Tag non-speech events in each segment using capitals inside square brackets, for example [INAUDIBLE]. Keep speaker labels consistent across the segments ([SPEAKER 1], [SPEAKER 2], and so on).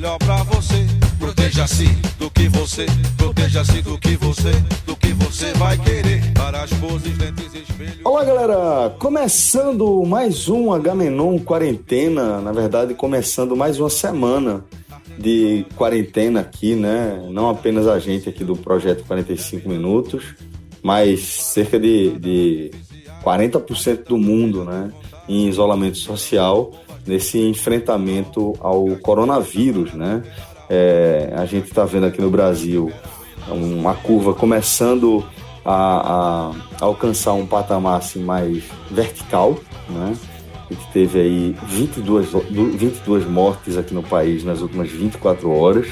[SPEAKER 1] Melhor pra você. Proteja-se do que você, proteja-se do que você, do que você vai querer. Para as poses, espelhos.
[SPEAKER 2] Olá, galera! Começando mais um Agamenon Quarentena, na verdade, começando mais uma semana de quarentena aqui, né? Não apenas a gente aqui do Projeto 45 Minutos, mas cerca de, de 40% do mundo, né? Em isolamento social, nesse enfrentamento ao coronavírus, né? É, a gente está vendo aqui no Brasil uma curva começando a, a alcançar um patamar assim, mais vertical, né? A gente teve aí 22, du- 22 mortes aqui no país nas últimas 24 horas.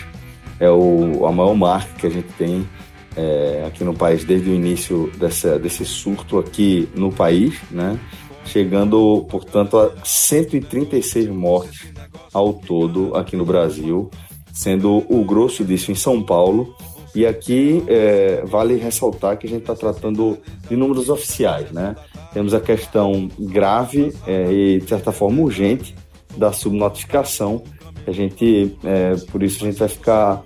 [SPEAKER 2] É o, a maior marca que a gente tem é, aqui no país desde o início dessa, desse surto aqui no país, né? Chegando, portanto, a 136 mortes ao todo aqui no Brasil, sendo o grosso disso em São Paulo. E aqui é, vale ressaltar que a gente está tratando de números oficiais, né? Temos a questão grave é, e, de certa forma, urgente da subnotificação. A gente, é, por isso, a gente vai ficar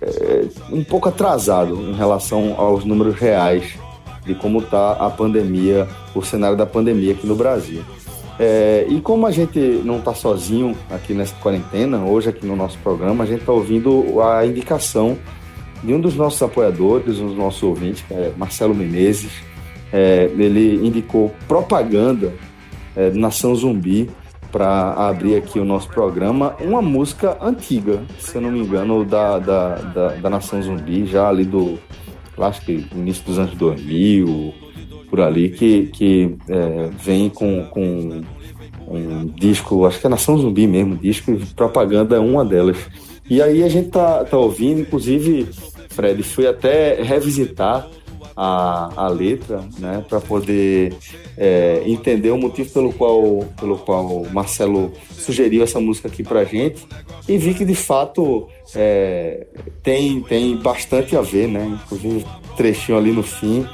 [SPEAKER 2] é, um pouco atrasado em relação aos números reais de como está a pandemia, o cenário da pandemia aqui no Brasil. É, e como a gente não está sozinho aqui nessa quarentena, hoje aqui no nosso programa, a gente está ouvindo a indicação de um dos nossos apoiadores, um dos nossos ouvintes, que é Marcelo Menezes. É, ele indicou propaganda é, do Nação Zumbi para abrir aqui o nosso programa, uma música antiga, se eu não me engano, da, da, da, da Nação Zumbi, já ali do, acho que início dos anos 2000, por ali, que, que é, vem com, com um disco, acho que é Nação Zumbi mesmo, disco e propaganda é uma delas. E aí a gente tá, tá ouvindo, inclusive, Fred, fui até revisitar a, a letra, né, para poder é, entender o motivo pelo qual, pelo qual Marcelo sugeriu essa música aqui pra gente e vi que de fato é, tem, tem bastante a ver, né? Inclusive, trechinho ali no fim.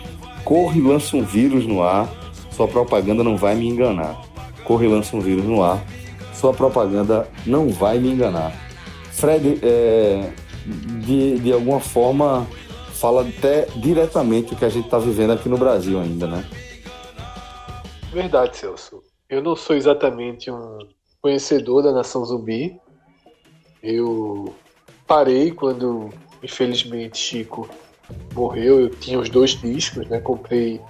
[SPEAKER 2] Corra e lança um vírus no ar, sua propaganda não vai me enganar. Corra e lança um vírus no ar, sua propaganda não vai me enganar. Fred, é, de, de alguma forma, fala até diretamente o que a gente está vivendo aqui no Brasil ainda, né?
[SPEAKER 3] Verdade, Celso. Eu não sou exatamente um conhecedor da Nação Zumbi. Eu parei quando, infelizmente, Chico morreu. Eu tinha os dois discos, né? Comprei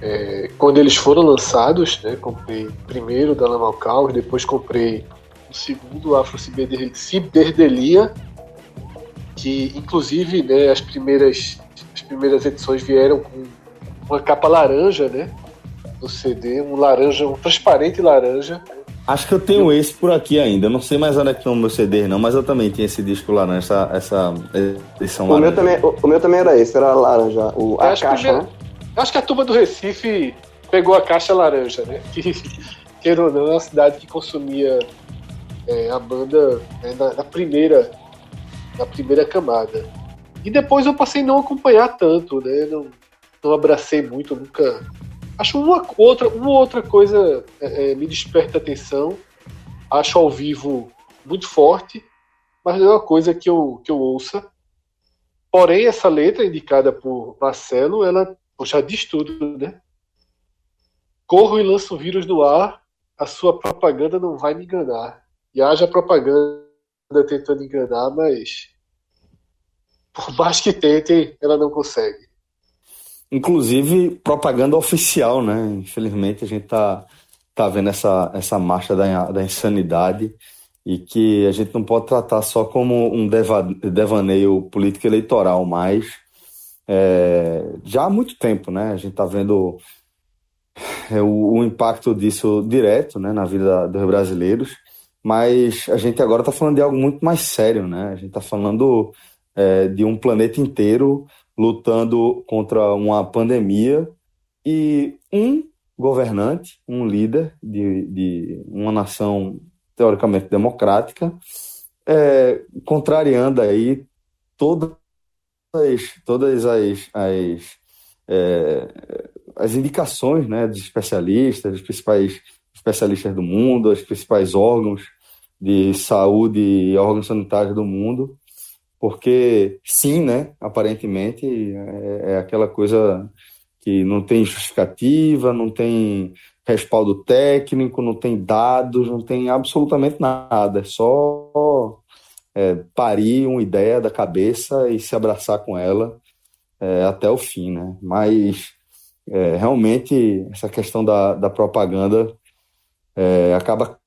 [SPEAKER 3] é, quando eles foram lançados, né? Comprei primeiro da Lamal Caos, depois comprei o segundo Afro Ciberdelia, que inclusive, né? As primeiras as primeiras edições vieram com uma capa laranja, né? do CD, um laranja, um transparente laranja.
[SPEAKER 2] Acho que eu tenho esse por aqui ainda. Eu não sei mais onde é que estão meus CDs, não, mas eu também tinha esse disco laranja, essa, essa edição
[SPEAKER 4] O meu,
[SPEAKER 2] laranja.
[SPEAKER 4] também, o, o meu também era esse, era laranja. O, a
[SPEAKER 3] acho, que
[SPEAKER 4] caixa,
[SPEAKER 3] primeiro-
[SPEAKER 4] né?
[SPEAKER 3] acho que a turma do Recife pegou a caixa laranja, né? [LAUGHS] Que, queira ou não, é uma cidade que consumia é, a banda né, na, na primeira na primeira camada. E depois eu passei a não acompanhar tanto, né? Não, não abracei muito, nunca. Acho uma outra, uma outra coisa é, é, me desperta atenção. Acho ao vivo muito forte, mas não é uma coisa que eu, que eu ouça. Porém, essa letra indicada por Marcelo, ela já diz tudo, né? Corro e lanço o vírus no ar, a sua propaganda não vai me enganar. E haja propaganda tentando enganar, mas por mais que tente, ela não consegue.
[SPEAKER 2] Inclusive, propaganda oficial, né? Infelizmente, a gente tá, tá vendo essa, essa marcha da, da insanidade e que a gente não pode tratar só como um deva, devaneio político eleitoral, mas é, já há muito tempo, né? A gente está vendo é, o, o, impacto disso direto né, na vida dos brasileiros, mas a gente agora está falando de algo muito mais sério, né? A gente está falando é, de um planeta inteiro lutando contra uma pandemia e um governante, um líder de, de uma nação teoricamente democrática, é, contrariando aí todas, todas as, as, é, as indicações né, dos especialistas, dos principais especialistas do mundo, os principais órgãos de saúde e órgãos sanitários do mundo, porque sim, né, aparentemente é, é aquela coisa que não tem justificativa, não tem respaldo técnico, não tem dados, não tem absolutamente nada. É só é, parir uma ideia da cabeça e se abraçar com ela é, até o fim, né? Mas é, realmente essa questão da, da propaganda é, acaba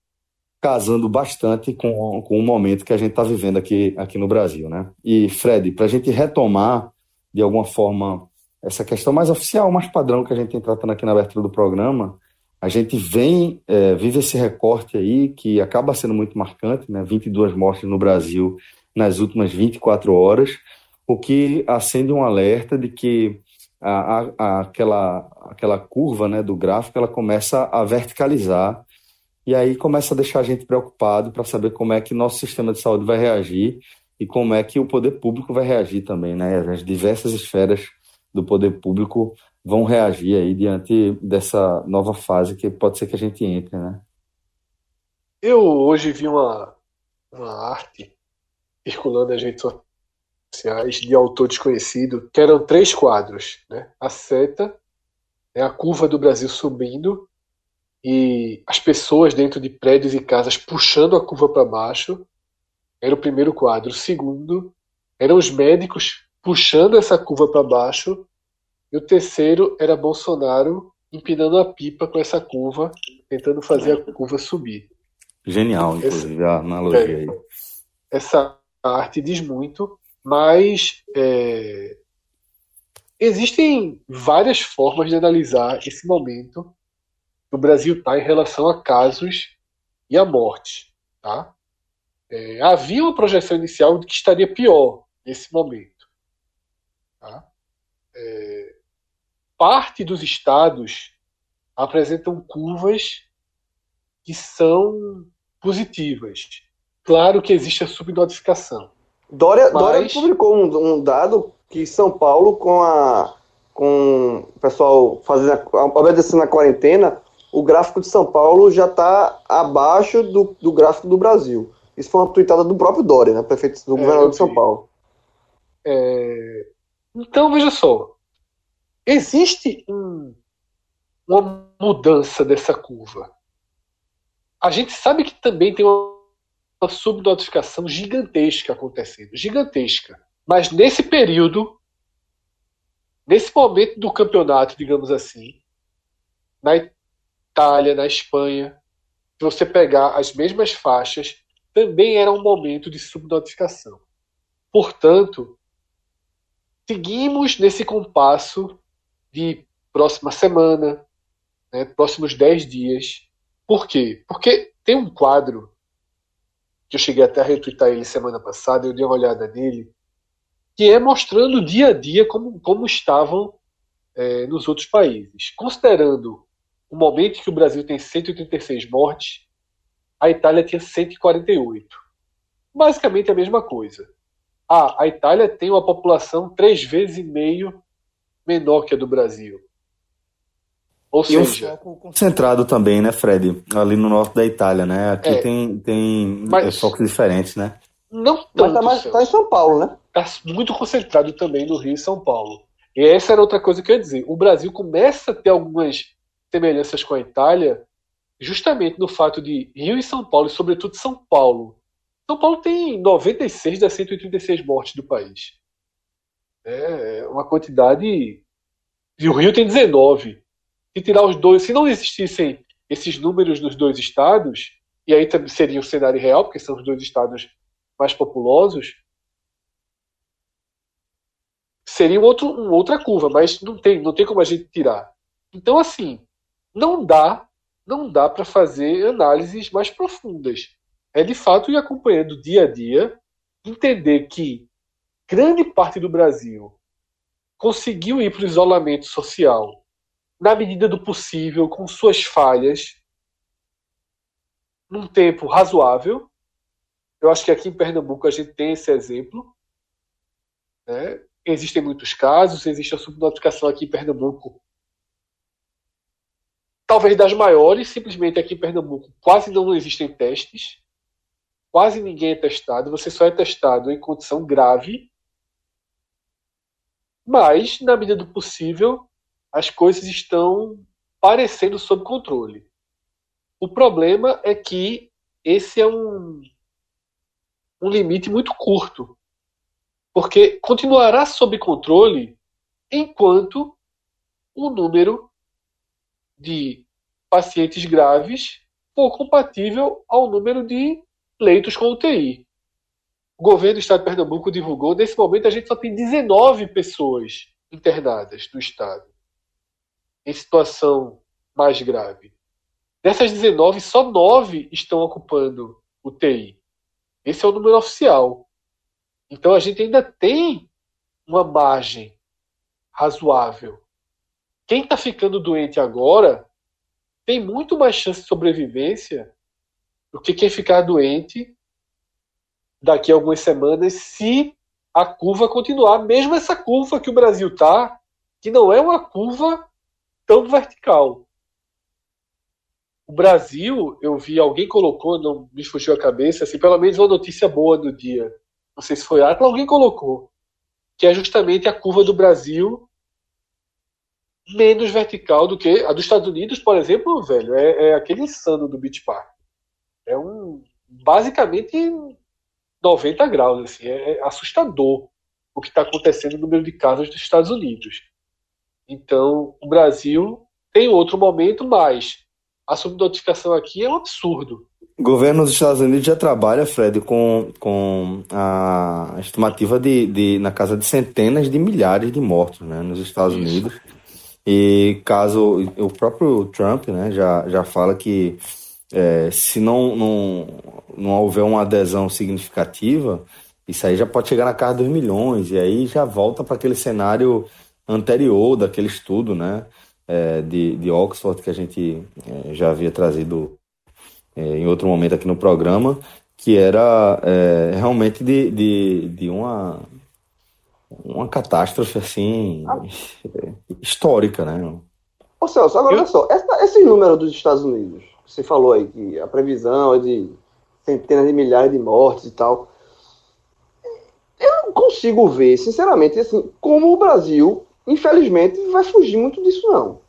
[SPEAKER 2] casando bastante com, com o momento que a gente está vivendo aqui, aqui no Brasil, né? E Fred, para a gente retomar de alguma forma essa questão mais oficial, mais padrão que a gente tem tratando aqui na abertura do programa, a gente vem, é, vive esse recorte aí que acaba sendo muito marcante, né? 22 mortes no Brasil nas últimas 24 horas, o que acende um alerta de que a, a, aquela, aquela curva né, do gráfico ela começa a verticalizar e aí começa a deixar a gente preocupado para saber como é que nosso sistema de saúde vai reagir e como é que o poder público vai reagir também, né? As diversas esferas do poder público vão reagir aí diante dessa nova fase que pode ser que a gente entre, né?
[SPEAKER 3] Eu hoje vi uma, uma arte circulando nas redes sociais de autor desconhecido, que eram três quadros, né? A seta, né? a curva do Brasil subindo e as pessoas dentro de prédios e casas puxando a curva para baixo. Era o primeiro quadro. O segundo eram os médicos puxando essa curva para baixo e o terceiro era Bolsonaro empinando a pipa com essa curva, tentando fazer a curva subir.
[SPEAKER 2] Genial, inclusive, essa, a analogia é, aí.
[SPEAKER 3] Essa arte diz muito, mas é, existem várias formas de analisar esse momento que o Brasil está em relação a casos e a morte. Tá? É, havia uma projeção inicial de que estaria pior nesse momento. Tá? É, parte dos estados apresentam curvas que são positivas. Claro que existe a subnotificação.
[SPEAKER 4] Dória, mas... Dória publicou um, um, dado que São Paulo, com a com o pessoal fazendo obedecendo a quarentena, o gráfico de São Paulo já está abaixo do, do gráfico do Brasil. Isso foi uma tuitada do próprio Dória, né, prefeito do é, governador de São Paulo.
[SPEAKER 3] É... Então, veja só, existe um, uma mudança dessa curva. A gente sabe que também tem uma, uma subnotificação gigantesca acontecendo gigantesca. Mas nesse período, nesse momento do campeonato, digamos assim, na Itália, na Espanha, se você pegar as mesmas faixas, também era um momento de subnotificação. Portanto, seguimos nesse compasso de próxima semana, né, próximos 10 dias. Por quê? Porque tem um quadro que eu cheguei até a retweetar ele semana passada, eu dei uma olhada nele, que é mostrando dia a dia como, como estavam é, nos outros países. Considerando o momento que o Brasil tem 136 mortes, a Itália tinha 148. Basicamente a mesma coisa. Ah, a Itália tem uma população três vezes e meio menor que a do Brasil.
[SPEAKER 2] Ou e seja, um foco concentrado também, né, Fred? Ali no norte da Itália, né? Aqui é, tem, tem mas, focos diferentes, né?
[SPEAKER 3] Não tanto,
[SPEAKER 4] mas tá, mais, tá em São Paulo, né?
[SPEAKER 3] Tá muito concentrado também no Rio e São Paulo. E essa era outra coisa que eu ia dizer. O Brasil começa a ter algumas semelhanças com a Itália, justamente no fato de Rio e São Paulo, e sobretudo São Paulo. São Paulo tem 96 das 186 mortes do país. É uma quantidade. E o Rio tem 19. Se tirar os dois, se não existissem esses números nos dois estados, e aí também seria o cenário real, porque são os dois estados mais populosos, seria um outro, uma outra curva, mas não tem, não tem como a gente tirar. Então, assim, não dá, não dá para fazer análises mais profundas. É de fato ir acompanhando dia a dia, entender que grande parte do Brasil conseguiu ir para o isolamento social na medida do possível, com suas falhas, num tempo razoável. Eu acho que aqui em Pernambuco a gente tem esse exemplo. Né? Existem muitos casos, existe a subnotificação aqui em Pernambuco, talvez das maiores, simplesmente aqui em Pernambuco quase não existem testes, quase ninguém é testado, você só é testado em condição grave, mas, na medida do possível, as coisas estão parecendo sob controle. O problema é que esse é um, um limite muito curto porque continuará sob controle enquanto o número de pacientes graves for compatível ao número de leitos com UTI. O governo do estado de Pernambuco divulgou, nesse momento a gente só tem 19 pessoas internadas no estado em situação mais grave. Dessas 19, só 9 estão ocupando UTI. Esse é o número oficial. Então a gente ainda tem uma margem razoável. Quem está ficando doente agora tem muito mais chance de sobrevivência do que quem ficar doente daqui a algumas semanas se a curva continuar, mesmo essa curva que o Brasil está, que não é uma curva tão vertical. O Brasil, eu vi, alguém colocou, não me fugiu a cabeça, assim, pelo menos uma notícia boa do dia não sei se foi Atlas, alguém colocou, que é justamente a curva do Brasil menos vertical do que a dos Estados Unidos, por exemplo, velho, é, é aquele insano do Beach Park. É um basicamente 90 graus, assim, é, é assustador o que está acontecendo no número de casos dos Estados Unidos. Então, o Brasil tem outro momento, mas a subnotificação aqui é um absurdo.
[SPEAKER 2] O governo dos Estados Unidos já trabalha, Fred, com, com a estimativa de, de na casa de centenas de milhares de mortos né, nos Estados Isso. Unidos. E caso o próprio Trump né, já, já fala que é, se não, não, não houver uma adesão significativa, isso aí já pode chegar na casa dos milhões, e aí já volta para aquele cenário anterior daquele estudo né, é, de, de Oxford que a gente é, já havia trazido é, em outro momento aqui no programa, que era é, realmente de, de, de uma, uma catástrofe assim ah. histórica, né?
[SPEAKER 4] Ô Celso, agora olha só, essa, esse número dos Estados Unidos, você falou aí que a previsão é de centenas de milhares de mortes e tal. Eu não consigo ver, sinceramente, assim, como o Brasil, infelizmente, vai fugir muito disso, não.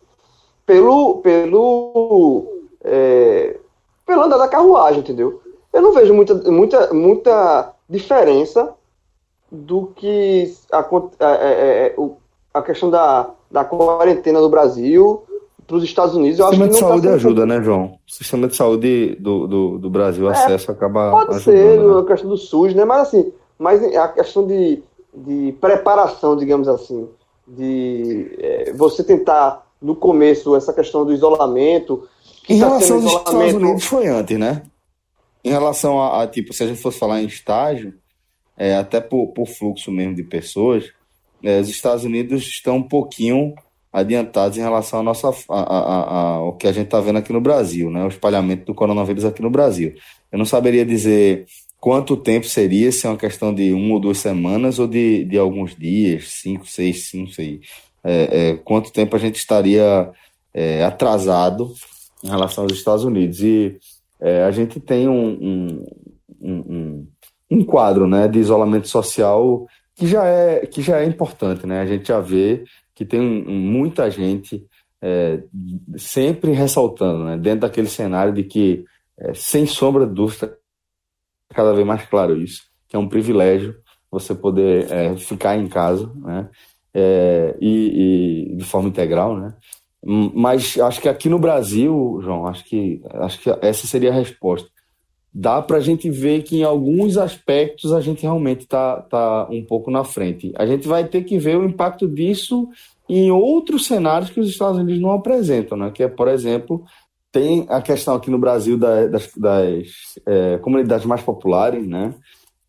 [SPEAKER 4] Pelo, pelo, é, pelo andar da carruagem, entendeu? Eu não vejo muita, muita, muita diferença do que a, a, a, é, é, a questão da, da quarentena do Brasil para os Estados Unidos.
[SPEAKER 2] Eu o sistema de tá saúde tá ajuda, né, João? O sistema de saúde do, do, do Brasil, é, acesso acaba.
[SPEAKER 4] Pode
[SPEAKER 2] ajudando,
[SPEAKER 4] ser, né? a questão do SUS, né? Mas assim, mas a questão de, de preparação, digamos assim, de é, você tentar no começo essa questão do isolamento,
[SPEAKER 2] em tá relação aos Estados Unidos foi antes, né? Em relação a, a, tipo, se a gente fosse falar em estágio, é, até por, por fluxo mesmo de pessoas, é, os Estados Unidos estão um pouquinho adiantados em relação a nossa, a, a, ao que a gente está vendo aqui no Brasil, né? O espalhamento do coronavírus aqui no Brasil. Eu não saberia dizer quanto tempo seria, se é uma questão de uma ou duas semanas ou de, de alguns dias, cinco, seis, cinco, sei. É, é, quanto tempo a gente estaria é, atrasado em relação aos Estados Unidos. E é, a gente tem um, um, um, um, quadro né, de isolamento social que já, é, que já é importante. Né? A gente já vê que tem muita gente é, sempre ressaltando, né, dentro daquele cenário de que, é, sem sombra de dúvida, cada vez mais claro isso, que é um privilégio você poder é, ficar em casa, né? É, e, e, de forma integral, né? Mas acho que aqui no Brasil, João, acho que, acho que essa seria a resposta. Dá para a gente ver que em alguns aspectos a gente realmente está tá um pouco na frente. A gente vai ter que ver o impacto disso em outros cenários que os Estados Unidos não apresentam, né? que é, por exemplo, tem a questão aqui no Brasil das, das é, comunidades mais populares, né?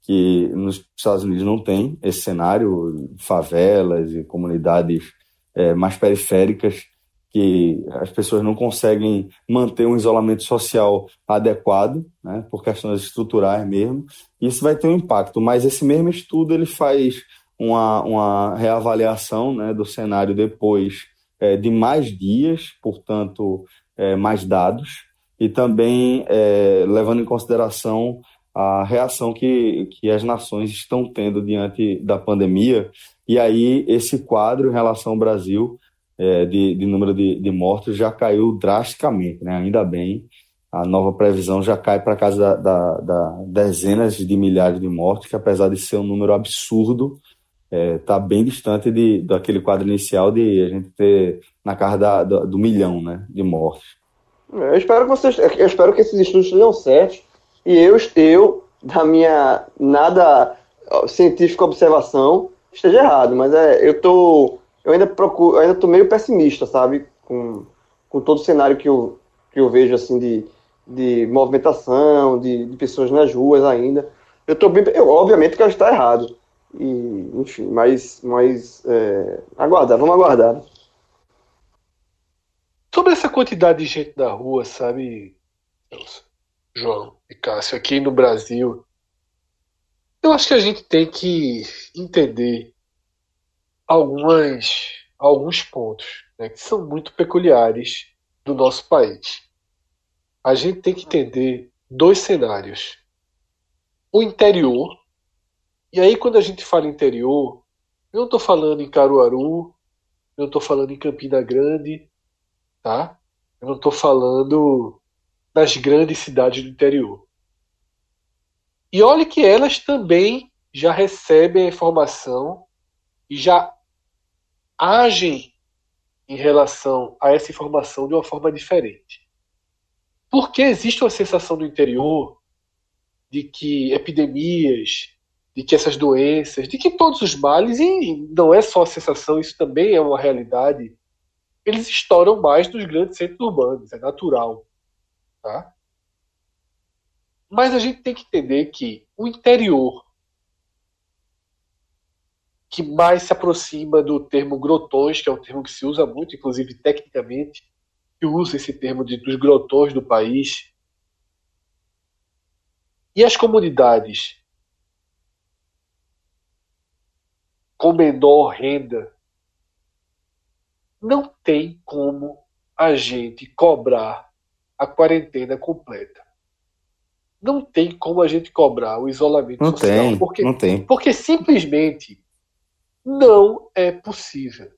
[SPEAKER 2] que nos Estados Unidos não tem esse cenário, favelas e comunidades é, mais periféricas que as pessoas não conseguem manter um isolamento social adequado, né, por questões estruturais mesmo. Isso vai ter um impacto, mas esse mesmo estudo ele faz uma, uma reavaliação né, do cenário depois é, de mais dias, portanto, é, mais dados, e também é, levando em consideração a reação que, que as nações estão tendo diante da pandemia. E aí, esse quadro em relação ao Brasil, é, de, de, número de, de, mortos, já caiu drasticamente, né? ainda bem. A nova previsão já cai para casa da, da, da, dezenas de milhares de mortos, que apesar de ser um número absurdo, está é, tá bem distante de, daquele quadro inicial de a gente ter na casa da, do, do milhão né, de mortes.
[SPEAKER 4] Eu espero que vocês, eu espero que esses estudos sejam certos e eu, eu da minha nada científica observação, esteja errado, mas é, eu tô, eu ainda procuro, eu ainda tô meio pessimista, sabe, com, com todo o cenário que eu, que eu vejo assim de, de movimentação, de, de pessoas nas ruas ainda. Eu tô bem, eu, obviamente que eu estar errado. E, enfim, mas, mas é, aguardar, vamos aguardar.
[SPEAKER 3] Sobre essa quantidade de gente na rua, sabe, João e Cássio, aqui no Brasil, eu acho que a gente tem que entender algumas, alguns pontos né, que são muito peculiares do nosso país. A gente tem que entender dois cenários. O interior, e aí quando a gente fala interior, eu não estou falando em Caruaru, eu não estou falando em Campina Grande, tá? Eu não estou falando nas grandes cidades do interior. E olhe que elas também já recebem a informação e já agem em relação a essa informação de uma forma diferente. Porque existe uma sensação no interior de que epidemias, de que essas doenças, de que todos os males, e não é só a sensação, isso também é uma realidade, eles estouram mais nos grandes centros urbanos, é natural. Tá? Mas a gente tem que entender que o interior, que mais se aproxima do termo grotões, que é um termo que se usa muito, inclusive tecnicamente, que usa esse termo de, dos grotões do país, e as comunidades com menor renda, não tem como a gente cobrar a quarentena completa. Não tem como a gente cobrar o isolamento
[SPEAKER 2] não
[SPEAKER 3] social.
[SPEAKER 2] Tem,
[SPEAKER 3] porque,
[SPEAKER 2] não tem.
[SPEAKER 3] Porque simplesmente não é possível.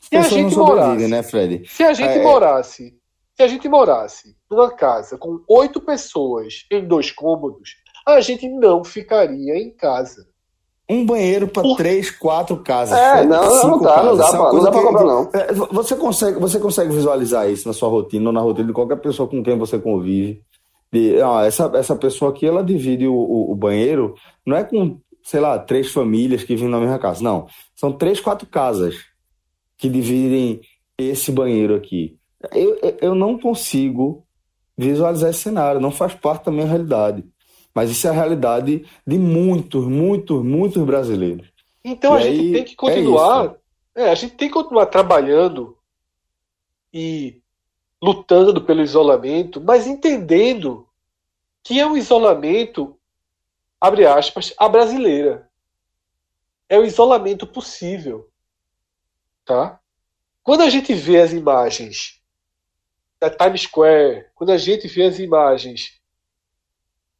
[SPEAKER 2] Se a gente morasse, né, Fred?
[SPEAKER 3] Se a gente é, é... morasse, se a gente morasse numa casa com oito pessoas em dois cômodos, a gente não ficaria em casa.
[SPEAKER 2] Um banheiro para três, quatro casas.
[SPEAKER 4] É, não, não dá, não dá, pra, não dá pra comprar, não.
[SPEAKER 2] É, você consegue, você consegue visualizar isso na sua rotina ou na rotina de qualquer pessoa com quem você convive. De, ah, essa, essa pessoa aqui, ela divide o, o, o, banheiro, não é com, sei lá, três famílias que vivem na mesma casa. Não. São três, quatro casas que dividem esse banheiro aqui. Eu, eu não consigo visualizar esse cenário, não faz parte da minha realidade. Mas isso é a realidade de muitos, muitos, muitos brasileiros.
[SPEAKER 3] Então e a gente tem que continuar. É, é, a gente tem que continuar trabalhando e lutando pelo isolamento, mas entendendo que é um isolamento, abre aspas, a brasileira. É o isolamento possível. Tá? Quando a gente vê as imagens da Times Square, quando a gente vê as imagens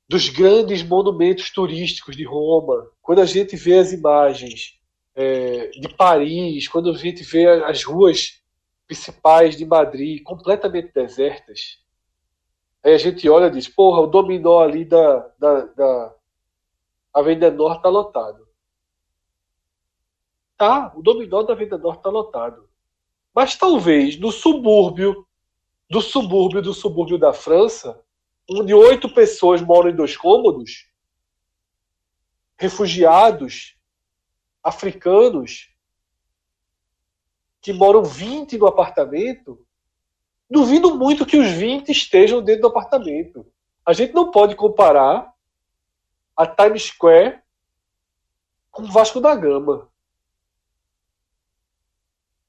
[SPEAKER 3] dos grandes monumentos turísticos de Roma, quando a gente vê as imagens é, de Paris, quando a gente vê as ruas principais de Madrid completamente desertas, aí a gente olha e diz: porra, o dominó ali da, da, da a Venda Norte está lotado. Tá, o dominó da Venda Norte está lotado. Mas talvez no subúrbio, do subúrbio do subúrbio da França, onde oito pessoas moram em dois cômodos, refugiados, africanos, que moram 20 no apartamento, duvido muito que os 20 estejam dentro do apartamento. A gente não pode comparar a Times Square com o Vasco da Gama.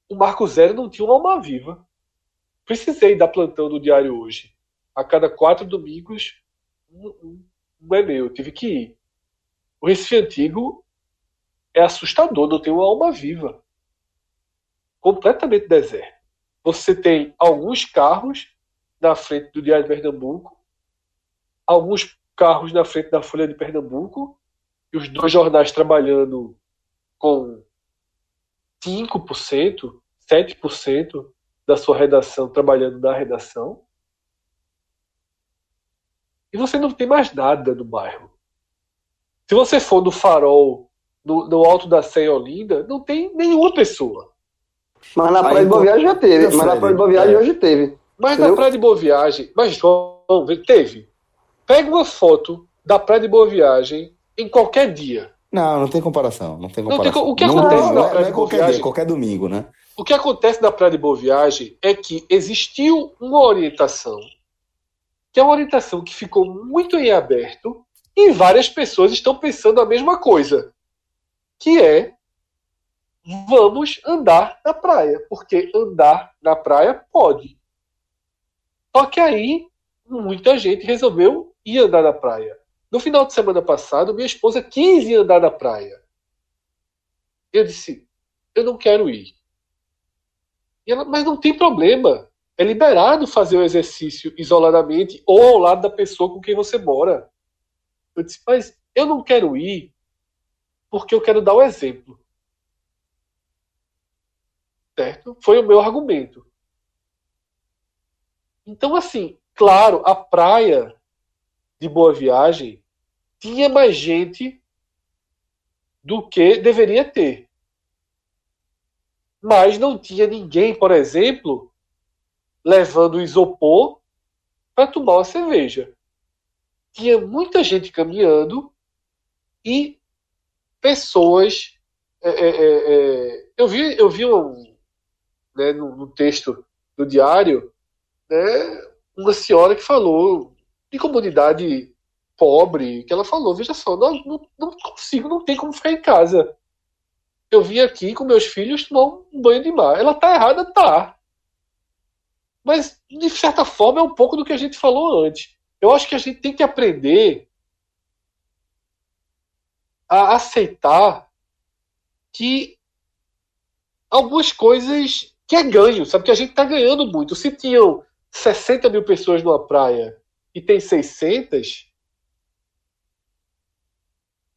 [SPEAKER 3] O Marco Zero não tinha uma alma viva. Precisei dar plantão do diário hoje. A cada quatro domingos, um, um é meu. Eu tive que ir. O Recife Antigo é assustador, não tem uma alma viva completamente deserto. Você tem alguns carros na frente do Diário de Pernambuco, alguns carros na frente da Folha de Pernambuco, e os dois jornais trabalhando com 5%, 7% da sua redação trabalhando na redação. E você não tem mais nada no bairro. Se você for no farol, no, no alto da Sé Olinda, não tem nenhuma pessoa.
[SPEAKER 4] Mas na Praia de Boa Viagem já teve. Mas na Praia de Boa Viagem é. hoje teve.
[SPEAKER 3] Mas entendeu? na Praia de Boa Viagem. Mas, João, teve. Pega uma foto da Praia de Boa Viagem em qualquer dia.
[SPEAKER 2] Não, não tem comparação. Não tem comparação. Não
[SPEAKER 3] tem, o que acontece
[SPEAKER 2] não,
[SPEAKER 3] na Praia
[SPEAKER 2] não é,
[SPEAKER 3] de Boa Viagem?
[SPEAKER 2] Dia, qualquer domingo, né?
[SPEAKER 3] O que acontece na Praia de Boa Viagem é que existiu uma orientação, que é uma orientação que ficou muito em aberto e várias pessoas estão pensando a mesma coisa, que é vamos andar na praia, porque andar na praia pode. Só que aí muita gente resolveu ir andar na praia. No final de semana passado, minha esposa quis ir andar na praia. Eu disse, eu não quero ir. Ela, mas não tem problema. É liberado fazer o exercício isoladamente ou ao lado da pessoa com quem você mora. Eu disse, mas eu não quero ir porque eu quero dar o exemplo. Certo? Foi o meu argumento. Então, assim, claro, a praia de Boa Viagem tinha mais gente do que deveria ter. Mas não tinha ninguém, por exemplo, levando isopor para tomar uma cerveja. Tinha muita gente caminhando e pessoas. É, é, é, eu vi, eu vi um, né, no, no, texto do diário né, uma senhora que falou de comunidade pobre, que ela falou, veja só, não, não, não consigo, não tem como ficar em casa. Eu vim aqui com meus filhos tomar um banho de mar. Ela tá errada? Tá. Mas, de certa forma, é um pouco do que a gente falou antes. Eu acho que a gente tem que aprender a aceitar que algumas coisas que é ganho, sabe? Que a gente está ganhando muito. Se tinham 60 mil pessoas numa praia e tem 600,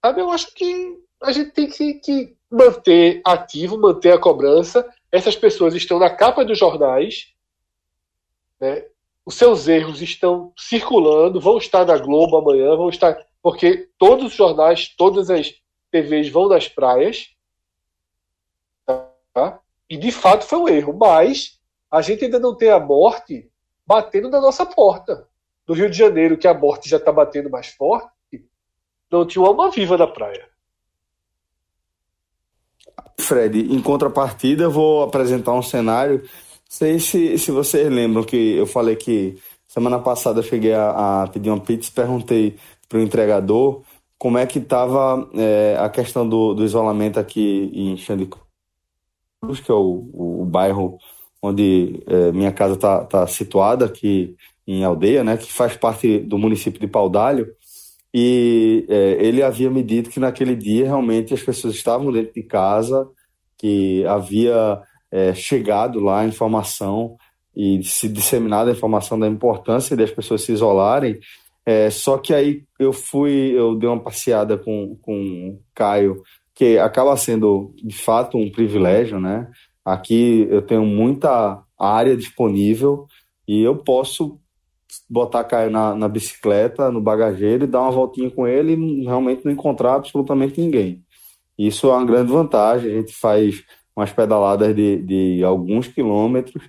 [SPEAKER 3] sabe? Eu acho que a gente tem que, que manter ativo, manter a cobrança. Essas pessoas estão na capa dos jornais, né? os seus erros estão circulando, vão estar na Globo amanhã, vão estar. Porque todos os jornais, todas as TVs vão nas praias. Tá? E de fato foi um erro. Mas a gente ainda não tem a morte batendo na nossa porta. No Rio de Janeiro, que a morte já está batendo mais forte, não tinha uma alma viva na praia.
[SPEAKER 2] Fred, em contrapartida, eu vou apresentar um cenário. Sei se, se vocês lembram que eu falei que semana passada eu cheguei a, a pedir uma pizza e perguntei para o entregador como é que estava é, a questão do, do, isolamento aqui em Xandicruz, que é o, o, o bairro onde é, minha casa está tá situada, aqui em Aldeia, né, que faz parte do município de Paudalho. E é, ele havia me dito que naquele dia realmente as pessoas estavam dentro de casa, que havia é, chegado lá a informação e se disseminado a informação da importância das pessoas se isolarem. É, só que aí eu fui, eu dei uma passeada com, com o Caio, que acaba sendo de fato um privilégio, né? Aqui eu tenho muita área disponível e eu posso botar cair na, na bicicleta, no bagageiro e dar uma voltinha com ele e realmente não encontrar absolutamente ninguém. Isso é uma grande vantagem. A gente faz umas pedaladas de, de alguns quilômetros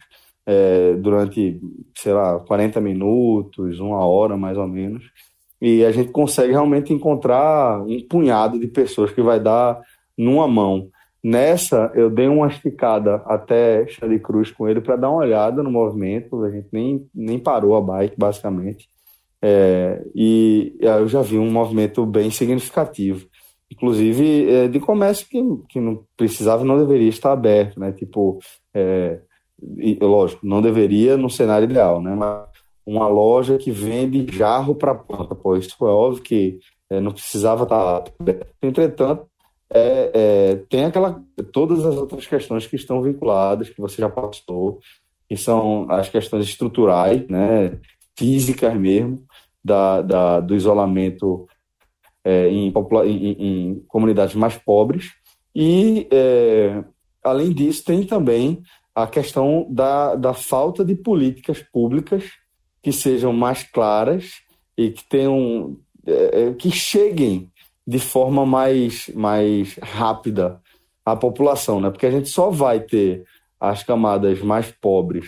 [SPEAKER 2] é, durante, sei lá, 40 minutos, uma hora mais ou menos. E a gente consegue realmente encontrar um punhado de pessoas que vai dar numa mão. Nessa, eu dei uma esticada até Xande Cruz com ele para dar uma olhada no movimento. A gente nem, nem parou a bike, basicamente. É, e eu já vi um movimento bem significativo. Inclusive é, de comércio que, que não precisava não deveria estar aberto, né? Tipo, é, e, lógico, não deveria no cenário ideal, né? Mas uma loja que vende jarro para planta, pô, isso é óbvio que é, não precisava estar aberto. Entretanto, é, é, tem aquela todas as outras questões que estão vinculadas, que você já passou, que são as questões estruturais, né, físicas mesmo, da, da do isolamento é, em, em, em, comunidades mais pobres. E, é, além disso, tem também a questão da, da falta de políticas públicas que sejam mais claras e que tenham é, é, que cheguem de forma mais, mais rápida à população, né? Porque a gente só vai ter as camadas mais pobres,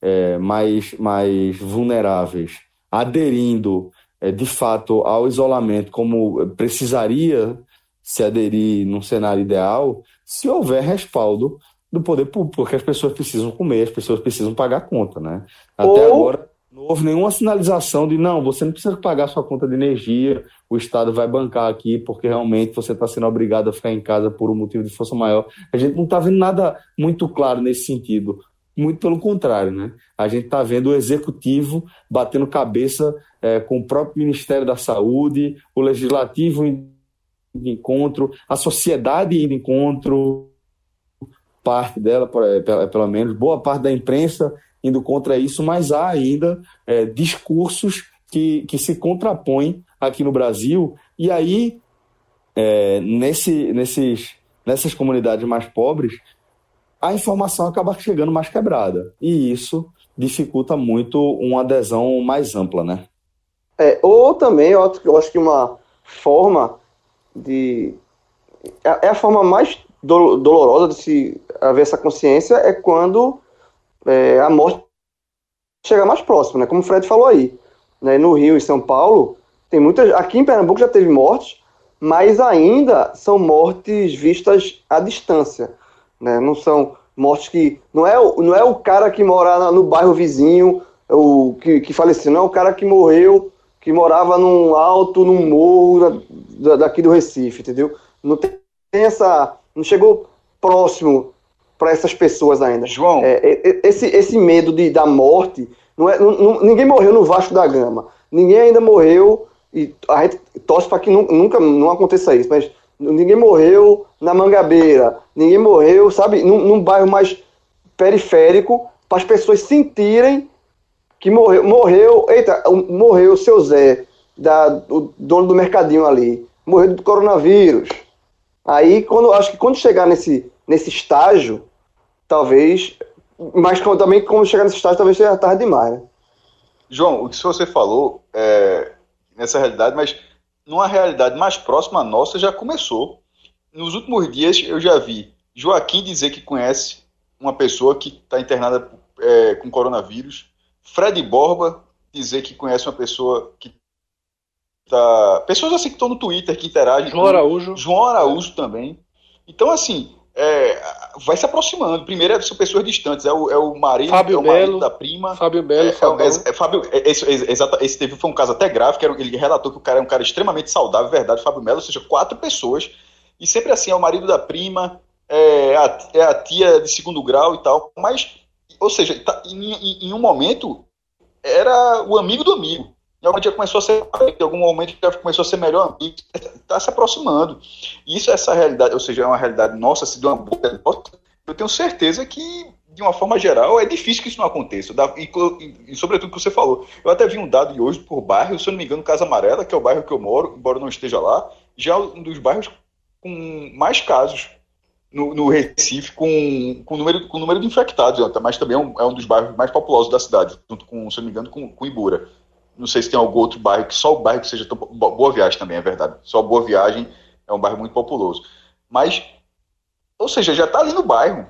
[SPEAKER 2] é, mais, mais vulneráveis, aderindo é, de fato ao isolamento como precisaria se aderir num cenário ideal, se houver respaldo do poder público, porque as pessoas precisam comer, as pessoas precisam pagar a conta, né? Até Ou... agora não houve nenhuma sinalização de não, você não precisa pagar sua conta de energia, o Estado vai bancar aqui porque realmente você está sendo obrigado a ficar em casa por um motivo de força maior. A gente não está vendo nada muito claro nesse sentido. Muito pelo contrário, né? A gente está vendo o executivo batendo cabeça é, com o próprio Ministério da Saúde, o legislativo em encontro, a sociedade indo em encontro, parte dela, é, pelo menos, boa parte da imprensa indo contra isso, mas há ainda é, discursos que, que se contrapõem aqui no Brasil, e aí, é, nesse, nesses, nessas comunidades mais pobres, a informação acaba chegando mais quebrada. E isso dificulta muito uma adesão mais ampla, né?
[SPEAKER 4] É, ou também, eu acho que uma forma de. É, é a forma mais dolorosa de se haver essa consciência é quando é, a morte chega mais próxima, né? Como o Fred falou aí. Né? No Rio e São Paulo, tem muitas. Aqui em Pernambuco já teve mortes, mas ainda são mortes vistas à distância. Né? Não são mortes que. Não é, não é o cara que mora no bairro vizinho, o que, que faleceu, não é o cara que morreu, que morava num alto, num morro da, daqui do Recife, entendeu? Não tem essa. Não chegou próximo para essas pessoas ainda.
[SPEAKER 5] João.
[SPEAKER 4] É, esse, esse medo de, da morte. Não é, não, ninguém morreu no Vasco da Gama. Ninguém ainda morreu. E a gente torce para que nunca, nunca não aconteça isso, mas ninguém morreu na Mangabeira, ninguém morreu, sabe, num, num bairro mais periférico, para as pessoas sentirem que morreu, morreu, eita, morreu o seu Zé, da, o dono do mercadinho ali, morreu do coronavírus. Aí, quando, acho que quando chegar nesse, nesse estágio, talvez, mas também quando chegar nesse estágio, talvez seja tarde demais, né?
[SPEAKER 5] João, o que você falou é nessa realidade, mas numa realidade mais próxima à nossa, já começou. Nos últimos dias, eu já vi Joaquim dizer que conhece uma pessoa que está internada é, com coronavírus, Fred Borba dizer que conhece uma pessoa que está. Pessoas assim que estão no Twitter, que interagem.
[SPEAKER 3] João Araújo.
[SPEAKER 5] João Araújo também. Então, assim, é, vai se aproximando. Primeiro é, são pessoas distantes, é o, é o marido,
[SPEAKER 3] Fábio
[SPEAKER 5] é o marido da prima.
[SPEAKER 3] Fábio Belo,
[SPEAKER 5] é,
[SPEAKER 3] Fábio.
[SPEAKER 5] É, é, Fábio é, esse, esse, teve, foi um caso até grave, que era, ele relatou que o cara é um cara extremamente saudável, verdade, Fábio Melo, ou seja, quatro pessoas. E sempre assim, é o marido da prima, é a, é a tia de segundo grau e tal. Mas, ou seja, tá, em, em, em um momento, era o amigo do amigo. Em algum dia começou a ser, em algum momento já começou a ser melhor amigo, está se aproximando. Isso é essa realidade, ou seja, é uma realidade nossa, se de uma boa nossa, eu tenho certeza que, de uma forma geral, é difícil que isso não aconteça. E, e, e sobretudo o que você falou. Eu até vi um dado de hoje por bairro, se eu não me engano, Casa Amarela, que é o bairro que eu moro, embora não esteja lá, já é um dos bairros com mais casos no, no, Recife com, com, número, com número de infectados, mas também é um, é um dos bairros mais populosos da cidade, junto com, se não me engano, com, com Ibura. Não sei se tem algum outro bairro, que só o bairro que seja tão, Boa Viagem também, é verdade. Só Boa Viagem é um bairro muito populoso. Mas, ou seja, já está ali no bairro.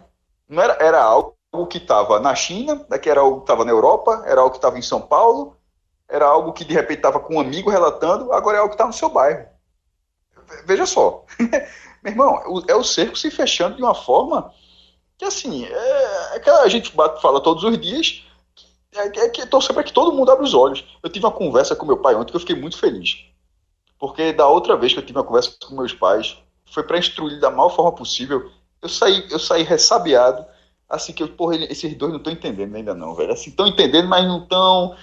[SPEAKER 5] Não era, era algo que estava na China, né, que era algo que estava na Europa, era algo que estava em São Paulo, era algo que de repente estava com um amigo relatando, agora é algo que está no seu bairro. Veja só. [LAUGHS] Meu irmão, é o cerco se fechando de uma forma que, assim, é, é que a gente bate, fala todos os dias, é, é que torcer para que todo mundo abra os olhos. Eu tive uma conversa com meu pai ontem que eu fiquei muito feliz. Porque da outra vez que eu tive uma conversa com meus pais, foi para instruir da maior forma possível. Eu saí, eu saí ressabiado, assim que eu, porra, esses dois não estão entendendo ainda não, velho. Assim, estão entendendo, mas não estão.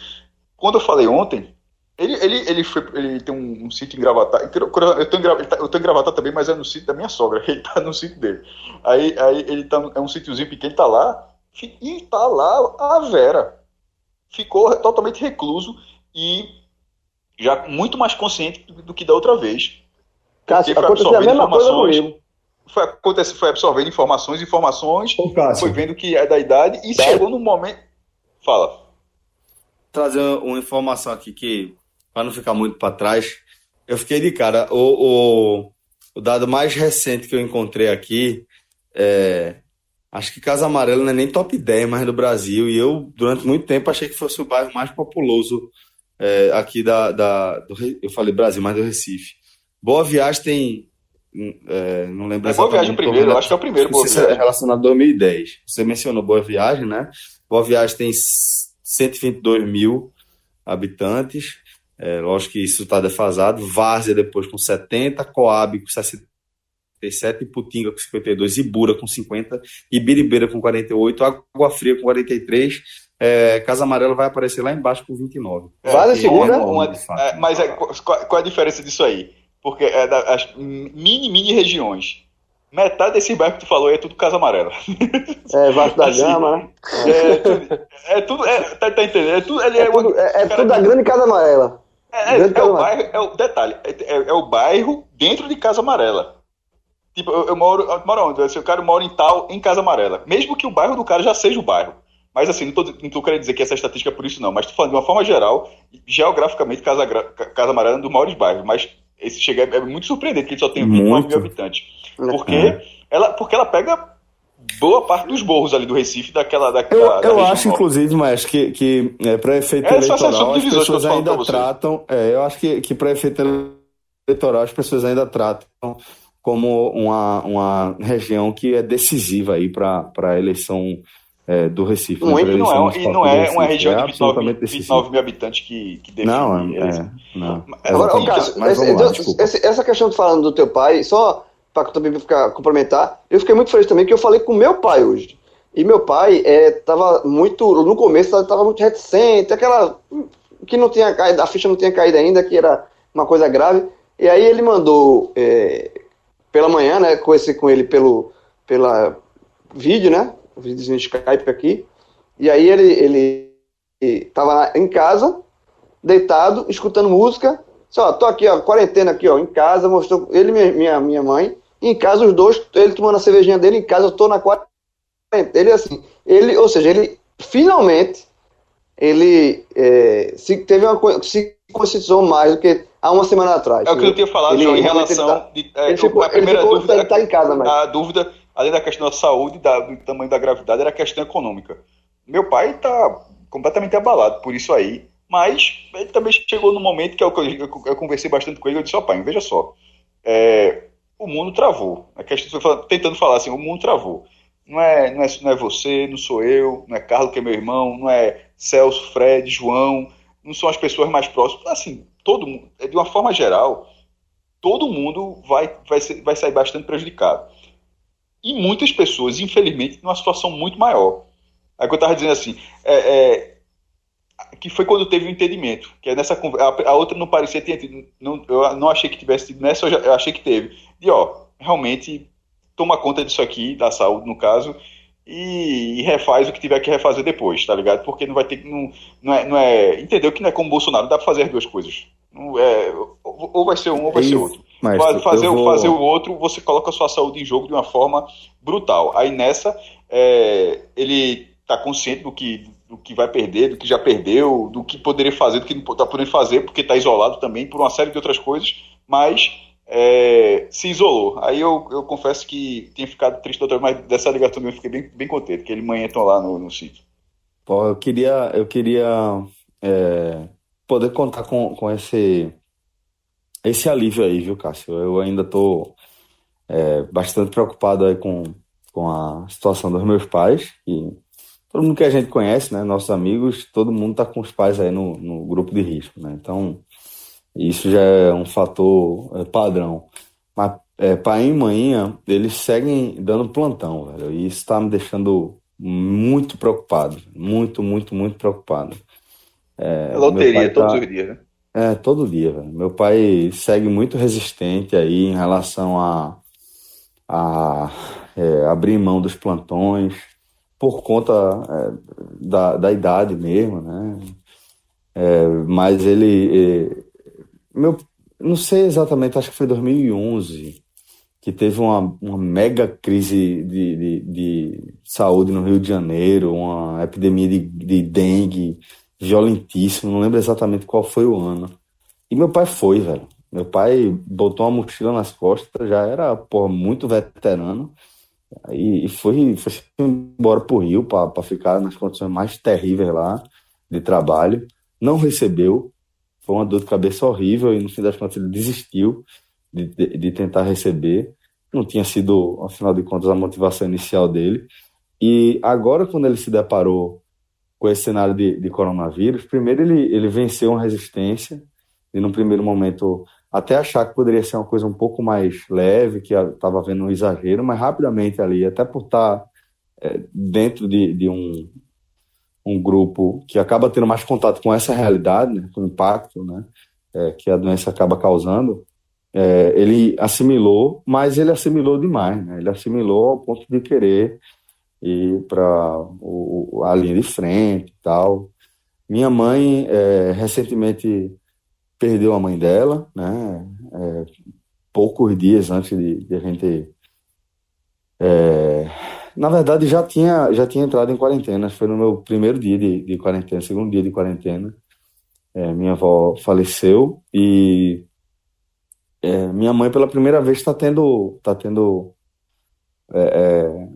[SPEAKER 5] Quando eu falei ontem, ele, ele, ele, foi, ele tem um, um sítio em Gravatar. Eu tô em, Gravatar, eu em também, mas é no sítio da minha sogra. [LAUGHS] Ele tá no sítio dele. Aí, aí ele tá, é um sítiozinho pequeno, ele tá lá. E tá lá a Vera. Ficou totalmente recluso e já muito mais consciente do, do que da outra vez.
[SPEAKER 4] Cássio, aconteceu a mesma coisa comigo.
[SPEAKER 5] Foi, acontece, foi absorvendo informações, informações, Ô, foi vendo que é da idade e chegou no momento. Fala.
[SPEAKER 2] Trazer uma informação aqui que para não ficar muito para trás, eu fiquei de cara. O, o, o, dado mais recente que eu encontrei aqui é. Acho que Casa Amarela não é nem top 10 mais do Brasil. E eu, durante muito tempo, achei que fosse o bairro mais populoso é, aqui da. da do, eu falei Brasil, mas do Recife. Boa Viagem tem. É, não lembro
[SPEAKER 5] é Boa Viagem primeiro, eu acho que é o primeiro.
[SPEAKER 2] Boa Viagem. É relacionado a 2010. Você mencionou Boa Viagem, né? Boa Viagem tem 122 mil habitantes. É, lógico que isso está defasado. Várzea depois com 70, Coab com 67, Iputinga com 52, Ibura com 50, Ibiribeira com 48, Água Fria com 43. É, Casa Amarela vai aparecer lá embaixo com 29.
[SPEAKER 4] É, vale segunda?
[SPEAKER 5] Uma, é, mas é, qual, qual, é a diferença disso aí? Porque é das mini, mini regiões. Metade desse bairro que tu falou é tudo Casa Amarela.
[SPEAKER 4] É, Vasco da assim, Gama, né?
[SPEAKER 5] É, tudo. É tudo é, tá, tá entendendo? É tudo, é,
[SPEAKER 4] é, tudo, é, é tudo da grande Casa Amarela.
[SPEAKER 5] É, é, é o bairro, é o detalhe, é, é, é, o bairro dentro de Casa Amarela. Tipo, eu, eu moro, eu moro onde? Assim, o cara mora em tal, em Casa Amarela. Mesmo que o bairro do cara já seja o bairro. Mas assim, não tô, não tô querendo dizer que essa estatística é por isso, não. Mas tô falando de uma forma geral, geograficamente, Casa, Casa Amarela é um dos maiores bairros. Mas esse chega, é muito surpreendente que ele só tem 29 mil habitantes. Porque, é. ela, porque ela pega boa parte dos morros ali do Recife, daquela. daquela
[SPEAKER 2] eu, eu acho, inclusive, mas que, que é, para efeito é, eleitoral as pessoas ainda tratam. É, eu acho que, que para efeito eleitoral as pessoas ainda tratam como uma, uma região que é decisiva aí para a eleição é, do Recife.
[SPEAKER 5] Não, e não é, e não é uma região é de 29, 29 mil habitantes que, que define.
[SPEAKER 2] Não, é, é, não.
[SPEAKER 4] Agora, Cássio, essa questão de falando do teu pai, só para também ficar complementar, eu fiquei muito feliz também que eu falei com meu pai hoje. E meu pai estava é, muito, no começo estava muito reticente, aquela que não tinha caído, a ficha não tinha caído ainda, que era uma coisa grave. E aí ele mandou é, pela manhã, né, conheci com ele pelo pela vídeo, né, vídeos no Skype aqui. E aí ele ele estava em casa, deitado, escutando música. Só, tô aqui, ó, quarentena aqui, ó, em casa, mostrou ele minha, minha mãe. Em casa, os dois, ele tomando a cervejinha dele, em casa, eu tô na quarta. Ele, assim, ele, ou seja, ele finalmente, ele é, se teve uma se conscientizou mais do que há uma semana atrás.
[SPEAKER 5] É o que eu tinha falado, João, em relação. Ele, tá, de, é,
[SPEAKER 4] ele ficou, a primeira ficou, dúvida. Ele tá em casa, mas...
[SPEAKER 5] A dúvida, além da questão da saúde, da, do tamanho da gravidade, era a questão econômica. Meu pai está completamente abalado por isso aí, mas ele também chegou no momento que eu, eu, eu conversei bastante com ele, eu disse, ó pai, veja só, é, o mundo travou. A questão, tentando falar assim, o mundo travou. Não é, não, é, não é você, não sou eu, não é Carlos que é meu irmão, não é Celso, Fred, João, não são as pessoas mais próximas. Assim, todo mundo, é, de uma forma geral, todo mundo vai, vai, vai sair bastante prejudicado. E muitas pessoas, infelizmente, numa situação muito maior. Aí eu estava dizendo assim, é, é, que foi quando teve o um entendimento, que é nessa a, a outra não parecia ter tido, não, eu não achei que tivesse tido nessa, eu, já, eu achei que teve de ó, realmente toma conta disso aqui, da saúde no caso, e, e, refaz o que tiver que refazer depois, tá ligado? Porque não vai ter não, não é, não é entendeu que não é como Bolsonaro, dá pra fazer as duas coisas. Não é, ou vai ser um ou vai ser outro. Mestre, fazer, vou... fazer o outro, você coloca a sua saúde em jogo de uma forma brutal. Aí nessa, é, ele está consciente do que, do que vai perder, do que já perdeu, do que poderia fazer, do que não está podendo fazer, porque está isolado também por uma série de outras coisas, mas é, se isolou. Aí eu, eu confesso que tinha ficado triste, doutor, mas dessa ligação eu fiquei bem, bem contente, que ele manhã estão lá no, no sítio.
[SPEAKER 2] Pô, eu queria, eu queria é, poder contar com, com esse, esse alívio aí, viu, Cássio? Eu ainda estou é, bastante preocupado aí com, com a situação dos meus pais, e todo mundo que a gente conhece, né, nossos amigos, todo mundo está com os pais aí no, no grupo de risco, né? Então, isso já é um fator é, padrão. Mas é, pai e mãe, eles seguem dando plantão, velho. E isso está me deixando muito preocupado. Muito, muito, muito preocupado.
[SPEAKER 5] É, é loteria todos tá... os dias, né?
[SPEAKER 2] É, todo dia, velho. Meu pai segue muito resistente aí em relação a, a é, abrir mão dos plantões por conta é, da, da idade mesmo, né? É, mas ele, meu, não sei exatamente, acho que foi 2011 que teve uma, uma mega crise de, de, de, saúde no Rio de Janeiro, uma epidemia de, de dengue violentíssima, não lembro exatamente qual foi o ano. E meu pai foi, velho. Meu pai botou uma mochila nas costas, já era porra, muito veterano, e, e foi, foi embora pro Rio para ficar nas condições mais terríveis lá de trabalho. Não recebeu, foi uma dor de cabeça horrível e no fim das contas ele desistiu de, de, de tentar receber. Não tinha sido, afinal de contas, a motivação inicial dele. E agora, quando ele se deparou com esse cenário de, de coronavírus, primeiro ele, ele venceu uma resistência e, no primeiro momento, até achar que poderia ser uma coisa um pouco mais leve, que estava havendo um exagero, mas rapidamente ali, até por estar é, dentro de, de um, um grupo que acaba tendo mais contato com essa realidade, né, com o impacto né, é, que a doença acaba causando, é, ele assimilou, mas ele assimilou demais, né, ele assimilou ao ponto de querer ir para a linha de frente e tal. Minha mãe é, recentemente perdeu a mãe dela, né, é, poucos dias antes de, de a gente é, na verdade, já tinha, já tinha entrado em quarentena. Foi no meu primeiro dia de, de quarentena, segundo dia de quarentena. É, minha avó faleceu e é, minha mãe, pela primeira vez, está tendo, tá tendo é, é,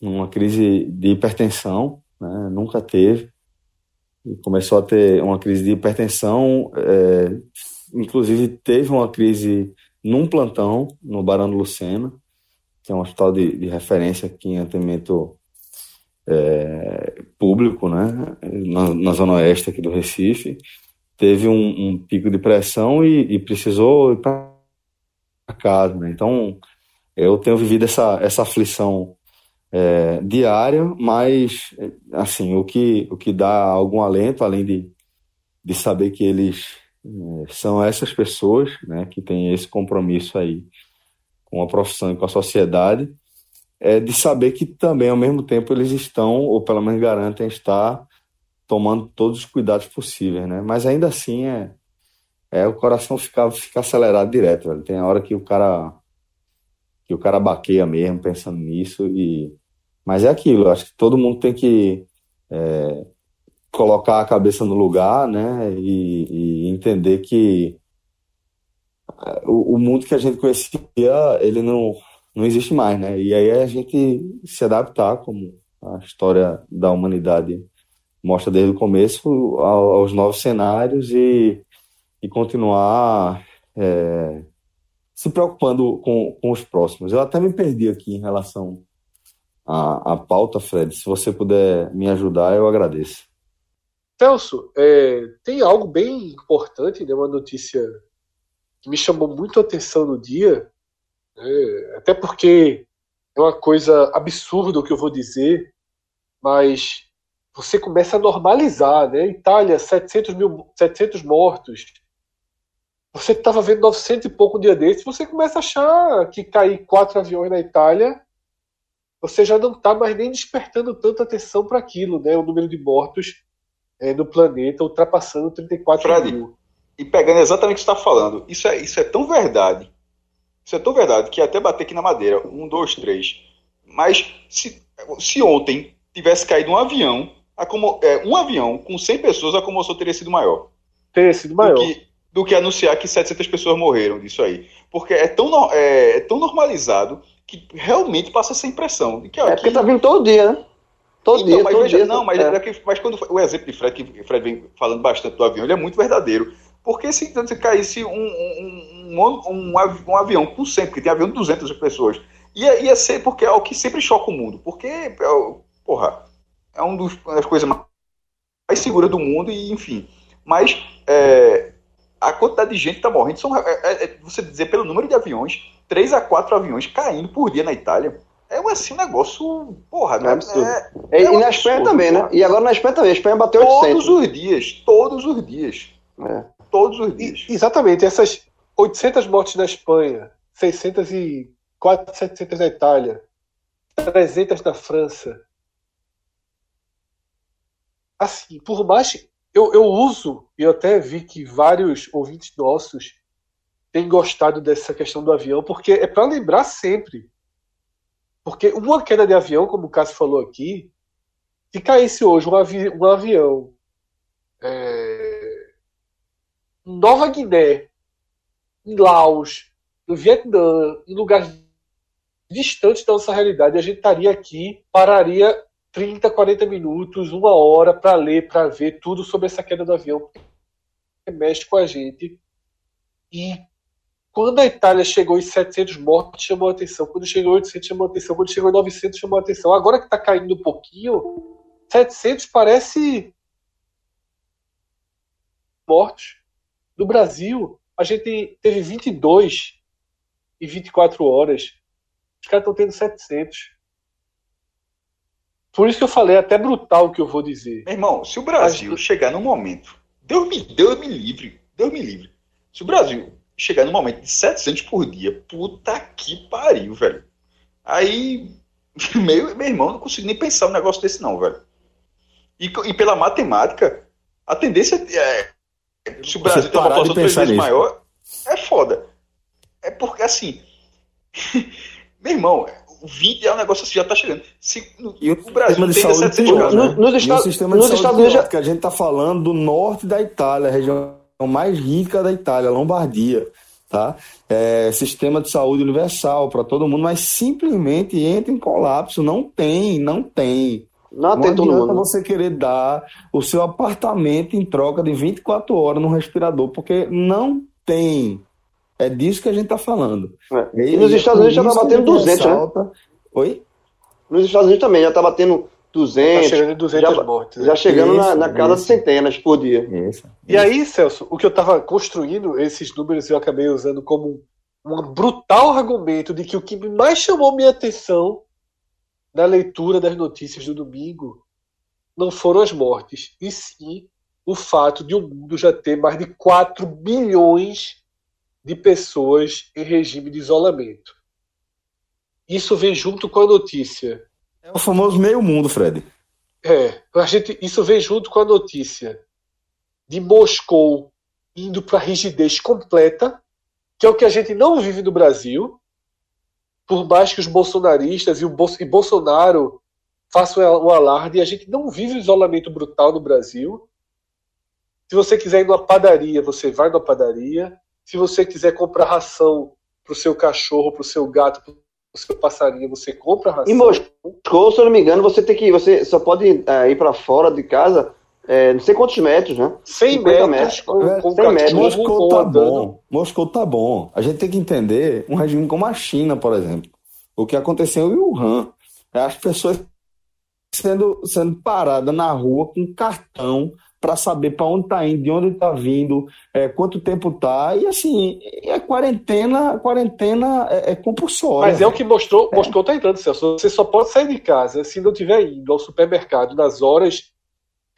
[SPEAKER 2] uma crise de hipertensão. Né? Nunca teve. E começou a ter uma crise de hipertensão. É, inclusive, teve uma crise num plantão no Barão do Lucena que é um hospital de, de referência aqui em atendimento é, público, né, na, na, zona oeste aqui do Recife, teve um, um pico de pressão e, e precisou ir para casa, né? Então, eu tenho vivido essa, essa aflição é, diária, mas, assim, o que, o que dá algum alento, além de, de saber que eles é, são essas pessoas, né, que têm esse compromisso aí com a profissão e com a sociedade, é de saber que também, ao mesmo tempo, eles estão, ou pelo menos garantem estar, tomando todos os cuidados possíveis, né? Mas ainda assim, é, é o coração ficar fica acelerado direto, velho. Tem a hora que o cara que o cara baqueia mesmo pensando nisso e mas é aquilo, acho que todo mundo tem que é, colocar a cabeça no lugar, né, e, e entender que o, o, mundo que a gente conhecia, ele não, não existe mais, né? E aí a gente se adaptar, como a história da humanidade mostra desde o começo, aos novos cenários e, e continuar é, se preocupando com, com os próximos. Eu até me perdi aqui em relação à, à pauta, Fred. Se você puder me ajudar, eu agradeço.
[SPEAKER 3] Celso, é, tem algo bem importante, né, uma notícia que me chamou muito a atenção no dia, né, até porque é uma coisa absurda o que eu vou dizer, mas você começa a normalizar, né? Itália, 700, mil, 700 mortos. Você estava vendo 900 e pouco um dia desse, você começa a achar que cair quatro aviões na Itália, você já não está mais nem despertando tanta atenção para aquilo, né? O número de mortos é, no planeta ultrapassando 34 Fred, mil
[SPEAKER 5] e pegando exatamente o que você está falando, isso é, isso é tão verdade Isso é tão verdade que até bater aqui na madeira. Um, dois, três. Mas se, se ontem tivesse caído um avião, como, é, um avião com 100 pessoas, a comoção teria sido maior.
[SPEAKER 3] Teria sido maior.
[SPEAKER 5] Do que, do que anunciar que 700 pessoas morreram disso aí. Porque é tão, é, é tão normalizado que realmente passa essa impressão. De que,
[SPEAKER 4] ó, é porque que... tá vindo todo dia, né? Todo então, dia,
[SPEAKER 5] mas,
[SPEAKER 4] todo
[SPEAKER 5] veja,
[SPEAKER 4] dia.
[SPEAKER 5] Não, mas, é. é mas quando o exemplo de Fred, que Fred vem falando bastante do avião, ele é muito verdadeiro. Porque se, se caísse um, um, um, um, um avião com 100, porque tem avião de 200 pessoas, ia, ia ser porque é o que sempre choca o mundo. Porque, é porra, é um uma das coisas mais seguras do mundo, e enfim. Mas é, a quantidade de gente que está morrendo, são, é, é, é, você dizer pelo número de aviões, 3 a 4 aviões caindo por dia na Itália. É assim, um negócio, porra, é,
[SPEAKER 4] absurdo. É, é, e na Espanha também, né? E agora na Espanha também, a Espanha bateu
[SPEAKER 5] Todos os dias, todos os dias. É. Todos os dias.
[SPEAKER 3] E, exatamente, essas 800 mortes na Espanha, 600 e quase 700 na Itália, 300 na França. Assim, por mais eu, eu uso, e eu até vi que vários ouvintes nossos têm gostado dessa questão do avião, porque é para lembrar sempre. Porque uma queda de avião, como o Cássio falou aqui, se caísse hoje um, avi um avião é, Nova Guiné, em Laos, no Vietnã, em lugares distantes da nossa realidade, a gente estaria aqui, pararia 30, 40 minutos, uma hora para ler, para ver tudo sobre essa queda do avião. Mexe com a gente. E quando a Itália chegou em 700 mortos, chamou a atenção. Quando chegou em 800, chamou a atenção. Quando chegou em 900, chamou a atenção. Agora que está caindo um pouquinho, 700 parece mortos. No Brasil, a gente teve 22 e 24 horas. Os caras estão tendo 700. Por isso que eu falei, é até brutal o que eu vou dizer.
[SPEAKER 5] Meu irmão, se o Brasil Mas... chegar no momento. Deus me, Deus me livre. Deus me livre. Se o Brasil chegar no momento de 700 por dia, puta que pariu, velho. Aí, [LAUGHS] meu, meu irmão, não consigo nem pensar um negócio desse, não, velho. E, e pela matemática, a tendência é. Se o Brasil tem uma população três vezes maior, é foda. É porque, assim. [LAUGHS] meu irmão, o 20 é um negócio assim, já está chegando. Se, no,
[SPEAKER 2] e o Brasil tem 700 casos. Né? Nos Estados, nos Estados Unidos, já... que a gente está falando do norte da Itália, a região mais rica da Itália, Lombardia. Tá? É, sistema de saúde universal para todo mundo, mas simplesmente entra em colapso. Não tem, não tem.
[SPEAKER 4] Não, não adianta mundo.
[SPEAKER 2] você querer dar o seu apartamento em troca de 24 horas no respirador, porque não tem. É disso que a gente está falando.
[SPEAKER 4] É. E, e, nos Estados Unidos já está batendo 200, ressalta... né?
[SPEAKER 2] Oi?
[SPEAKER 4] Nos Estados Unidos também já está batendo 200. Tá chegando
[SPEAKER 3] em 200 já, mortes.
[SPEAKER 4] Já chegando isso, na, na casa de centenas por dia.
[SPEAKER 3] Isso, e aí, Celso, o que eu estava construindo, esses números eu acabei usando como um brutal argumento de que o que mais chamou minha atenção na leitura das notícias do domingo não foram as mortes, e sim o fato de o mundo já ter mais de 4 bilhões de pessoas em regime de isolamento. Isso vem junto com a notícia.
[SPEAKER 2] É o famoso meio mundo, Fred.
[SPEAKER 3] É, a gente, isso vem junto com a notícia de Moscou indo para a rigidez completa, que é o que a gente não vive no Brasil, por mais que os bolsonaristas e, o Bolso, e Bolsonaro façam o alarde, a gente não vive o isolamento brutal no Brasil. Se você quiser ir numa padaria, você vai numa padaria. Se você quiser comprar ração para o seu cachorro, para o seu gato, para o seu passarinho, você compra ração.
[SPEAKER 4] Em Moscou, se eu não me engano, você tem que. Você só pode é, ir para fora de casa é, não sei quantos metros, né?
[SPEAKER 3] 100 metros. metros com,
[SPEAKER 2] é, com 100 metros. Moscou tá bom. Moscou tá bom. A gente tem que entender um regime como a China, por exemplo. O que aconteceu em Wuhan. As pessoas sendo, sendo paradas na rua com cartão para saber para onde está indo, de onde está vindo, é, quanto tempo está e assim é quarentena, quarentena é, é compulsória.
[SPEAKER 3] Mas é o que mostrou, mostrou tá entrando, Celso. Você só pode sair de casa se não tiver indo ao supermercado nas horas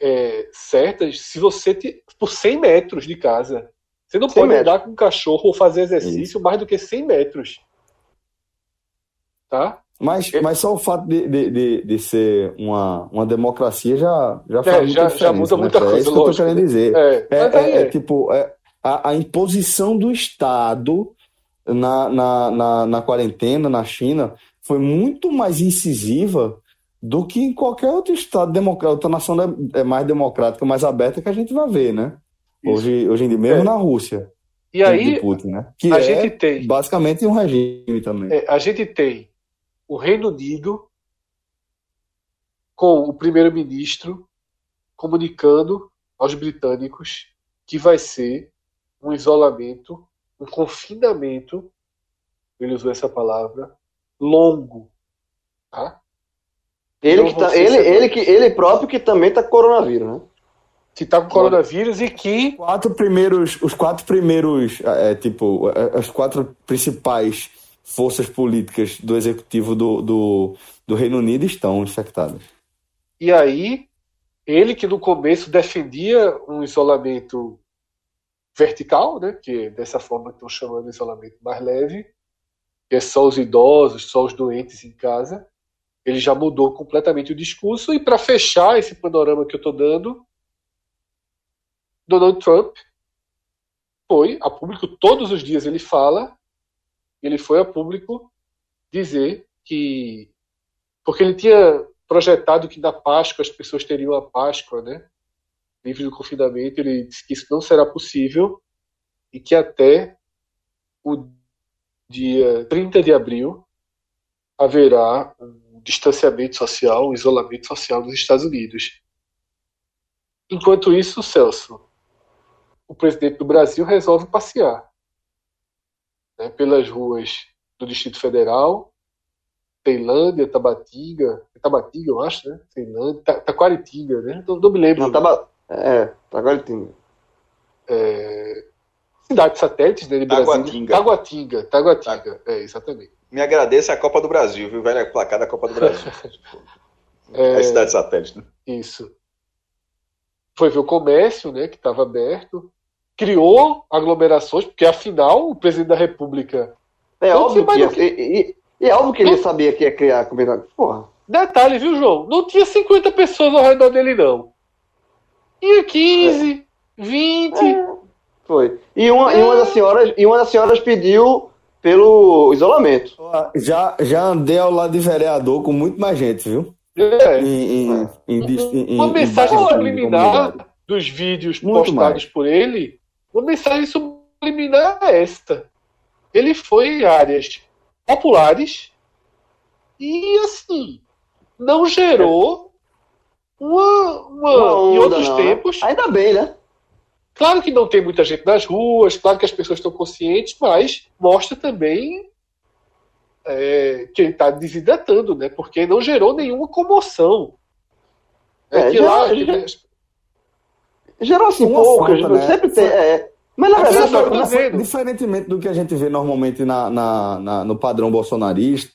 [SPEAKER 3] é, certas, se você te, por 100 metros de casa. Você não pode metros. andar com um cachorro ou fazer exercício Isso. mais do que 100 metros. Tá?
[SPEAKER 2] Mas, mas só o fato de, de, de, de, ser uma, uma democracia já, já faz é, muita já, já muda
[SPEAKER 3] né? muita coisa. É
[SPEAKER 2] isso que eu estou querendo dizer. É, é, é, é, tipo, é, a, a imposição do Estado na, na, na, na quarentena na China foi muito mais incisiva do que em qualquer outro estado democrático, outra nação é mais democrática, mais aberta que a gente vai ver, né? Hoje, hoje em dia, mesmo é. na Rússia.
[SPEAKER 3] E aí,
[SPEAKER 2] Putin, né? que
[SPEAKER 3] a
[SPEAKER 2] é
[SPEAKER 3] gente tem
[SPEAKER 2] basicamente um regime também.
[SPEAKER 3] É, a gente tem o Reino Unido com o primeiro-ministro comunicando aos britânicos que vai ser um isolamento, um confinamento, ele usou essa palavra, longo. Tá?
[SPEAKER 4] Ele, que tá, ele, ele, que, ele próprio que também está com coronavírus, né?
[SPEAKER 3] Que está com coronavírus e que.
[SPEAKER 2] Quatro primeiros, os quatro primeiros, é, tipo, é, as quatro principais forças políticas do executivo do, do, do Reino Unido estão infectadas.
[SPEAKER 3] E aí, ele que no começo defendia um isolamento vertical, né, que é dessa forma que estão chamando de isolamento mais leve, que é só os idosos, só os doentes em casa, ele já mudou completamente o discurso. E para fechar esse panorama que eu estou dando, Donald Trump foi a público, todos os dias ele fala, ele foi a público dizer que. Porque ele tinha projetado que na Páscoa as pessoas teriam a Páscoa, né? Livre do confinamento, ele disse que isso não será possível e que até o dia 30 de abril haverá um distanciamento social, um isolamento social nos Estados Unidos. Enquanto isso, Celso, o presidente do Brasil resolve passear né, pelas ruas do Distrito Federal, Tailândia, Tabatinga, Tabatinga, eu acho, né? Tailândia, Taquaritinga, né? Não, não me lembro.
[SPEAKER 4] Não, taba... É, Taquaritinga.
[SPEAKER 3] É... Cidade satélites né, de Brasília.
[SPEAKER 5] Taguatinga.
[SPEAKER 3] Taguatinga, Taguatinga, é, exatamente.
[SPEAKER 5] Me agradeça a Copa do Brasil, viu? Velha placar da Copa do Brasil. [LAUGHS] é, é cidade satélite, né?
[SPEAKER 3] Isso. Foi ver o comércio, né, que estava aberto, criou aglomerações, porque afinal o presidente da República.
[SPEAKER 4] É óbvio que, que... E, e, é óbvio que ele sabia que ia criar comunidade. Porra.
[SPEAKER 3] Detalhe, viu, João? Não tinha 50 pessoas ao redor dele, não. Tinha 15, é. 20. É.
[SPEAKER 4] Foi. E uma, é. e, uma das senhoras, e uma das senhoras pediu pelo isolamento.
[SPEAKER 2] Já, já andei ao lado de vereador com muito mais gente, viu?
[SPEAKER 3] É. Em, em, em, uma mensagem subliminar dos vídeos muito postados mais. por ele, uma mensagem subliminar é esta. Ele foi em áreas populares e, assim, não gerou uma, uma, uma em outros não, né? tempos.
[SPEAKER 4] Né? Ainda bem, né?
[SPEAKER 3] Claro que não tem muita gente nas ruas, claro que as pessoas estão conscientes, mas mostra também é, que ele está desidratando, né? Porque não gerou nenhuma comoção.
[SPEAKER 4] É, é que gerou, lá, gerou, gerou assim poucas, né? sempre tem. É,
[SPEAKER 2] mas na verdade, diferentemente do que a gente vê normalmente na, na, na, no padrão bolsonarista,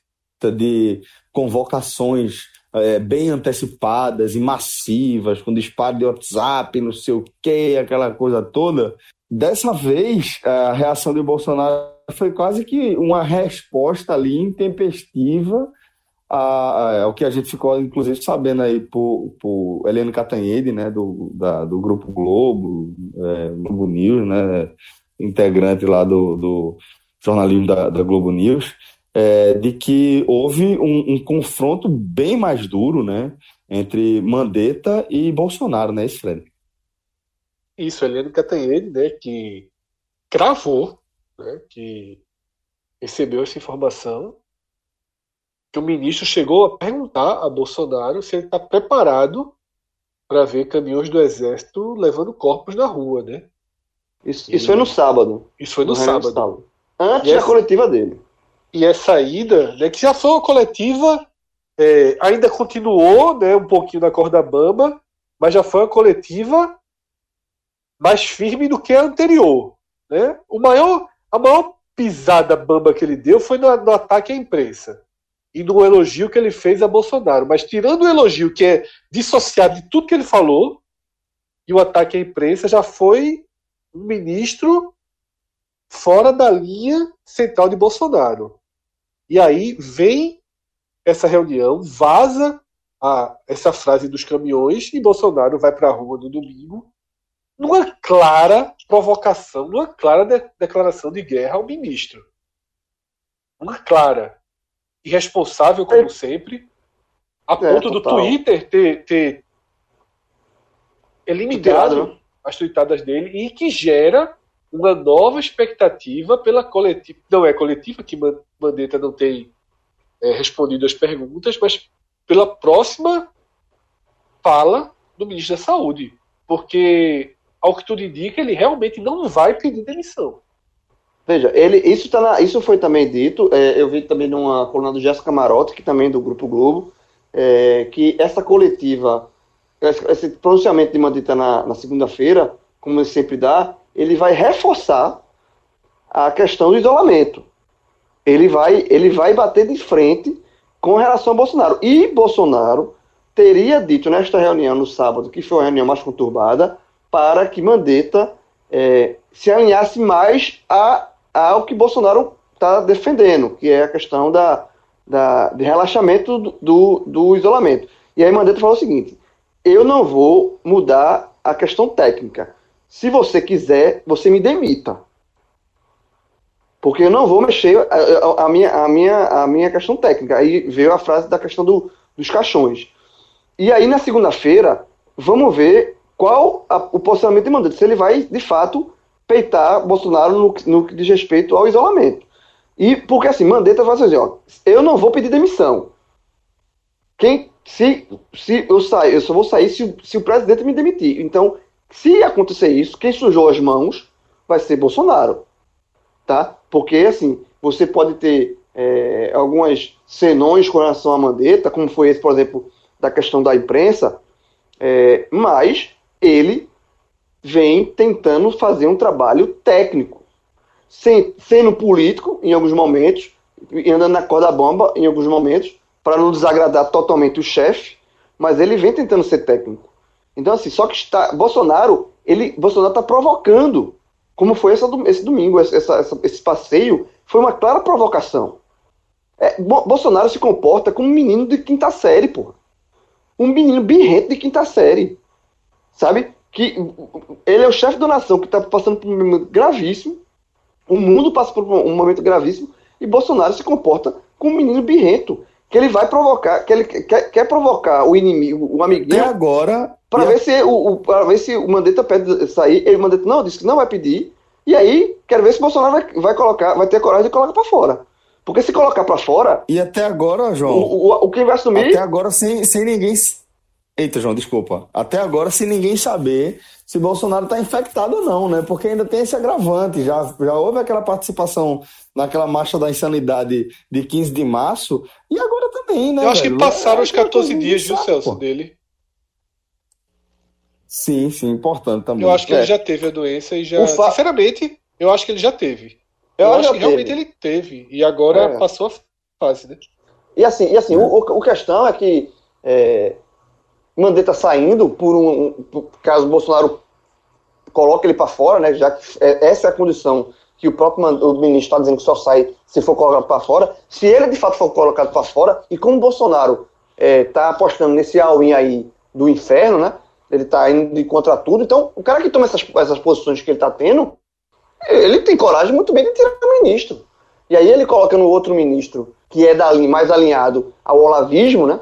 [SPEAKER 2] de convocações é, bem antecipadas e massivas, com disparo de WhatsApp, não sei o que, aquela coisa toda. Dessa vez, a reação de Bolsonaro foi quase que uma resposta ali intempestiva ao que a gente ficou, inclusive, sabendo aí por, por Heleno Catanhede, né, do, da, do Grupo Globo, é, Globo News, né, integrante lá do, do jornalismo da, da Globo News, é, de que houve um, um, confronto bem mais duro né, entre Mandetta e Bolsonaro, né, esse Fred?
[SPEAKER 3] Isso, Heleno Catanhede, né, que cravou, né, que recebeu essa informação, que o ministro chegou a perguntar a Bolsonaro se ele está preparado para ver caminhões do Exército levando corpos na rua, né?
[SPEAKER 4] Isso, isso foi no sábado.
[SPEAKER 3] Isso foi no, no sábado. sábado.
[SPEAKER 4] Antes da coletiva dele
[SPEAKER 3] e essa ida, né, que já foi uma coletiva, é, ainda continuou né, um pouquinho na corda bamba, mas já foi uma coletiva mais firme do que a anterior. Né? O maior, a maior pisada bamba que ele deu foi no, no ataque à imprensa e no elogio que ele fez a Bolsonaro. Mas tirando o elogio, que é dissociado de tudo que ele falou, e o ataque à imprensa já foi um ministro fora da linha central de Bolsonaro. E aí vem essa reunião, vaza a, essa frase dos caminhões e Bolsonaro vai para a rua no domingo numa clara provocação, numa clara de, declaração de guerra ao ministro. uma clara irresponsável, como é. sempre, a é, ponto do Twitter ter, ter eliminado né? as tweetadas dele e que gera uma nova expectativa pela coletiva. Não é coletiva, que Mandetta não tem é, respondido as perguntas, mas pela próxima fala do ministro da Saúde. Porque, ao que tudo indica, ele realmente não vai pedir demissão.
[SPEAKER 4] Veja, ele, isso, tá na, isso foi também dito, é, eu vi também numa coluna do Jéssica Marotti, que também é do Grupo Globo, é, que essa coletiva, esse pronunciamento de Mandita na, na segunda-feira, como ele sempre dá, ele vai reforçar a questão do isolamento. Ele vai, ele vai bater de frente com relação a Bolsonaro. E Bolsonaro teria dito nesta reunião no sábado, que foi a reunião mais conturbada, para que Mandetta é, se alinhasse mais a ao que Bolsonaro está defendendo, que é a questão da, da, de relaxamento do, do, do isolamento. E aí Mandetta falou o seguinte: eu não vou mudar a questão técnica. Se você quiser, você me demita. Porque eu não vou mexer a, a, a minha, a, minha, a minha questão técnica. Aí veio a frase da questão do, dos caixões. E aí, na segunda-feira, vamos ver qual a, o posicionamento de Mandetta. Se ele vai, de fato, peitar Bolsonaro no, no que diz respeito ao isolamento. E porque assim, Mandetta vai dizer, ó, eu não vou pedir demissão. Quem se, se eu sair, eu só vou sair se, se o presidente me demitir. Então, se acontecer isso, quem sujou as mãos vai ser Bolsonaro, tá? Porque assim, você pode ter é, algumas senões com relação a Mandetta, como foi esse, por exemplo, da questão da imprensa, é, mas ele vem tentando fazer um trabalho técnico, sem, sendo político em alguns momentos, e andando na corda bomba em alguns momentos, para não desagradar totalmente o chefe, mas ele vem tentando ser técnico. Então, assim, só que está, Bolsonaro, ele, Bolsonaro está provocando, como foi essa, esse domingo, essa, essa, esse passeio, foi uma clara provocação. É, Bolsonaro se comporta como um menino de quinta série, porra. Um menino birrento de quinta série. Sabe? que ele é o chefe da nação que está passando por um momento gravíssimo, o mundo passa por um momento gravíssimo, e Bolsonaro se comporta como um menino birrento, que ele vai provocar, que ele quer, quer provocar o inimigo, o amiguinho.
[SPEAKER 2] E agora.
[SPEAKER 4] Para ver, se o, o, ver se o Mandetta pede sair. Ele Mandetta não, disse que não vai pedir. E aí, quero ver se Bolsonaro vai, vai colocar, vai ter coragem de colocar para fora. Porque se colocar para fora.
[SPEAKER 2] E até agora, João.
[SPEAKER 4] O, o, o quem vai assumir.
[SPEAKER 2] Até agora, sem, sem ninguém Eita, João, desculpa. Até agora, sem ninguém saber se Bolsonaro está infectado ou não, né? Porque ainda tem esse agravante. Já, já houve aquela participação naquela marcha da insanidade de 15 de março, e agora também, né?
[SPEAKER 3] Eu acho velho? que passaram é, os 14 dias, viu, Celso, pô. dele.
[SPEAKER 2] Sim, sim, importante também.
[SPEAKER 3] Eu acho que é. ele já teve a doença e já. Fa... Sinceramente, eu acho que ele já teve. Eu, eu acho que teve. realmente ele teve. E agora é. passou a fase, né?
[SPEAKER 4] E assim, e assim o, o, o questão é que. É Mandetta saindo por um, por, caso o Bolsonaro coloque ele para fora, né? Já que é, essa é a condição que o próprio o ministro está dizendo que só sai se for colocado para fora. Se ele de fato for colocado para fora e como o Bolsonaro está é, tá apostando nesse all-in aí do inferno, né? Ele está indo de contra tudo. Então, o cara que toma essas, essas posições que ele está tendo, ele tem coragem muito bem de tirar o ministro. E aí ele coloca no outro ministro, que é dali, mais alinhado ao olavismo, né?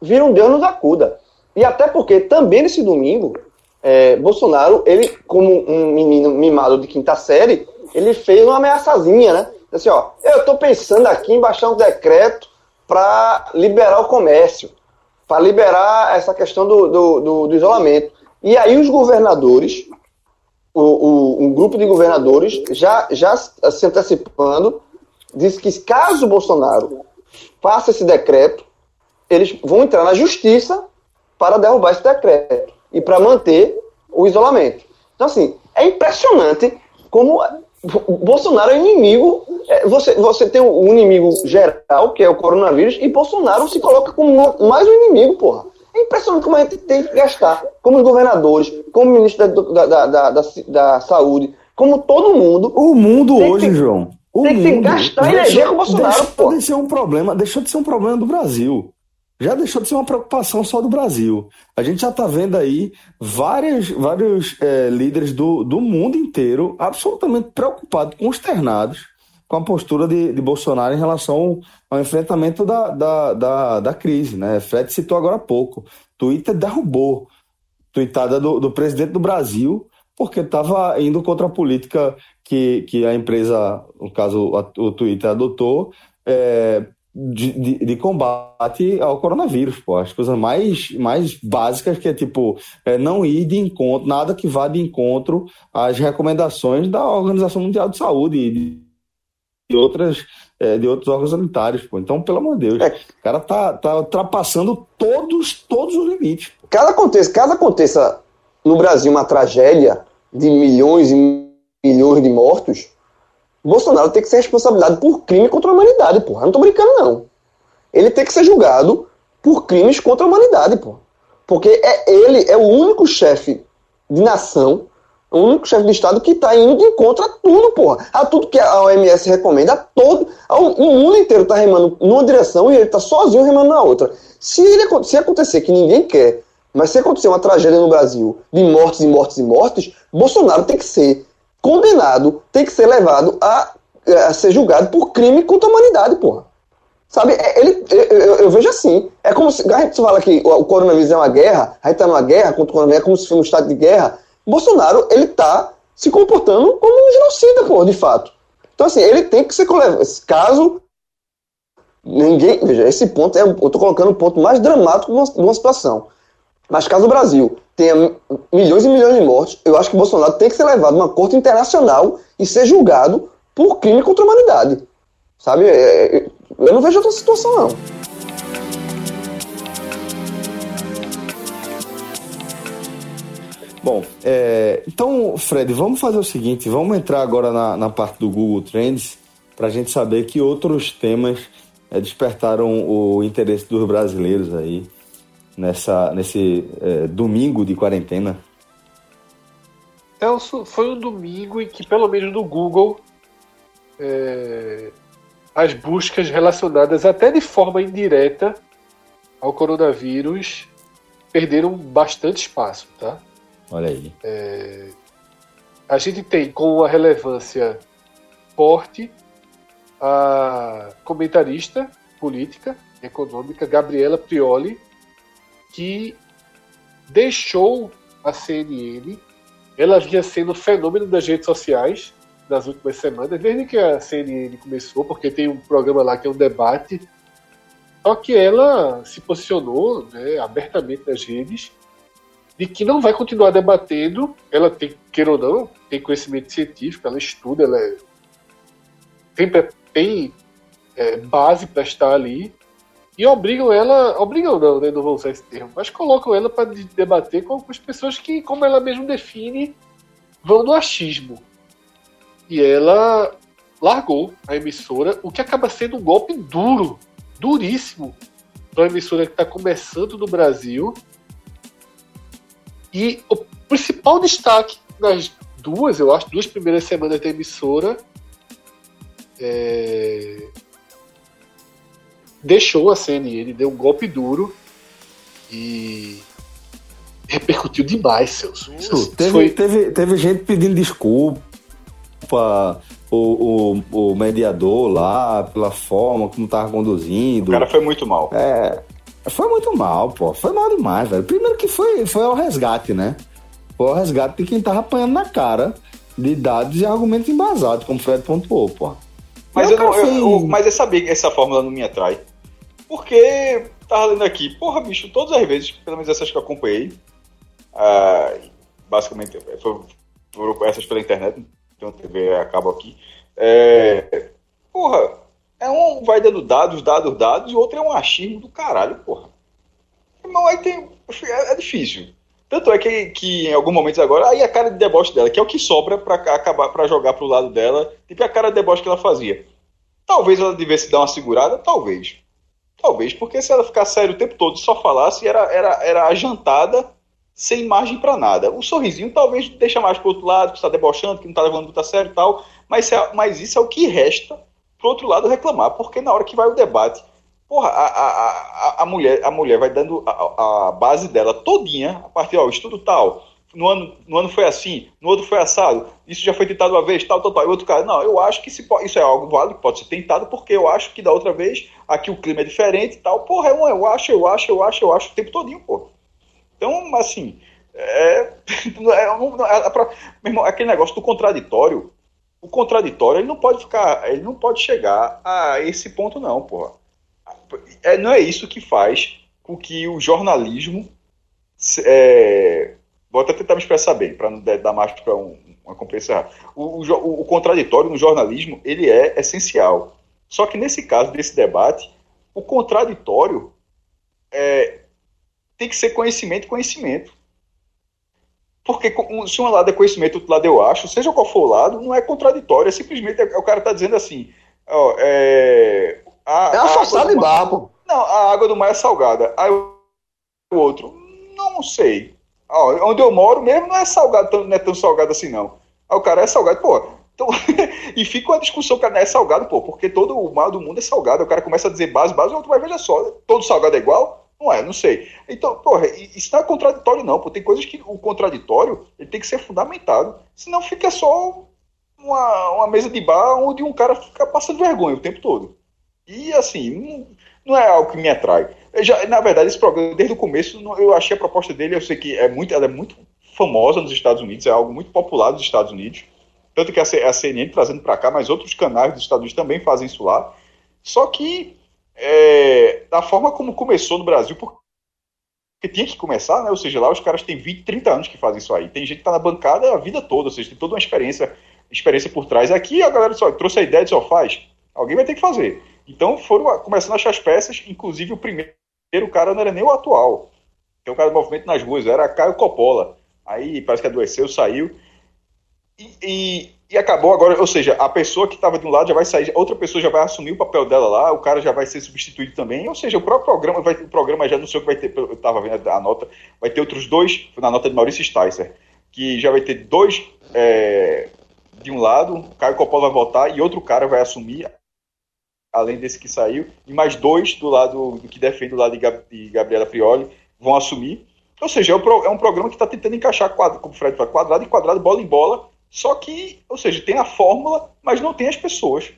[SPEAKER 4] Vira um Deus nos acuda. E até porque também nesse domingo, é, Bolsonaro, ele, como um menino mimado de quinta série, ele fez uma ameaçazinha, né? Assim, ó, eu estou pensando aqui em baixar um decreto para liberar o comércio, para liberar essa questão do, do, do, do, isolamento. E aí os governadores, o, o, um grupo de governadores, já, já se antecipando, diz que caso Bolsonaro faça esse decreto, eles vão entrar na justiça para derrubar esse decreto e para manter o isolamento. Então, assim, é impressionante como Bolsonaro é inimigo. É, você, você tem o inimigo geral, que é o coronavírus, e Bolsonaro se coloca como mais um inimigo, porra. É impressionante como a gente tem que gastar, como os governadores, como o ministro da, da, da, da, da Saúde, como todo mundo.
[SPEAKER 2] O mundo hoje, que, João. O
[SPEAKER 4] tem mundo, que gastar energia com o Bolsonaro,
[SPEAKER 2] deixou De ser um problema, deixou de ser um problema do Brasil já deixou de ser uma preocupação só do Brasil. A gente já está vendo aí vários, vários é, líderes do, do mundo inteiro absolutamente preocupados, consternados com a postura de, de Bolsonaro em relação ao enfrentamento da, da, da, da crise. Né? Fred citou agora há pouco. Twitter derrubou tweetada do, do presidente do Brasil porque estava indo contra a política que, que a empresa, no caso o Twitter, adotou é, de, de, de, combate ao coronavírus, pô. As coisas mais, mais básicas que é tipo é, não ir de encontro, nada que vá de encontro às recomendações da Organização Mundial de Saúde e de, de outras é, de outros órgãos sanitários, pô. Então, pelo amor de Deus, é. o cara tá, tá ultrapassando todos, todos os limites.
[SPEAKER 4] Cada aconteça, cada aconteça no Brasil uma tragédia de milhões e milhões de mortos, Bolsonaro tem que ser responsabilizado por crime contra a humanidade, porra. Eu não tô brincando, não. Ele tem que ser julgado por crimes contra a humanidade, porra. Porque é ele, é o único chefe de nação, o único chefe de Estado que está indo de encontro a tudo, porra. A tudo que a OMS recomenda, a todo. o mundo inteiro está remando numa direção e ele está sozinho remando na outra. Se, ele, se acontecer que ninguém quer, mas se acontecer uma tragédia no Brasil de mortes e mortes e mortes, Bolsonaro tem que ser condenado, tem que ser levado a, a ser julgado por crime contra a humanidade, porra. Sabe, é, ele, eu, eu, eu, vejo assim. É como se a gente fala que o, coronavírus é uma guerra, a gente tá numa guerra contra o coronavírus, é como se fosse um estado de guerra. Bolsonaro, ele tá se comportando como um genocida, pô, de fato. Então, assim, ele tem que ser caso ninguém. Veja, esse ponto é. Eu tô colocando o ponto mais dramático de uma, de uma situação. Mas caso o Brasil tenha milhões e milhões de mortes, eu acho que Bolsonaro tem que ser levado a uma corte internacional e ser julgado por crime contra a humanidade. Sabe? É, é, eu não vejo outra situação, não.
[SPEAKER 2] Bom, é, então, Fred, vamos fazer o seguinte: vamos entrar agora na, na parte do Google Trends para a gente saber que outros temas é, despertaram o interesse dos brasileiros aí nessa, nesse é, domingo de quarentena?
[SPEAKER 3] Elso, foi um domingo em que, pelo menos no Google, é, as buscas relacionadas até de forma indireta ao coronavírus perderam bastante espaço, tá?
[SPEAKER 2] Olha aí.
[SPEAKER 3] É, a gente tem com uma relevância forte a comentarista política econômica Gabriela Prioli, que deixou a CNN. Ela vinha sendo fenômeno das redes sociais nas últimas semanas, desde que a CNN começou, porque tem um programa lá que é um debate. Só que ela se posicionou né, abertamente nas redes de que não vai continuar debatendo. Ela tem, queira ou não, tem conhecimento científico, ela estuda, ela é, tem, tem é, base para estar ali e obrigam ela, obrigam não, né, não vou usar esse termo, mas colocam ela para debater com as pessoas que, como ela mesma define, vão no achismo. E ela largou a emissora, o que acaba sendo um golpe duro, duríssimo, para uma emissora que está começando no Brasil. E o principal destaque nas duas, eu acho, duas primeiras semanas da emissora é, deixou a CNN, deu um golpe duro e repercutiu demais, seus.
[SPEAKER 2] Teve, foi... teve, teve gente pedindo desculpa, o, o, o mediador lá, pela forma como tava conduzindo.
[SPEAKER 5] O cara foi muito mal.
[SPEAKER 2] É, foi muito mal, pô. Foi mal demais, velho. Primeiro que foi, foi ao resgate, né? Foi ao resgate de quem tava apanhando na cara de dados e argumentos embasados, como o Fred pontuou, pô.
[SPEAKER 5] Mas eu, não, eu, eu, mas eu sabia que essa fórmula não me atrai. Porque, tava lendo aqui, porra, bicho, todas as vezes, pelo menos essas que eu acompanhei, uh, basicamente foram, foram essas pela internet, então TV acaba aqui. É, porra, é um vai dando dados, dados, dados, e outro é um achismo do caralho, porra. Irmão, aí tem. É, é difícil. Tanto é que, que em alguns momentos agora, aí a cara de deboche dela, que é o que sobra para acabar para jogar pro lado dela, tipo a cara de deboche que ela fazia. Talvez ela devesse dar uma segurada, talvez. Talvez, porque se ela ficar sério o tempo todo e só falasse, era, era, era a jantada sem margem para nada. O sorrisinho talvez deixa mais pro outro lado, que está debochando, que não está levando muito a sério e tal, mas, é, mas isso é o que resta pro outro lado reclamar, porque na hora que vai o debate, porra, a, a, a, a mulher, a mulher vai dando a, a, base dela todinha, a partir, ó, estudo tal, no ano, no ano foi assim, no outro foi assado, isso já foi tentado uma vez, tal, tal, tal. E outro cara, não, eu acho que se, isso é algo válido, pode ser tentado, porque eu acho que da outra vez aqui o clima é diferente e tal. Porra, é um, eu acho, eu acho, eu acho, eu acho o tempo todinho, pô. Então, assim, é, [LAUGHS] é, não, é, é irmão, aquele negócio do contraditório, o contraditório ele não pode ficar, ele não pode chegar a esse ponto, não, porra. É, não é isso que faz com que o jornalismo é, vou até tentar me expressar bem, para não dar mais para um, uma compreensão o, o, o, contraditório no jornalismo, ele é essencial. Só que nesse caso desse debate, o contraditório é, tem que ser conhecimento e conhecimento. Porque se um lado é conhecimento, outro lado eu acho, seja qual for o lado, não é contraditório, é simplesmente o cara está dizendo assim, ó, é,
[SPEAKER 4] a, é uma forçada de barro.
[SPEAKER 5] Não, a água do mar é salgada. Aí o outro, não sei. Ó, onde eu moro mesmo não é salgado, não é tão salgado assim, não. Aí o cara é salgado, pô. Então, [LAUGHS] e fica uma discussão, cara, é salgado, pô, porque todo o mal do mundo é salgado. O cara começa a dizer base, base, o outro vai, veja só, todo salgado é igual? Não é, não sei. Então, porra, isso não é contraditório, não, pô. Tem coisas que o contraditório ele tem que ser fundamentado. Senão fica só uma, uma mesa de bar onde um cara fica passando vergonha o tempo todo. E assim, não, não é algo que me atrai. Já, na verdade, esse programa, desde o começo, eu achei a proposta dele, eu sei que é muito, ela é muito famosa nos Estados Unidos, é algo muito popular nos Estados Unidos. Tanto que a CNN trazendo para cá, mas outros canais dos Estados Unidos também fazem isso lá. Só que, é, da forma como começou no Brasil, porque tinha que começar, né? Ou seja, lá os caras têm 20, 30 anos que fazem isso aí. Tem gente que tá na bancada a vida toda, ou seja, tem toda uma experiência, experiência por trás. Aqui a galera só trouxe a ideia de só faz. Alguém vai ter que fazer. Então foram começando a achar as peças, inclusive o primeiro o cara não era nem o atual. Tem um cara do movimento nas ruas, era Caio Coppola. Aí parece que adoeceu, saiu. E, e, e acabou agora, ou seja, a pessoa que estava de um lado já vai sair, outra pessoa já vai assumir o papel dela lá, o cara já vai ser substituído também. Ou seja, o próprio programa, vai, o programa já não sei o que vai ter, eu estava vendo a nota, vai ter outros dois, na nota de Maurício Sticer, que já vai ter dois é, de um lado, Caio Coppola vai voltar e outro cara vai assumir além desse que saiu, e mais dois do lado do que defende o lado de, Gab, de Gabriela Prioli vão assumir. Ou seja, é um, é um programa que está tentando encaixar, quadro, como o Fred fala, quadrado em quadrado, bola em bola, só que, ou seja, tem a fórmula, mas não tem as pessoas.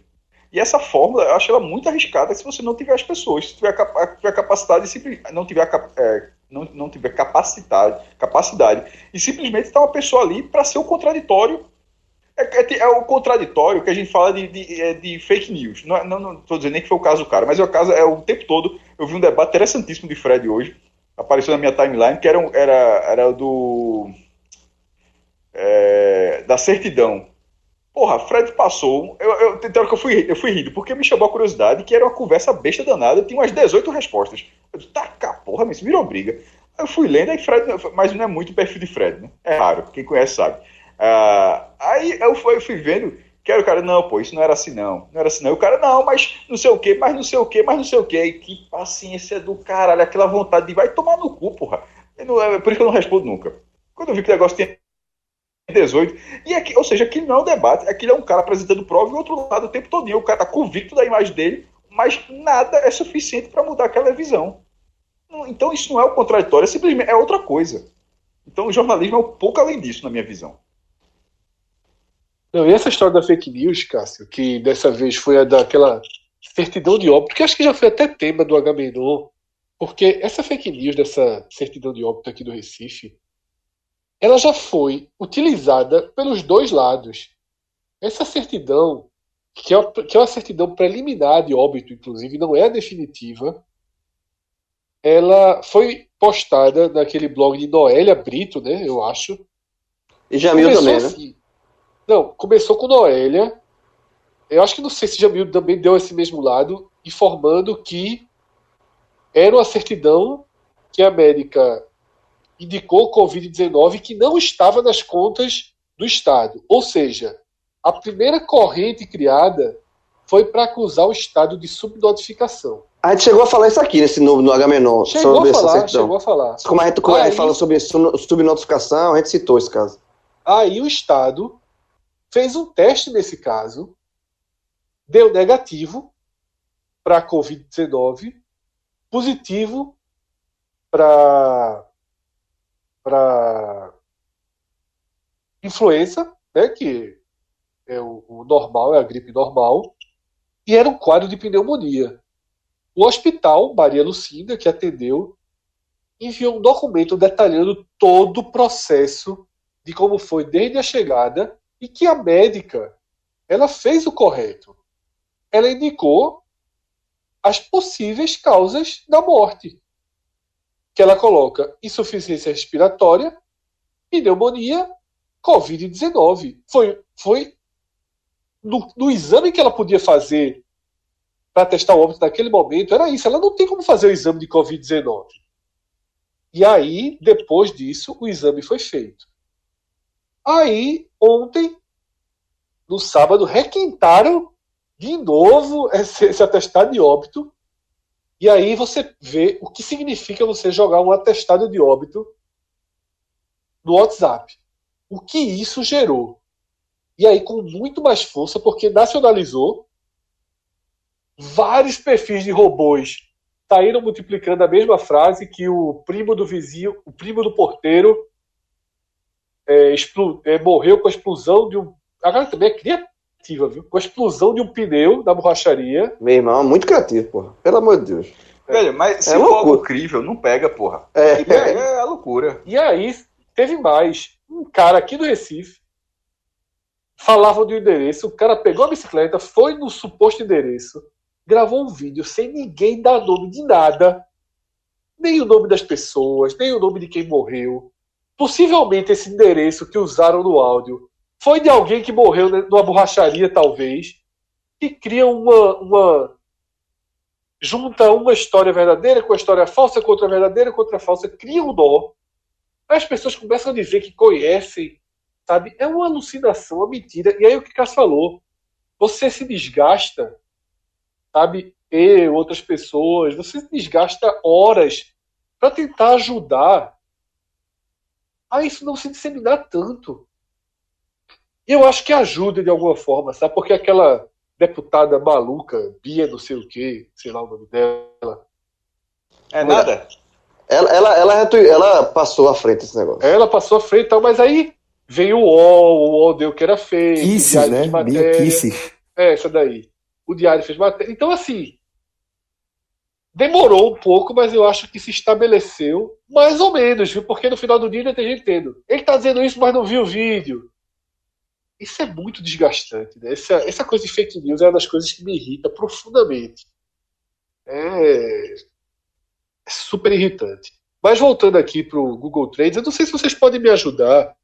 [SPEAKER 5] E essa fórmula, eu acho ela muito arriscada se você não tiver as pessoas. Se tiver, tiver capacidade, não tiver, é, não, não tiver capacidade, capacidade, e simplesmente está uma pessoa ali para ser o contraditório é, é, é, o contraditório que a gente fala de, de, é, de fake news. Não, não, não tô dizendo nem que foi o caso do cara, mas é o caso, é o tempo todo. Eu vi um debate interessantíssimo de Fred hoje, apareceu na minha timeline, que era, era, era do. É, da certidão. Porra, Fred passou. Eu, eu, tem hora que eu fui, eu fui rindo, porque me chamou a curiosidade, que era uma conversa besta danada, tinha umas 18 respostas. Eu disse, tá cá, porra, mas virou briga. Eu fui lendo, aí Fred. Mas não é muito o perfil de Fred, né? É raro, quem conhece sabe. Ah, aí eu fui, eu fui vendo que era o cara, não, pô, isso não era assim não, não era assim não. E o cara, não, mas não sei o que, mas não sei o que, mas não sei o que. Que paciência do caralho, aquela vontade de vai tomar no cu, porra. Não, é por isso que eu não respondo nunca. Quando eu vi que o negócio tinha 18, e aqui, ou seja, aquilo não é um debate, aquilo é um cara apresentando prova e o outro lado o tempo todo. O cara tá convicto da imagem dele, mas nada é suficiente para mudar aquela visão. Então isso não é o contraditório, é simplesmente é outra coisa. Então o jornalismo é um pouco além disso, na minha visão.
[SPEAKER 3] Não, e essa história da fake news, Cássio, que dessa vez foi a daquela certidão de óbito, que acho que já foi até tema do Agamenon, porque essa fake news dessa certidão de óbito aqui do Recife, ela já foi utilizada pelos dois lados. Essa certidão, que é, que é uma certidão preliminar de óbito, inclusive, não é a definitiva, ela foi postada naquele blog de Noélia Brito, né, eu acho.
[SPEAKER 4] E Jamil também, né? assim,
[SPEAKER 3] né? Não, começou com Noélia. Eu acho que não sei se Jamil também deu esse mesmo lado, informando que era uma certidão que a América indicou Covid-19 que não estava nas contas do Estado. Ou seja, a primeira corrente criada foi para acusar o Estado de subnotificação.
[SPEAKER 4] A gente chegou a falar isso aqui nesse novo no H-Menor.
[SPEAKER 3] Chegou sobre a falar, essa certidão. chegou a falar.
[SPEAKER 4] Como a gente, como aí, a gente fala sobre subnotificação, a gente citou esse caso.
[SPEAKER 3] Aí o Estado fez um teste nesse caso, deu negativo para a Covid-19, positivo para para influenza, né, que é o, o normal, é a gripe normal, e era um quadro de pneumonia. O hospital, Maria Lucinda, que atendeu, enviou um documento detalhando todo o processo de como foi desde a chegada e que a médica ela fez o correto. Ela indicou as possíveis causas da morte. Que ela coloca insuficiência respiratória, pneumonia, Covid-19. Foi, foi no, no, exame que ela podia fazer para testar o óbito naquele momento, era isso. Ela não tem como fazer o exame de Covid-19. E aí, depois disso, o exame foi feito. Aí, ontem, no sábado, requentaram de novo esse, esse atestado de óbito. E aí você vê o que significa você jogar um atestado de óbito no WhatsApp. O que isso gerou. E aí, com muito mais força, porque nacionalizou vários perfis de robôs saíram multiplicando a mesma frase que o primo do vizinho, o primo do porteiro, é, é, morreu com a explosão de um. Agora também é criativa, viu? Com a explosão de um pneu da borracharia.
[SPEAKER 4] Meu irmão, muito criativo, porra. Pelo amor de Deus.
[SPEAKER 5] É. Velho, mas se é for algo incrível, não pega, porra.
[SPEAKER 4] É,
[SPEAKER 5] é, é, loucura.
[SPEAKER 3] E aí, teve mais. Um cara aqui do Recife falava do endereço, o cara pegou a bicicleta, foi no suposto endereço, gravou um vídeo sem ninguém dar nome de nada, nem o nome das pessoas, nem o nome de quem morreu. Possivelmente esse endereço que usaram no áudio foi de alguém que morreu numa borracharia, talvez, que cria uma, uma junta uma história verdadeira com a história falsa, com outra verdadeira com outra falsa, cria um nó. As pessoas começam a dizer que conhecem, sabe? É uma alucinação, uma mentira. E aí o que Cássio falou, você se desgasta sabe, eu, outras pessoas, você desgasta horas para tentar ajudar a isso não se disseminar tanto. Eu acho que ajuda de alguma forma, sabe? Porque aquela deputada maluca, Bia não sei o que, sei lá o nome dela.
[SPEAKER 5] É nada?
[SPEAKER 4] Ela, ela, ela, ela passou à frente esse negócio.
[SPEAKER 3] Ela passou à frente e tal, mas aí veio o UOL, o UOL deu que era feio.
[SPEAKER 2] Kisses, né? Bia Kisses.
[SPEAKER 3] É, essa daí o Diário fez matéria. Então, assim, demorou um pouco, mas eu acho que se estabeleceu mais ou menos, viu? Porque no final do dia tem gente tendo. Ele tá dizendo isso, mas não viu o vídeo. Isso é muito desgastante, né? Essa, essa coisa de fake news é uma das coisas que me irrita profundamente. É, é super irritante. Mas voltando aqui para o Google Trends, eu não sei se vocês podem me ajudar.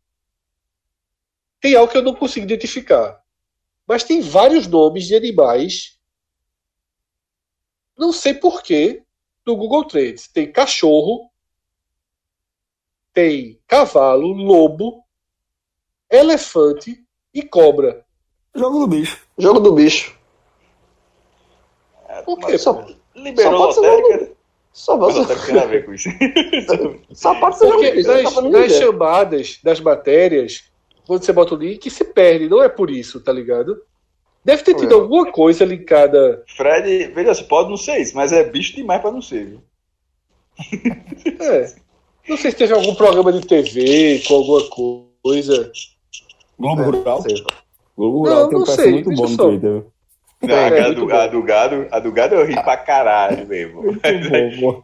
[SPEAKER 3] Tem algo que eu não consigo identificar. Mas tem vários nomes de animais. Não sei porquê. No Google Trends. Tem cachorro. Tem cavalo, lobo, elefante e cobra.
[SPEAKER 2] Jogo do bicho.
[SPEAKER 4] Jogo do bicho.
[SPEAKER 3] Por quê?
[SPEAKER 5] Só, liberou só lotérica.
[SPEAKER 4] Só pode
[SPEAKER 5] ser. a ver com isso. [LAUGHS]
[SPEAKER 4] só pode ser
[SPEAKER 3] Porque nas, nas chamadas das matérias quando você bota o link, se perde. Não é por isso, tá ligado? Deve ter tido é. alguma coisa linkada.
[SPEAKER 5] Fred, veja, se pode não ser isso, mas é bicho demais pra não ser, viu? [LAUGHS]
[SPEAKER 3] É. Não sei se teve algum programa de TV com alguma coisa.
[SPEAKER 2] Globo é, Rural?
[SPEAKER 3] Globo Rural não, tem um muito bom no Twitter.
[SPEAKER 5] Não, é, a, do, a, do, gado, a do gado eu ri pra caralho, meu irmão. [LAUGHS] Muito bom,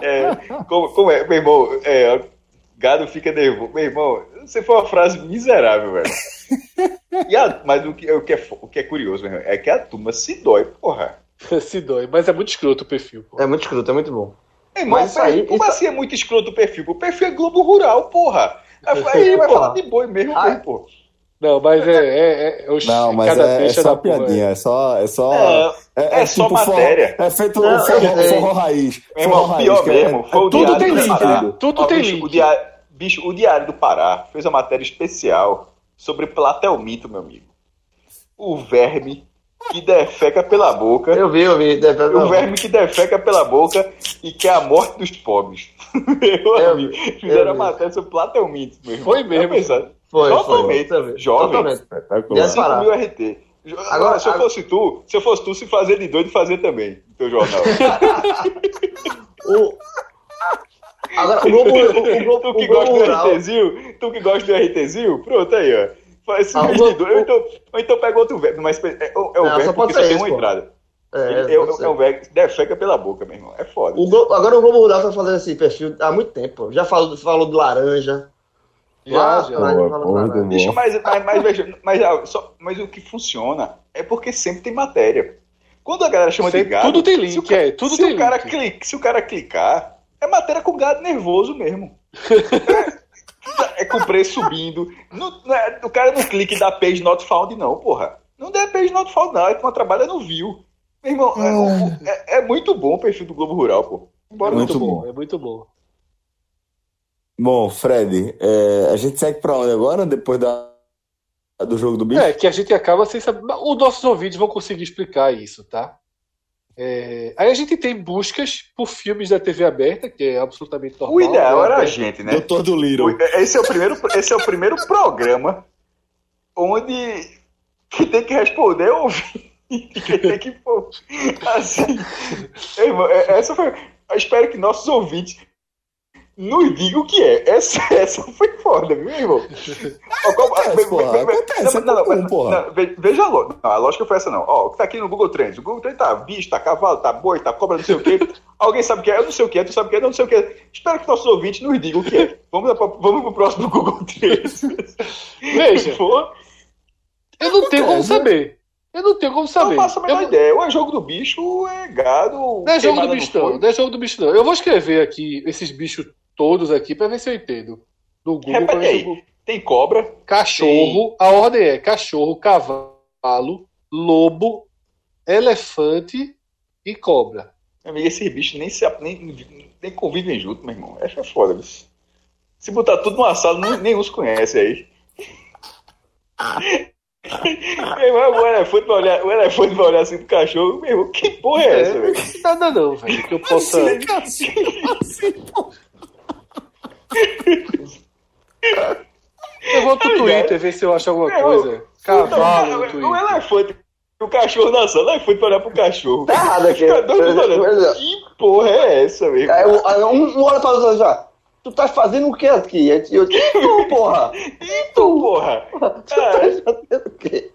[SPEAKER 5] é, como, como é, meu irmão, é, gado fica nervoso. Meu irmão, você foi uma frase miserável, velho. E a, mas o que, o, que é, o que é curioso, meu irmão, é que a turma se dói, porra. [LAUGHS]
[SPEAKER 3] se dói, mas é muito escroto o perfil.
[SPEAKER 4] Porra. É muito escroto, é muito bom.
[SPEAKER 5] É, mas, mas aí, como isso... assim é muito escroto o perfil? O perfil é Globo Rural, porra. Aí [LAUGHS] vai falar de boi mesmo, ah, mesmo, pô.
[SPEAKER 3] Não, mas é, é, é,
[SPEAKER 2] é Não, mas é, é só piadinha, é só. É só,
[SPEAKER 5] é, é, é só tipo matéria.
[SPEAKER 2] é feito não, forró, forró raiz.
[SPEAKER 5] Irmão,
[SPEAKER 2] forró
[SPEAKER 5] pior raiz, mesmo. Foi o
[SPEAKER 3] tudo tem link, né? Tudo tem link.
[SPEAKER 5] O diário, Bicho, o Diário do Pará fez uma matéria especial sobre Platelmito, meu amigo. O verme que defeca pela boca.
[SPEAKER 4] Eu vi, eu vi.
[SPEAKER 5] O verme que defeca pela boca e que é a morte dos pobres. [LAUGHS] Meu eu amigo. Vi, Fizeram a matéria sobre Platelmito, meu irmão.
[SPEAKER 3] Foi mesmo.
[SPEAKER 5] Foi, Totalmente. Foi, Jovem. Totalmente. 5 mil RT. Agora, se eu fosse tu, se eu fosse tu, se fazer de doido, fazer também, no teu jornal. [LAUGHS]
[SPEAKER 4] o, Agora,
[SPEAKER 5] Globo, o, Globo, tu que gosta do RTzinho, tu que gosta do RTzinho, pronto aí, ó. Faz esse ah, Globo... ou, então, ou então pega outro verbo, mas é, é o não, verbo porque só tem uma pô. entrada. É, é, é, um velho que defeca pela boca, meu irmão. É foda.
[SPEAKER 4] O Globo, agora o Globo Rural tá fazendo esse perfil há muito tempo. Já falou, falou de laranja.
[SPEAKER 5] Já, já. Mas, Bicho, mas, mas, mas, veja, mas, mas, só, mas o que funciona é porque sempre tem matéria. Quando a galera chama sempre, de gado.
[SPEAKER 3] Tudo tem link,
[SPEAKER 5] cara,
[SPEAKER 3] é. Tudo
[SPEAKER 5] se
[SPEAKER 3] tem
[SPEAKER 5] o cara link. Clica, se o cara clicar, é matéria com gado nervoso mesmo. é, [LAUGHS] é com preço subindo. Não, não é, o cara não clica e dá page not found, não, porra. Não dá page not found, não. É que uma trabalha no view. Meu irmão, é, é, é, muito bom o perfil do Globo Rural, pô.
[SPEAKER 3] Embora muito, muito bom. bom. É muito bom.
[SPEAKER 2] Bom, Fred, é, a gente segue para onde agora, depois da, do jogo do bicho?
[SPEAKER 3] É, que a gente acaba sem saber. Os nossos ouvintes vão conseguir explicar isso, tá? É, aí a gente tem buscas por filmes da TV aberta, que é absolutamente normal.
[SPEAKER 5] O ideal né? era a gente, né?
[SPEAKER 2] Doutor do Little.
[SPEAKER 5] Esse é o primeiro, esse é o primeiro programa onde que tem que responder ouvir. Que tem que, pô, assim, [LAUGHS] irmão, é, essa foi. Eu espero que nossos ouvintes não diga o que é. Essa, [LAUGHS] essa foi foda, viu, irmão? [LAUGHS] Acontece, porra. Acontece, não, não, não, porra. Veja logo. a lógica foi essa, não. Ó, o que tá aqui no Google Trends. O Google Trends tá bicho, tá cavalo, tá boi, tá cobra, não sei o quê. [LAUGHS] Alguém sabe o que é? Eu não sei o que é, tu sabe o que é, eu não sei o que é. Espero que nossos ouvintes nos digam o que é. Vamos, vamos pro próximo Google Trends.
[SPEAKER 3] Veja. Eu não tenho como saber. Eu não tenho como saber.
[SPEAKER 5] Não faço a menor eu... ideia. Ou é jogo do bicho, é gado.
[SPEAKER 3] Não é jogo do bicho, não. Não é jogo do bicho, não. Eu vou escrever aqui esses bichos todos aqui para ver se eu entendo.
[SPEAKER 5] No Google. Repete aí. Tem cobra.
[SPEAKER 3] Cachorro. Tem... A ordem é cachorro, cavalo, lobo, elefante e cobra.
[SPEAKER 5] Amigo, esses bichos nem, se, nem, nem convivem junto, meu irmão. Essa é foda. Se botar tudo numa sala, nem os conhece aí. [LAUGHS] meu irmão, o elefante vai olhar, o elefante vai olhar assim pro cachorro, meu irmão, que porra é, é essa, velho?
[SPEAKER 3] Nada não, velho, que eu possa... Assim, assim, eu vou pro Twitter ver se eu acho alguma coisa. Cavalo no Twitter.
[SPEAKER 5] O elefante, o cachorro na sala, o elefante pra olhar pro cachorro.
[SPEAKER 4] Tá errado aqui.
[SPEAKER 5] Que porra é essa, meu? É,
[SPEAKER 4] um, um olha pra outro já. Tu tá fazendo o que aqui? Eu, e tu, porra? [LAUGHS]
[SPEAKER 5] E tu, porra? Tu tá fazendo o quê?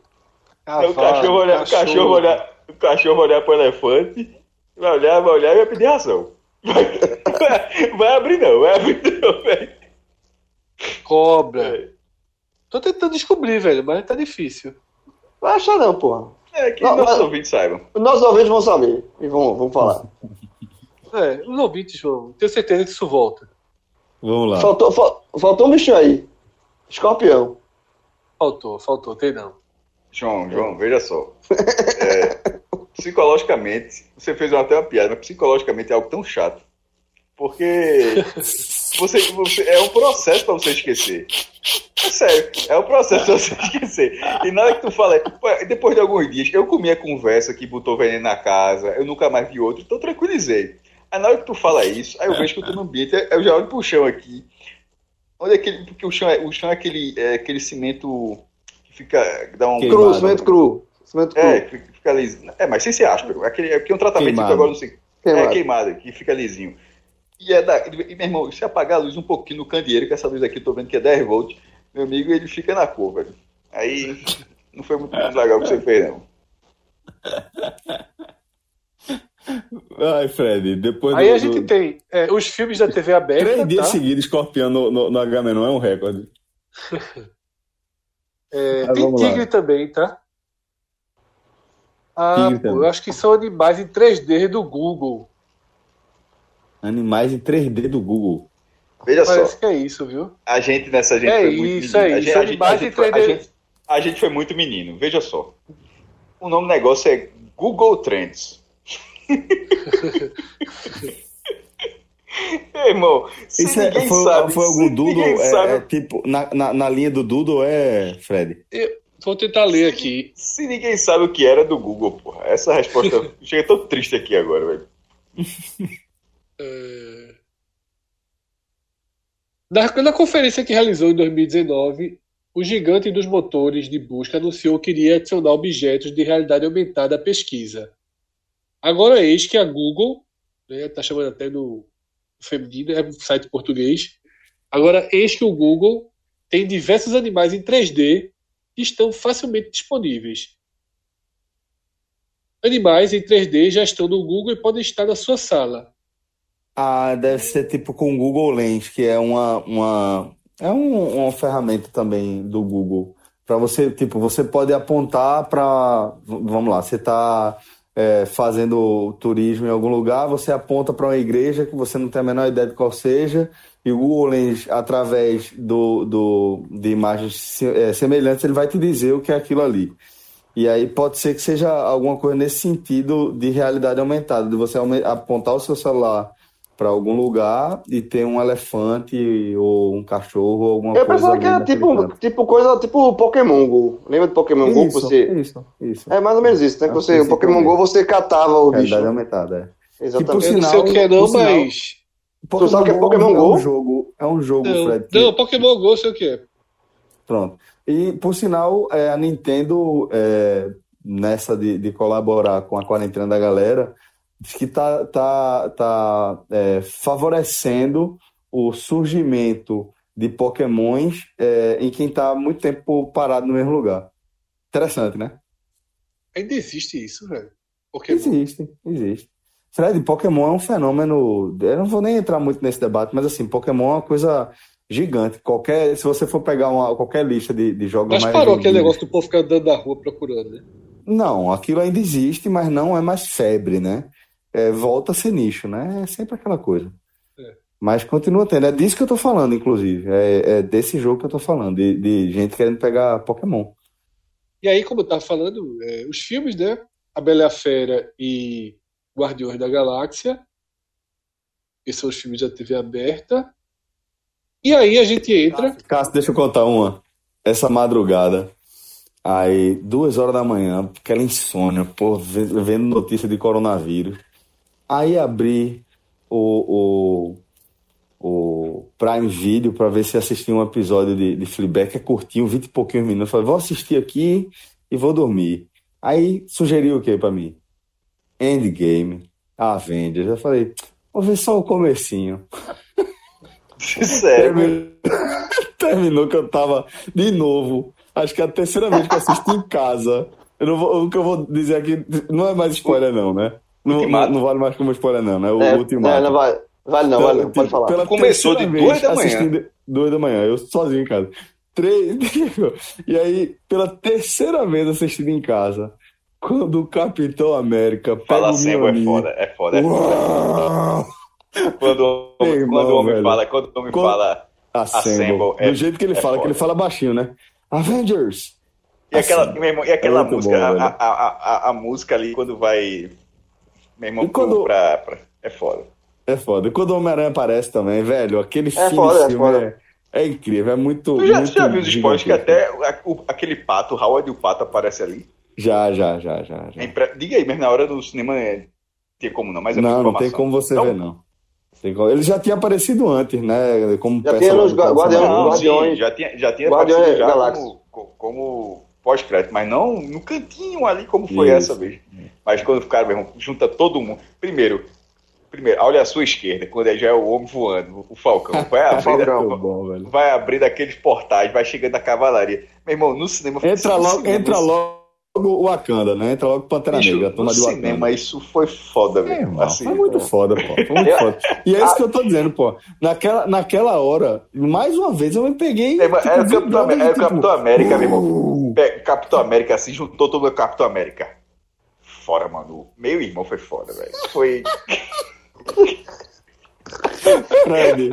[SPEAKER 5] o cachorro olhar, o cachorro olhar, o cachorro olhar pro elefante, vai olhar, vai olhar e vai pedir ração. Vai, vai abrir não, vai abrir não, velho.
[SPEAKER 3] Cobra. É. Tô tentando descobrir, velho, mas tá difícil.
[SPEAKER 4] Vai achar não, porra.
[SPEAKER 5] É, que não, nossos mas, ouvintes saibam.
[SPEAKER 4] Nossos ouvintes vão saber e vão, vão falar.
[SPEAKER 3] É, os ouvintes vão. Tenho certeza que isso volta.
[SPEAKER 2] Vamos lá.
[SPEAKER 4] Faltou, fal, faltou um bicho aí. Escorpião.
[SPEAKER 3] Faltou, faltou, tem não.
[SPEAKER 5] João, João, veja só. [LAUGHS] É, psicologicamente, você fez até uma piada, mas psicologicamente é algo tão chato. Porque [LAUGHS] você, você é um processo para você esquecer. É sério, é um processo para você esquecer. E nada que tu fala, depois de alguns dias, eu comi a conversa que botou veneno na casa, eu nunca mais vi outro, então tranquilizei. Aí na hora que tu fala isso, aí eu vejo que eu tô no ambiente, eu já olho pro chão aqui. Onde é aquele. Porque o chão é, o chão é aquele, é aquele cimento que fica. Dá um.
[SPEAKER 4] Cru, cimento cru. Cimento
[SPEAKER 5] é, cru. É, fica liso. É, mas sem ser áspero. É, aquele, é porque é um tratamento que agora não sei. Queimado. É queimado, que fica lisinho. E, é da, e, meu irmão, se apagar a luz um pouquinho no candeeiro, que essa luz aqui eu tô vendo que é 10 volts, meu amigo, ele fica na cor, velho. Aí não foi muito [LAUGHS] legal o que você fez, não.
[SPEAKER 2] Ai, Fred, depois
[SPEAKER 3] Aí do, a gente do... tem é, os filmes da TV aberta.
[SPEAKER 2] Três dias tá? seguidos escorpião no, no, no H-Menon é um recorde. [LAUGHS]
[SPEAKER 3] é, tem tigre lá. também, tá? Ah, pô, eu acho que são animais em 3D do Google.
[SPEAKER 2] Animais em 3D do Google.
[SPEAKER 5] Veja
[SPEAKER 3] Parece
[SPEAKER 5] só.
[SPEAKER 3] que é isso, viu?
[SPEAKER 5] A gente nessa gente
[SPEAKER 3] é
[SPEAKER 5] foi
[SPEAKER 3] isso, muito menino. É isso, a, gente, a, gente, foi, a,
[SPEAKER 5] gente, a gente foi muito menino. Veja só. O nome do negócio é Google Trends. [LAUGHS] irmão, se Isso é,
[SPEAKER 2] foi,
[SPEAKER 5] sabe,
[SPEAKER 2] foi algum Doodle, é, é, tipo, na, na, na, linha do Doodle é, Fred?
[SPEAKER 3] Eu vou tentar ler
[SPEAKER 5] se,
[SPEAKER 3] aqui.
[SPEAKER 5] Se ninguém sabe o que era do Google, porra, essa resposta [LAUGHS] chega tão triste aqui agora, velho. [LAUGHS]
[SPEAKER 3] É... Na, na conferência que realizou em 2019, o gigante dos motores de busca anunciou que iria adicionar objetos de realidade aumentada à pesquisa. Agora eis que a Google, está né, tá chamando até no feminino, é um site português. Agora, eis que o Google tem diversos animais em 3D que estão facilmente disponíveis. Animais em 3D já estão no Google e podem estar na sua sala.
[SPEAKER 2] Ah, deve ser tipo com o Google Lens, que é uma, uma é um, uma ferramenta também do Google para você, tipo, você pode apontar para, vamos lá, você está é, fazendo turismo em algum lugar, você aponta para uma igreja que você não tem a menor ideia de qual seja, e o Google Lens, através do, do, de imagens é, semelhantes, ele vai te dizer o que é aquilo ali. E aí pode ser que seja alguma coisa nesse sentido de realidade aumentada, de você apontar o seu celular para algum lugar e ter um elefante ou um cachorro ou alguma
[SPEAKER 4] eu
[SPEAKER 2] coisa.
[SPEAKER 4] Eu pensava que era tipo, tipo coisa tipo Pokémon Go. Lembra de Pokémon
[SPEAKER 2] isso,
[SPEAKER 4] Go? Você...
[SPEAKER 2] Isso, isso.
[SPEAKER 4] É mais ou menos isso, né? Que você, o Pokémon Go você catava o
[SPEAKER 2] realidade
[SPEAKER 4] bicho.
[SPEAKER 2] aumentada, é.
[SPEAKER 3] Exatamente. Que, por sinal, eu não sei o que é não, mas...
[SPEAKER 4] Pokémon tu sabe o que é Pokémon Go?
[SPEAKER 2] É um jogo, é um jogo
[SPEAKER 3] não,
[SPEAKER 2] Fred.
[SPEAKER 3] Não, Pokémon Go sei o que é.
[SPEAKER 2] Pronto. E, por sinal, é, a Nintendo, é, nessa de, de colaborar com a quarentena da galera, diz que está tá, tá, é, favorecendo o surgimento de pokémons é, em quem está muito tempo parado no mesmo lugar. Interessante, né?
[SPEAKER 3] Ainda existe isso, velho.
[SPEAKER 2] Pokémon. Existe, existe. Fred, Pokémon é um fenômeno. Eu não vou nem entrar muito nesse debate, mas assim, Pokémon é uma coisa gigante. Qualquer, se você for pegar uma, qualquer lista de, de jogos
[SPEAKER 3] mas
[SPEAKER 2] mais.
[SPEAKER 3] Mas parou aquele negócio do povo ficar andando na rua procurando, né?
[SPEAKER 2] Não, aquilo ainda existe, mas não é mais febre, né? é, volta a ser nicho, né? É sempre aquela coisa. É. Mas continua tendo. É disso que eu tô falando, inclusive. É, é desse jogo que eu tô falando, de, de, gente querendo pegar Pokémon.
[SPEAKER 3] E aí, como eu tava falando, é, os filmes, né? A Bela e a Fera e Guardiões da Galáxia. Que são os filmes da TV aberta. E aí a gente entra.
[SPEAKER 2] Cássio, deixa eu contar uma. Essa madrugada. Aí, duas horas da manhã, aquela insônia, pô, vendo notícia de coronavírus. Aí abri o, o, o Prime Video para ver se assistia um episódio de, de Fleabag, que é curtinho, 20 e pouquinhos minutos. Falei, vou assistir aqui e vou dormir. Aí sugeriu o que para mim? Endgame, Avengers. Eu falei, vou ver só o comecinho.
[SPEAKER 4] Sério?
[SPEAKER 2] Terminou, [LAUGHS] terminou que eu tava de novo. Acho que é a terceira vez que eu assisti em casa. Eu não vou, o que eu vou dizer aqui não é mais spoiler, não, né? Não, não, não, vale mais como spoiler, não, né? O
[SPEAKER 4] é,
[SPEAKER 2] Ultimato. É,
[SPEAKER 4] não vale, vale não, vale não, pode falar.
[SPEAKER 2] Pela
[SPEAKER 5] Começou de duas da manhã.
[SPEAKER 2] Duas da manhã, eu sozinho em casa. Três. [LAUGHS] e aí, pela terceira vez assistindo em casa, quando o Capitão América
[SPEAKER 5] Fala sempre, é foda, é foda, é foda. Quando, Ei, quando o homem fala, quando o homem quando... fala
[SPEAKER 2] Assemble, Assemble é, do jeito que ele é fala, foda. que ele fala baixinho, né? Avengers!
[SPEAKER 5] E aquela, assim, irmão, e aquela música, bom, a, a, a, a, música ali, quando vai meu irmão, quando... pra, pra... é foda.
[SPEAKER 2] É foda. E quando o Homem-Aranha aparece também, velho, aquele
[SPEAKER 4] é foda, é, foda.
[SPEAKER 2] É, é, incrível, é muito.
[SPEAKER 5] Tu já,
[SPEAKER 2] muito
[SPEAKER 5] já viu os spoilers que até o, aquele pato, o Howard e o pato aparece ali?
[SPEAKER 2] Já, já, já, já. já.
[SPEAKER 5] É impre... Diga aí, mas na hora do cinema é... tem como não, mas é
[SPEAKER 2] Não, não tem como você então... ver, não. Ele já tinha aparecido antes, né? Como
[SPEAKER 4] já tinha nos Guardiões.
[SPEAKER 5] Não, Guardiões. Sim, já tinha, já tinha aparecido já como, como pós-crédito, mas não no cantinho ali como foi Isso. essa vez. Mas quando o cara, meu irmão, junta todo mundo. Primeiro, primeiro, olha a sua esquerda, quando já é o homem voando, o Falcão. [LAUGHS] Vai abrir, bom, vai abrir daqueles portais, vai chegando a cavalaria. Meu irmão, no cinema.
[SPEAKER 2] Entra logo, cinema, entra logo o Wakanda, né? Entra logo Pantera Bicho, Negra, a turma
[SPEAKER 5] de Wakanda. cinema, isso foi foda, velho.
[SPEAKER 2] É, assim, foi muito foda, pô. Foi muito [LAUGHS] foda. E é isso que eu tô dizendo, pô. Naquela, naquela hora, mais uma vez, eu me peguei.
[SPEAKER 5] É, tipo, é, o Capitão, é o tipo, Capitão América, meu irmão. Uh! Capitão América se juntou todo o Capitão América fora, mano. Meu irmão foi foda, velho. Foi. [LAUGHS]
[SPEAKER 2] Fred.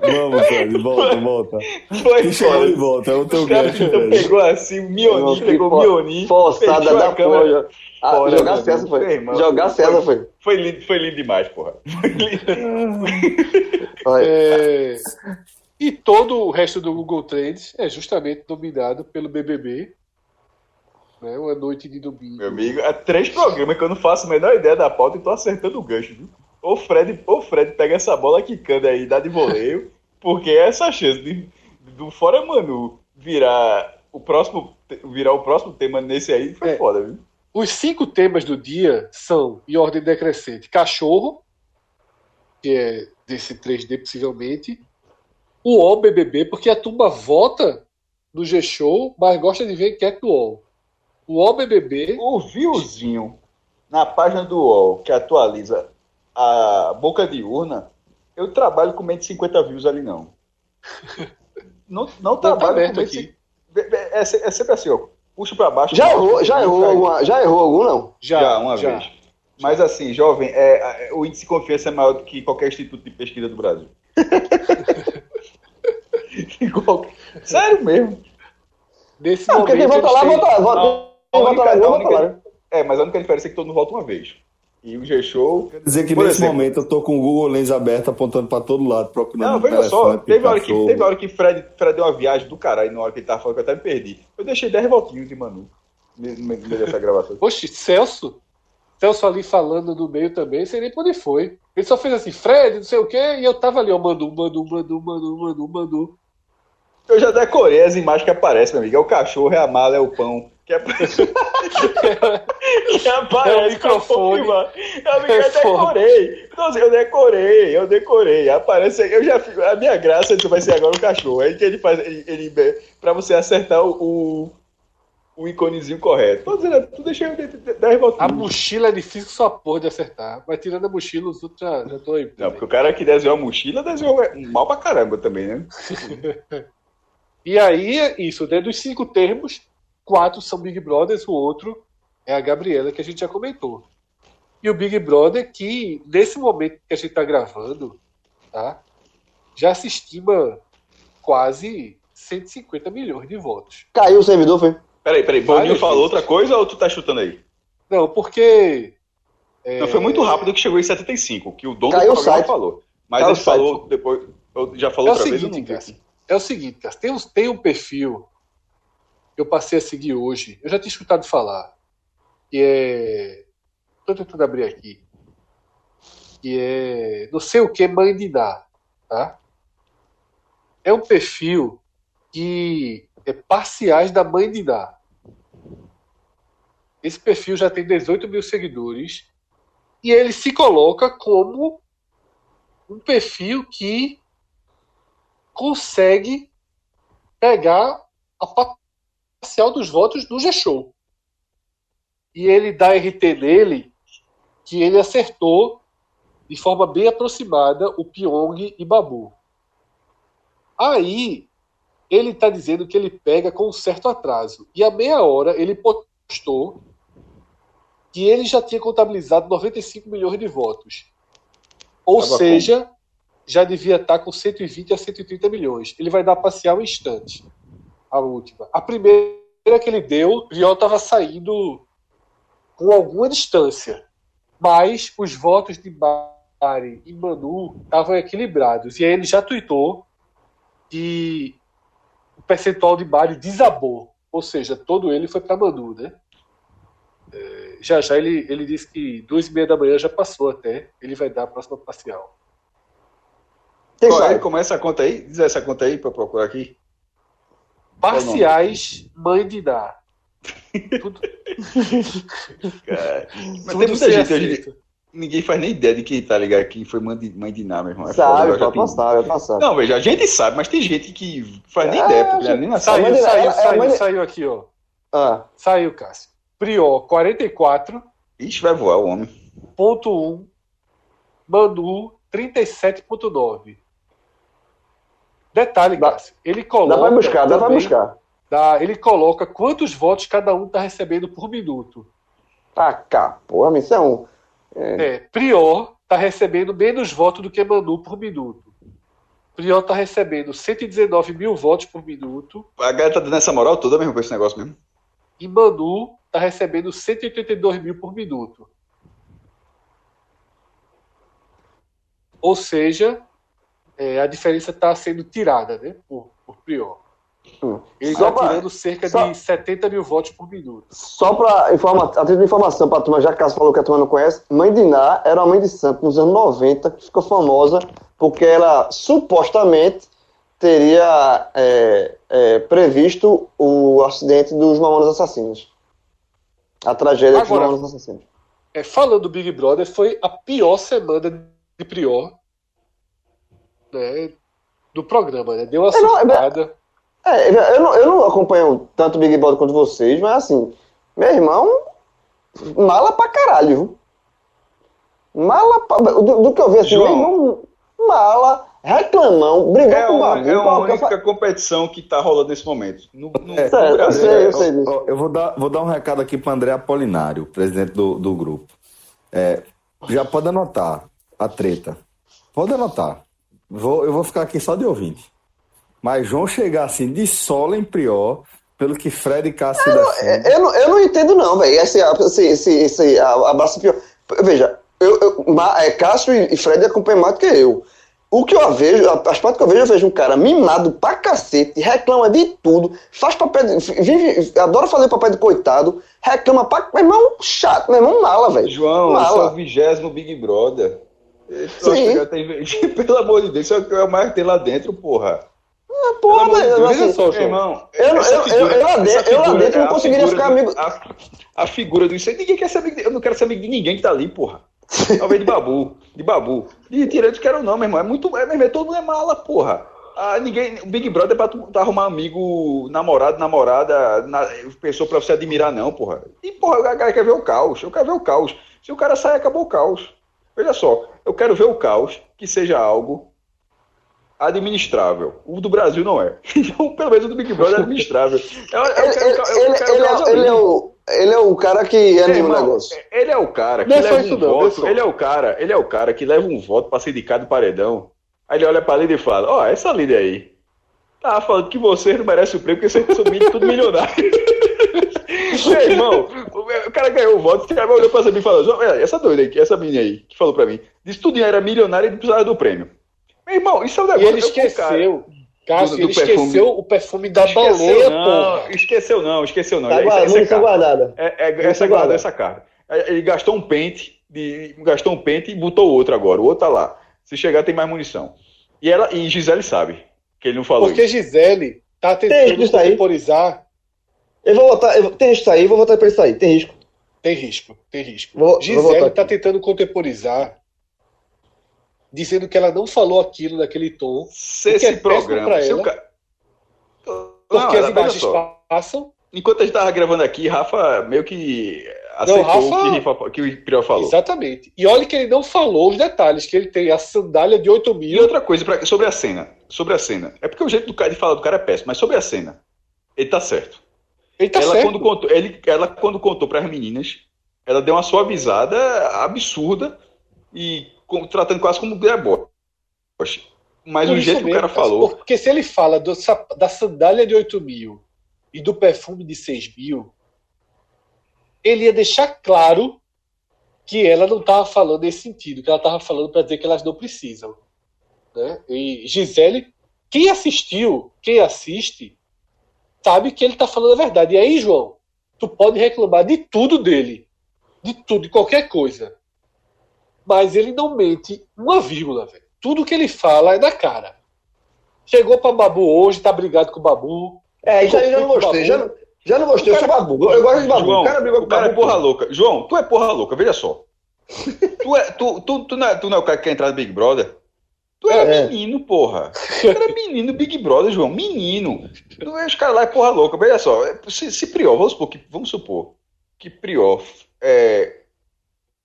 [SPEAKER 2] Vamos, Fred, volta, volta.
[SPEAKER 5] Foi foda.
[SPEAKER 2] de volta, é o teu
[SPEAKER 5] gancho. Então pegou assim, o Mioni, pegou o Mioni.
[SPEAKER 4] Forçada da porra. Ah, fora, jogar César foi. Irmão, jogar César foi.
[SPEAKER 5] Foi lindo, foi lindo demais, porra. [LAUGHS] Foi lindo.
[SPEAKER 3] é... E todo o resto do Google Trends é justamente dominado pelo BBB né? Uma noite de domingo.
[SPEAKER 5] Meu amigo, é três programas que eu não faço a menor ideia da pauta e tô acertando o gancho, viu? Ou Fred, ou Fred pega essa bola quicando aí, dá de voleio, porque é essa chance de, do Fora Manu virar o próximo virar o próximo tema nesse aí foi é. foda, viu?
[SPEAKER 3] Os cinco temas do dia são, em ordem decrescente, cachorro, que é desse 3D possivelmente, o UOL BBB, porque a turma vota no G-Show, mas gosta de ver enquete do UOL. O UOL BBB...
[SPEAKER 5] O viewzinho na página do UOL, que atualiza a boca de urna, eu trabalho com menos de 50 views ali, não. [LAUGHS] Não, não tá trabalho com menos de... É, é, sempre assim, ó. Puxa para baixo.
[SPEAKER 4] Já errou, já errou, alguma, já errou algum, não?
[SPEAKER 5] Já, já uma já. vez. Mas assim, jovem, é, é, o índice de confiança é maior do que qualquer instituto de pesquisa do Brasil. [LAUGHS] [LAUGHS] Sério mesmo.
[SPEAKER 3] Nesse não, porque quem
[SPEAKER 4] vota lá, vota lá. Vota, quem vota lá, vota lá.
[SPEAKER 5] É, mas a única diferença é que todo mundo vota uma vez. E o G-Show.
[SPEAKER 2] Quer dizer que nesse exemplo, momento eu tô com o Google Lens aberto apontando para todo lado, procurando.
[SPEAKER 5] Não, veja só, teve hora, que, teve hora que Fred, Fred deu uma viagem do caralho na hora que ele tava falando que eu até me perdi. Eu deixei 10 votinhos de Manu no meio dessa gravação. [LAUGHS]
[SPEAKER 3] Poxa, Celso? Celso ali falando no meio também, sei nem pra onde foi. Ele só fez assim, Fred, não sei o quê, e eu tava ali, ó, Manu, Manu, Manu, Manu, Manu, Manu.
[SPEAKER 5] Eu já decorei as imagens que aparecem, meu amigo. É o cachorro, é a mala, é o pão. Que, aparece. [LAUGHS] que aparece é o microfone. Eu, eu decorei. Então, assim, eu decorei, eu decorei. Aparece, eu já A minha graça vai ser agora o cachorro. Aí que ele faz. Ele, ele, pra você acertar o, o íconezinho correto. Tô dizendo, tu deixa eu 10
[SPEAKER 3] A mochila é difícil só porra de acertar. Mas tirando a mochila, os outros já, já tô aí.
[SPEAKER 5] Não, porque o cara que desenhou a mochila desenhou mal pra caramba também, né? [LAUGHS]
[SPEAKER 3] e aí, isso, dentro dos cinco termos, quatro são Big Brothers, o outro é a Gabriela, que a gente já comentou. E o Big Brother, que nesse momento que a gente está gravando, tá, já se estima quase 150 milhões de votos.
[SPEAKER 4] Caiu o servidor, foi?
[SPEAKER 5] Peraí, peraí, Boninho falou outra coisa ou tu tá chutando aí?
[SPEAKER 3] Não, porque.
[SPEAKER 5] É... Não, foi muito rápido que chegou em 75, que o dono Caiu do programa falou. Mas Caiu ele falou depois. Já falou
[SPEAKER 3] é
[SPEAKER 5] outra
[SPEAKER 3] seguinte, vez? Cara, é o seguinte, cara, tem, um, tem um perfil eu passei a seguir hoje. Eu já tinha escutado falar. Que é. Estou tentando abrir aqui. Que é. Não sei o que Mandiná. Tá? É um perfil que é parciais da mãe de Ná. Esse perfil já tem 18 mil seguidores e ele se coloca como um perfil que consegue pegar a parcial dos votos do G-Show. E ele dá RT nele que ele acertou de forma bem aproximada o Pyong e Babu. Aí ele está dizendo que ele pega com um certo atraso. E a meia hora ele postou que ele já tinha contabilizado 95 milhões de votos. Ou Tava seja, com... já devia estar tá com 120 a 130 milhões. Ele vai dar parcial em instante. A última. A primeira que ele deu, Viol estava saindo com alguma distância. Mas os votos de Mari e Manu estavam equilibrados. E aí ele já tweetou que o percentual de Mário desabou. Ou seja, todo ele foi para Manu, né? É, já já ele, ele disse que duas e meia da manhã já passou até. Ele vai dar a próxima parcial.
[SPEAKER 5] Qual é? Começa a conta aí? Diz essa conta aí para procurar aqui.
[SPEAKER 3] Parciais, mãe de dar. Tudo... [LAUGHS]
[SPEAKER 5] Cara, mas Tudo tem muita gente hoje ninguém faz nem ideia de quem tá ligado, quem foi mãe de, mãe de Ná, meu irmão.
[SPEAKER 4] É sabe, pode passar, vai passar.
[SPEAKER 5] Não, veja, a gente sabe, mas tem gente que faz nem é, ideia, porque já nem
[SPEAKER 3] nasceu. Saiu, saiu, saiu, saiu, saiu aqui, ó. Ah. Saiu, Cássio. Prior, 44.
[SPEAKER 5] Ixi, vai voar o homem.
[SPEAKER 3] Ponto 1. Manu, 37.9. Detalhe, dá, Cássio. Ele coloca.
[SPEAKER 4] Dá pra buscar, dá pra buscar.
[SPEAKER 3] Dá, ele coloca quantos votos cada um tá recebendo por minuto.
[SPEAKER 4] Ah, cá, porra, missão.
[SPEAKER 3] É. é Prior está recebendo menos votos do que Manu por minuto. Prior está recebendo 119 mil votos por minuto.
[SPEAKER 5] A galera tá dando essa moral toda mesmo com esse negócio mesmo.
[SPEAKER 3] E Manu está recebendo 182 mil por minuto. Ou seja, é, a diferença está sendo tirada né, por, por Prior. Hum. Ele está tirando cerca só, de 70 mil votos por minuto.
[SPEAKER 4] Só para a título de informação para a turma, já que Cássio falou que a turma não conhece, Mãe de Ná era uma mãe de santo nos anos 90, que ficou famosa porque ela supostamente teria é, é, previsto o acidente dos Mamonas Assassinos. A tragédia Agora, dos Mamonas Assassinos.
[SPEAKER 3] É, falando do Big Brother, foi a pior semana de Prior né, do programa, né? Deu uma surtada.
[SPEAKER 4] É, eu, não, eu não acompanho tanto o Big Brother quanto vocês, mas assim, meu irmão, mala pra caralho, viu? Mala pra, do, do, que eu vi assim, João, meu irmão, mala, reclamão, brigou é com o Babu.
[SPEAKER 5] É a única competição que tá rolando nesse momento. No,
[SPEAKER 2] no, é, no eu sei, eu sei disso. Eu vou dar, vou dar um recado aqui para André Apolinário, presidente do, do grupo. É, já pode anotar a treta. Pode anotar. Vou, eu vou ficar aqui só de ouvinte. Mas João chegar assim de sola em prior, pelo que Fred e Cássio
[SPEAKER 4] eu, defendem. Eu, não, eu não entendo, não, velho. Esse, esse, esse, esse abraço pior. Veja, eu, eu, é, Cássio e Fred acompanham mais do que eu. O que eu vejo, as partes que eu vejo, eu vejo um cara mimado pra cacete, reclama de tudo, faz papel de, vive, adora fazer papel de coitado, reclama pra. Meu irmão, chato, meu irmão, mala, velho.
[SPEAKER 5] João, mala. esse é o vigésimo Big Brother. Sim. Tem, [LAUGHS] pelo amor de Deus, isso é o que eu mais tem lá dentro, porra.
[SPEAKER 4] Ah, porra, mas assim, só, irmão, eu, eu, figura, eu, lá dentro, eu lá dentro não conseguiria ficar
[SPEAKER 5] do,
[SPEAKER 4] amigo.
[SPEAKER 5] A, a, figura do isso aí, ninguém quer saber, eu não quero saber de ninguém que tá ali, porra. Talvez de babu, de babu. De tirantes quero não, meu irmão. É muito. É, meu todo mundo é mala, porra. Ah, ninguém, o Big Brother é pra tu, arrumar amigo, namorado, namorada, na, pessoa pra você admirar, não, porra. E, porra, o cara quer ver o caos. Eu quero ver o caos. Se o cara sai, acabou o caos. Veja só, eu quero ver o caos que seja algo administrável. O do Brasil não é. [LAUGHS] Então, pelo menos o do Big Brother é administrável.
[SPEAKER 4] Ele é o ele é o cara que anima o negócio.
[SPEAKER 5] Ele é o cara que não leva um não, voto. Ele é o cara, ele é o cara que leva um voto para sindicar do paredão. Aí ele olha pra líder e fala: Ó, oh, essa líder aí. Tá falando que você não merece o prêmio porque vocês [LAUGHS] são tudo milionário. Meu irmão, o cara ganhou o voto, o cara olhou pra mim e falou: essa doida aí, essa menina aí, que falou pra mim, disse tudo era milionário e precisava do prêmio. Meu irmão, isso é um
[SPEAKER 3] negócio. E ele esqueceu. Cássio, ele perfume. esqueceu o perfume da esqueceu, baleia, não,
[SPEAKER 5] Esqueceu não, esqueceu não.
[SPEAKER 4] Tá guardada, essa, guardada.
[SPEAKER 5] É, é, essa guardada, essa carta. Ele gastou um pente, de, gastou um pente e botou outro agora. O outro tá lá. Se chegar, tem mais munição. E, ela, e Gisele sabe que ele não falou
[SPEAKER 3] Porque isso. Gisele tá tentando contemporizar.
[SPEAKER 4] Eu vou votar, eu, tem risco aí, vou votar pra isso aí, tem risco.
[SPEAKER 3] Tem risco, tem risco. Vou, Gisele vou tá tentando contemporizar dizendo que ela não falou aquilo naquele tom.
[SPEAKER 5] Se esse é programa. Ela, ca...
[SPEAKER 3] Porque não, as imagens passam.
[SPEAKER 5] Enquanto a gente estava gravando aqui, Rafa meio que aceitou não, Rafa... o que, o Prior falou.
[SPEAKER 3] Exatamente. E olha que ele não falou os detalhes, que ele tem a sandália de 8 mil.
[SPEAKER 5] E outra coisa, pra... sobre a cena. Sobre a cena. É porque o jeito do cara de falar do cara é péssimo, mas sobre a cena, ele tá certo.
[SPEAKER 3] Ele tá
[SPEAKER 5] ela,
[SPEAKER 3] certo.
[SPEAKER 5] Quando contou, ele, ela, quando contou para as meninas, ela deu uma suavizada absurda e tratando quase como deboche. Mas Por o jeito mesmo, que o cara falou.
[SPEAKER 3] Porque se ele fala do, da sandália de 8 mil e do perfume de 6 mil, ele ia deixar claro que ela não estava falando nesse sentido, que ela estava falando para dizer que elas não precisam. Né? E Gisele, quem assistiu, quem assiste, sabe que ele está falando a verdade. E aí, João, tu pode reclamar de tudo dele, de tudo, de qualquer coisa mas ele não mente uma vírgula, velho. Tudo que ele fala é da cara. Chegou para Babu hoje, tá brigado com o Babu.
[SPEAKER 4] É, isso aí eu já não gostei. Já, já não gostei, eu sou Babu. Eu gosto de Babu.
[SPEAKER 5] João, o cara brigou com o cara é porra louca. João, tu é porra louca, veja só. [LAUGHS] tu, é, tu, tu, tu, não é, tu não é o cara que quer entrar no Big Brother? Tu era é. menino, porra. Tu era menino Big Brother, João. Menino. Tu é os caras lá é porra louca. Veja só. Se, se Prior, vamos supor que, vamos supor que Prior é,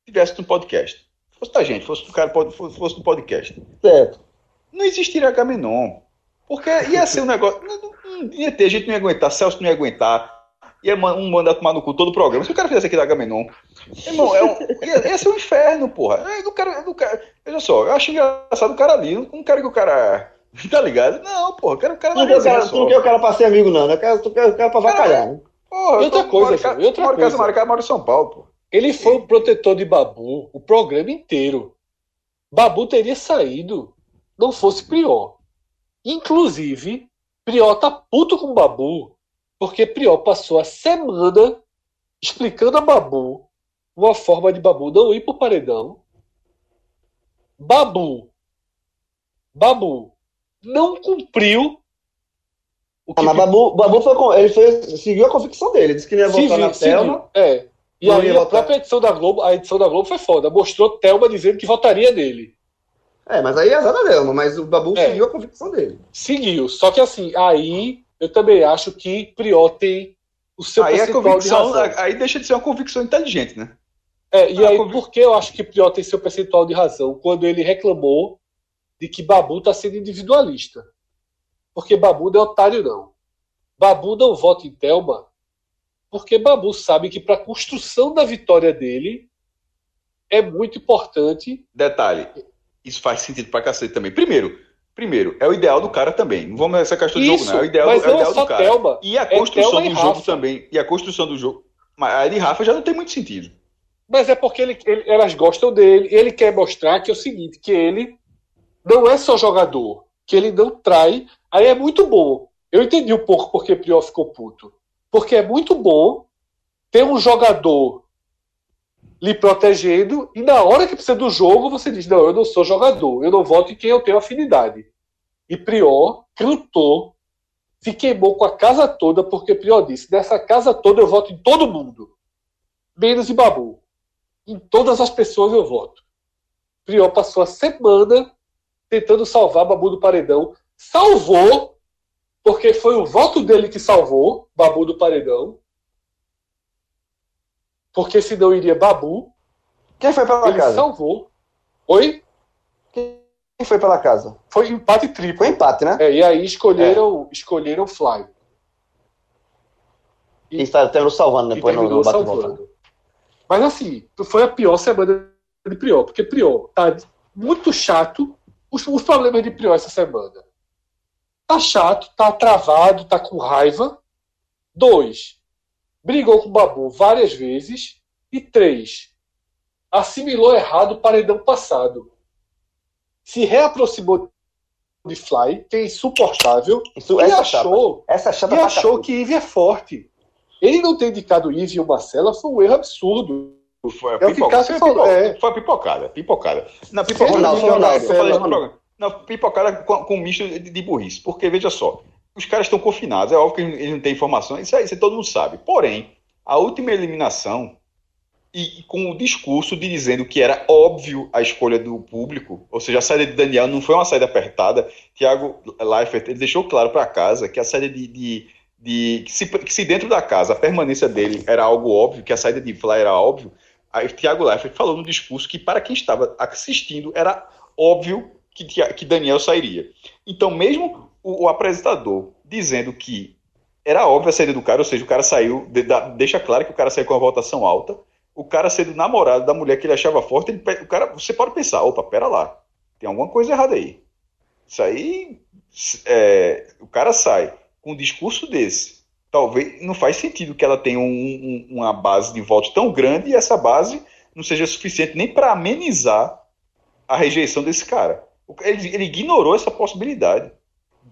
[SPEAKER 5] tivesse no podcast fosse da gente, fosse do cara, fosse, fosse do podcast.
[SPEAKER 4] Certo.
[SPEAKER 5] Não existiria Gamenon. Porque ia ser um negócio. Não, não, ia ter, a gente não ia aguentar, Celso não ia aguentar. Ia um mandar tomar no cu todo o programa. Se o cara fizesse aqui da Gamenon, irmão, é um, ia, ia, ser um inferno, porra. Eu, não quero, eu não quero, veja só, eu acho engraçado o cara ali. Não, não quero que o cara. [LAUGHS] Tá ligado? Não, porra, eu quero o cara
[SPEAKER 4] não,
[SPEAKER 5] quer,
[SPEAKER 4] cara, tu não quer o cara pra ser amigo, não. Eu quero, tu quer o cara pra vacalhar, né?
[SPEAKER 5] Porra, e outra coisa, moro, outra moro coisa. Casa, moro em São Paulo, pô.
[SPEAKER 3] Ele foi o protetor de Babu o programa inteiro. Babu teria saído, não fosse Prior. Inclusive, Prior tá puto com Babu, porque Prior passou a semana explicando a Babu uma forma de Babu não ir pro paredão. Babu, Babu não cumpriu
[SPEAKER 4] o que... Ah, mas Babu, Babu foi, ele fez, seguiu a convicção dele, disse que ia votar na Thelma.
[SPEAKER 3] É, e aí a própria edição da Globo, a edição da Globo foi foda. Mostrou Thelma dizendo que votaria nele.
[SPEAKER 4] É, mas aí é azar da mas o Babu é. seguiu a convicção dele.
[SPEAKER 3] Seguiu, só que assim, aí eu também acho que Prió tem o seu
[SPEAKER 5] aí percentual a convicção, de razão. Aí deixa de ser uma convicção inteligente, né?
[SPEAKER 3] É, e ah, aí, convic... por que eu acho que Prió tem seu percentual de razão? Quando ele reclamou de que Babu está sendo individualista. Porque Babu não é otário, não. Babu não vota em Thelma porque Babu sabe que para a construção da vitória dele é muito importante.
[SPEAKER 5] Detalhe, isso faz sentido para cacete também. Primeiro, primeiro, é o ideal do cara também. Não vamos nessa questão do jogo, não. É o ideal,
[SPEAKER 3] mas
[SPEAKER 5] do, é o ideal
[SPEAKER 3] do cara. Thelma,
[SPEAKER 5] e a é construção é do jogo também. E a construção do jogo. Mas a de Rafa já não tem muito sentido.
[SPEAKER 3] Mas é porque ele, ele, elas gostam dele. Ele quer mostrar que é o seguinte, que ele não é só jogador, que ele não trai. Aí é muito bom. Eu entendi um pouco porque Prior ficou puto. Porque é muito bom ter um jogador lhe protegendo e na hora que precisa do jogo você diz: Não, eu não sou jogador, eu não voto em quem eu tenho afinidade. E Prior cantou, se queimou com a casa toda, porque Prior disse: Nessa casa toda eu voto em todo mundo, menos em Babu. Em todas as pessoas eu voto. Prior passou a semana tentando salvar Babu do paredão. Salvou, porque foi o voto dele que salvou Babu do paredão. Porque senão iria Babu.
[SPEAKER 4] Quem foi pela
[SPEAKER 3] ele
[SPEAKER 4] casa?
[SPEAKER 3] salvou. Oi?
[SPEAKER 4] Quem foi pela casa?
[SPEAKER 3] Foi empate triplo.
[SPEAKER 4] Foi empate, né?
[SPEAKER 3] É, e aí escolheram, é. escolheram Fly.
[SPEAKER 4] E, está tendo salvando depois no, no bate-volta.
[SPEAKER 3] Mas assim, foi a pior semana de Prior, porque Prior tá muito chato os, os problemas de Prior essa semana. Tá chato, tá travado, tá com raiva. Dois, brigou com o Babu várias vezes. E três, assimilou errado o paredão passado. Se reaproximou de Fly, que é insuportável, Isso, e achou,
[SPEAKER 4] essa chata
[SPEAKER 3] e achou que Ivy é forte. Ele não ter indicado Ivy e o Marcela foi um erro absurdo.
[SPEAKER 5] Foi a, é pipoca, foi, pipoca, é. foi a pipocada, pipocada. Na
[SPEAKER 4] pipocada, Ronaldo, Ronaldo,
[SPEAKER 5] Ronaldo. Na pipocada com, com um misto de, de burrice. Porque, veja só, os caras estão confinados, é óbvio que eles não têm informação, isso aí todo mundo sabe. Porém, a última eliminação, e, e com o discurso de dizendo que era óbvio a escolha do público, ou seja, a saída de Daniel não foi uma saída apertada, Thiago Leifert ele deixou claro para casa que a saída de, de de que se, que se, dentro da casa a permanência dele era algo óbvio, que a saída de Fly era óbvio, Aí Tiago Leifert falou no discurso que para quem estava assistindo era óbvio que, que Daniel sairia. Então, mesmo o, o, apresentador dizendo que era óbvio a saída do cara, ou seja, o cara saiu, de, da, deixa claro que o cara saiu com uma votação alta, o cara sendo namorado da mulher que ele achava forte, ele, o cara, você pode pensar, opa, pera lá, tem alguma coisa errada aí. Isso aí, é, o cara sai com um discurso desse, talvez não faz sentido que ela tenha um, um, uma base de votos tão grande e essa base não seja suficiente nem para amenizar a rejeição desse cara. Ele, ele, ignorou essa possibilidade.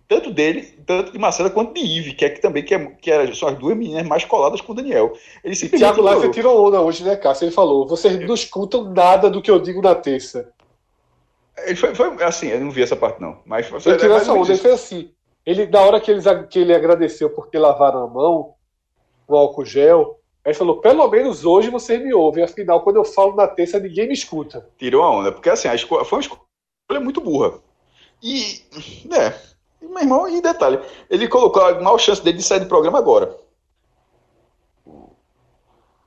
[SPEAKER 5] Tanto dele, tanto de Marcela quanto de Ive, que é que também que, é, que era, são as duas meninas mais coladas com o Daniel. Ele
[SPEAKER 3] simplesmente. Tiago Leifert tirou onda hoje, né, Cássio? Ele falou: vocês não escutam nada do que eu digo na terça.
[SPEAKER 5] Ele foi, foi assim, eu não vi essa parte, não. Mas foi,
[SPEAKER 3] ele tirou essa onda, ele fez assim. Ele, na hora que, eles, que ele agradeceu porque lavaram a mão com álcool gel, aí ele falou: pelo menos hoje você me ouve. Afinal, quando eu falo na terça, ninguém me escuta.
[SPEAKER 5] Tirou a onda, porque assim, a escolha, foi uma escolha muito burra. E, né, meu irmão, e detalhe, ele colocou a maior chance dele de sair do programa agora.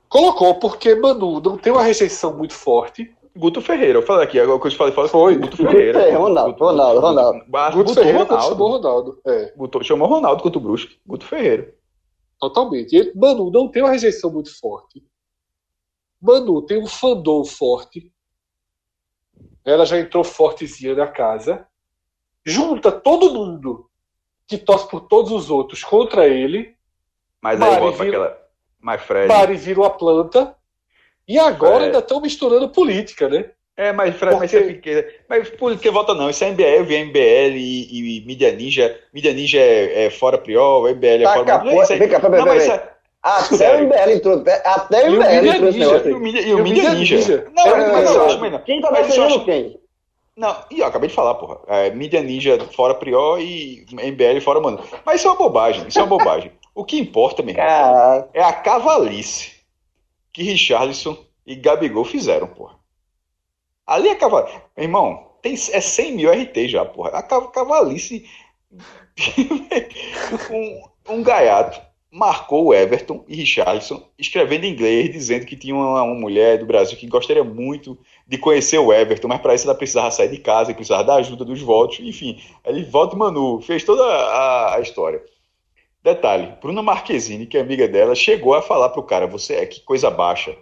[SPEAKER 3] Colocou, porque Manu não tem uma rejeição muito forte.
[SPEAKER 5] Guto Ferreira, eu falei aqui, agora que eu falei, falei foi Guto Ferreira.
[SPEAKER 4] É, Ronaldo, Guto, Ronaldo, Ronaldo.
[SPEAKER 3] Guto, Guto Ferreira Ronaldo. chamou Ronaldo. É.
[SPEAKER 5] Guto, chamou Ronaldo contra o Brusque. Guto Ferreira.
[SPEAKER 3] Totalmente. E Manu não tem uma rejeição muito forte. Manu tem um fandom forte. Ela já entrou fortezinha na casa. Junta todo mundo que torce por todos os outros contra ele.
[SPEAKER 5] Mas aí volta vira, aquela. Mas Fred.
[SPEAKER 3] Mari vira uma planta. E agora é. ainda estão misturando política, né?
[SPEAKER 5] É, mas, Fred, Porque... mas, é pequeno. mas política volta não. Isso é MBL, MBL e, e Mídia Ninja. Mídia Ninja é, é fora Priol, MBL é
[SPEAKER 4] tá,
[SPEAKER 5] fora
[SPEAKER 4] Capô, Vem cá, peraí, peraí. Até o MBL entrou. Até o MBL entrou.
[SPEAKER 5] E o Mídia Ninja. Ninja. Não, é, mas eu acho, não.
[SPEAKER 4] Quem tá defendendo quem?
[SPEAKER 5] Não, e eu acabei de falar, porra. É, Mídia Ninja fora Priol e MBL fora Mano. Mas isso é uma bobagem. Isso é uma bobagem. [LAUGHS] O que importa, meu irmão, é a cavalice que Richarlison e Gabigol fizeram, porra. Ali é cavalo. Meu irmão, tem, é 100 mil RT já, porra. A cavalice. [LAUGHS] um, um gaiato marcou o Everton e Richarlison, escrevendo em inglês, dizendo que tinha uma, uma, mulher do Brasil que gostaria muito de conhecer o Everton, mas para isso ela precisava sair de casa, precisava da ajuda dos votos, enfim. Ele volta e Manu, fez toda a, a, história. Detalhe, Bruna Marquezine, que é amiga dela, chegou a falar pro cara, você é que coisa baixa,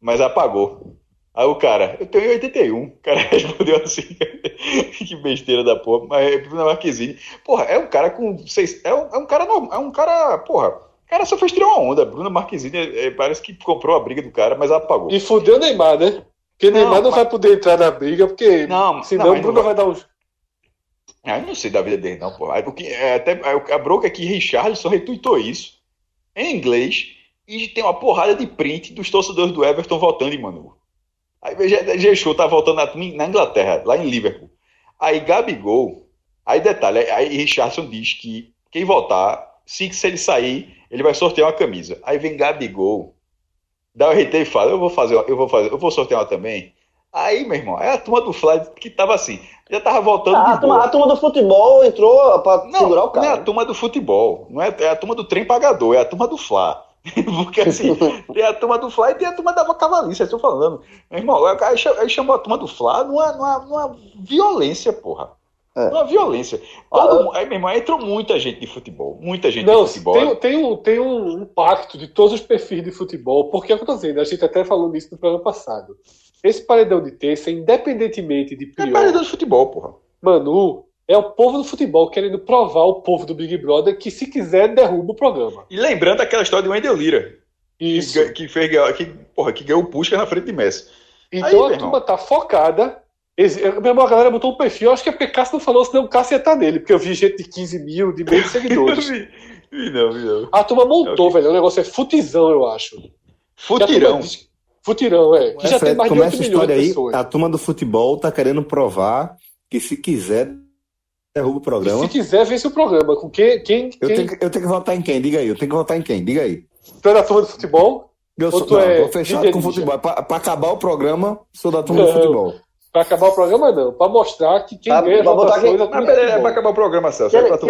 [SPEAKER 5] mas apagou. Aí o cara, eu tenho 81. O cara [LAUGHS] respondeu assim, [LAUGHS] que besteira da porra. Mas é Bruna Marquezine, porra, é um cara com seis. É um, é um cara normal. É um cara, porra. O cara só fez tirar uma onda. Bruna Marquezine é, é, parece que comprou a briga do cara, mas apagou.
[SPEAKER 3] E fudeu o Neymar, né? Porque Neymar não, não vai poder entrar na briga, porque não, senão o Bruno vai... vai dar uns.
[SPEAKER 5] Ah, eu não sei da vida dele, não, porra. Porque, é, até, a bronca é que Richard só retweetou isso em inglês e tem uma porrada de print dos torcedores do Everton votando em Manu. Aí Jexu tá voltando na, Inglaterra, lá em Liverpool. Aí Gabigol, aí detalhe, aí Richardson diz que quem votar, se, se ele sair, ele vai sortear uma camisa. Aí vem Gabigol, dá o RT e fala, eu vou fazer, eu vou fazer, eu vou sortear uma também. Aí, meu irmão, é a turma do Fly que tava assim, já tava voltando.
[SPEAKER 4] Ah, a, turma, a, turma, do futebol entrou pra
[SPEAKER 5] não, segurar o cara. Não é a turma do futebol, não é, é a turma do trem pagador, é a turma do Fla. [LAUGHS] Porque assim, tem a turma do Fla e tem a turma da Cavalice, estou falando. Meu irmão, aí chamou a turma do Fla numa, numa, numa violência, porra. É. Uma violência. Todo, ah, aí, meu irmão, entrou muita gente de futebol. Muita gente não, de futebol.
[SPEAKER 3] Tem, tem, um, tem um pacto de todos os perfis de futebol, porque é o que eu tô dizendo, a gente até falou nisso no programa passado. Esse paredão de terça, independentemente de
[SPEAKER 5] pior, É paredão de futebol, porra.
[SPEAKER 3] Manu, é o povo do futebol querendo provar ao povo do Big Brother que, se quiser, derruba o programa.
[SPEAKER 5] E lembrando aquela história de Wendel Lira.
[SPEAKER 3] Isso.
[SPEAKER 5] Que, que, fez, que, porra, que ganhou o Pusca na frente de Messi.
[SPEAKER 3] Então Aí, a turma tá focada. Meu irmão, a galera botou um perfil. Acho que a Picasso não falou, senão o Cássio ia estar tá nele. Porque eu vi gente de 15 mil, de meio seguidores. [LAUGHS]
[SPEAKER 5] vi, vi não, vi não.
[SPEAKER 3] A turma montou, é velho. O negócio é futizão, eu acho.
[SPEAKER 5] Futirão.
[SPEAKER 3] Futirão, é. Que
[SPEAKER 2] já tem mais de 8 milhões de pessoas. Aí, a turma do futebol tá querendo provar que se quiser derruba o programa. E
[SPEAKER 3] se quiser, vence o programa. Com quem, quem,
[SPEAKER 2] eu, Tenho, eu tenho que votar em quem? Diga aí. Eu tenho que votar em quem? Diga aí.
[SPEAKER 3] Tu é da turma do futebol?
[SPEAKER 2] Eu sou, não, é com futebol. Pra, pra, acabar o programa, sou da turma não, do futebol.
[SPEAKER 3] Pra acabar o programa, não. Pra mostrar que quem tá, ganha
[SPEAKER 4] pra botar quem...
[SPEAKER 5] Não, peraí, é pra acabar o programa, Celso.
[SPEAKER 4] Que é pra tu.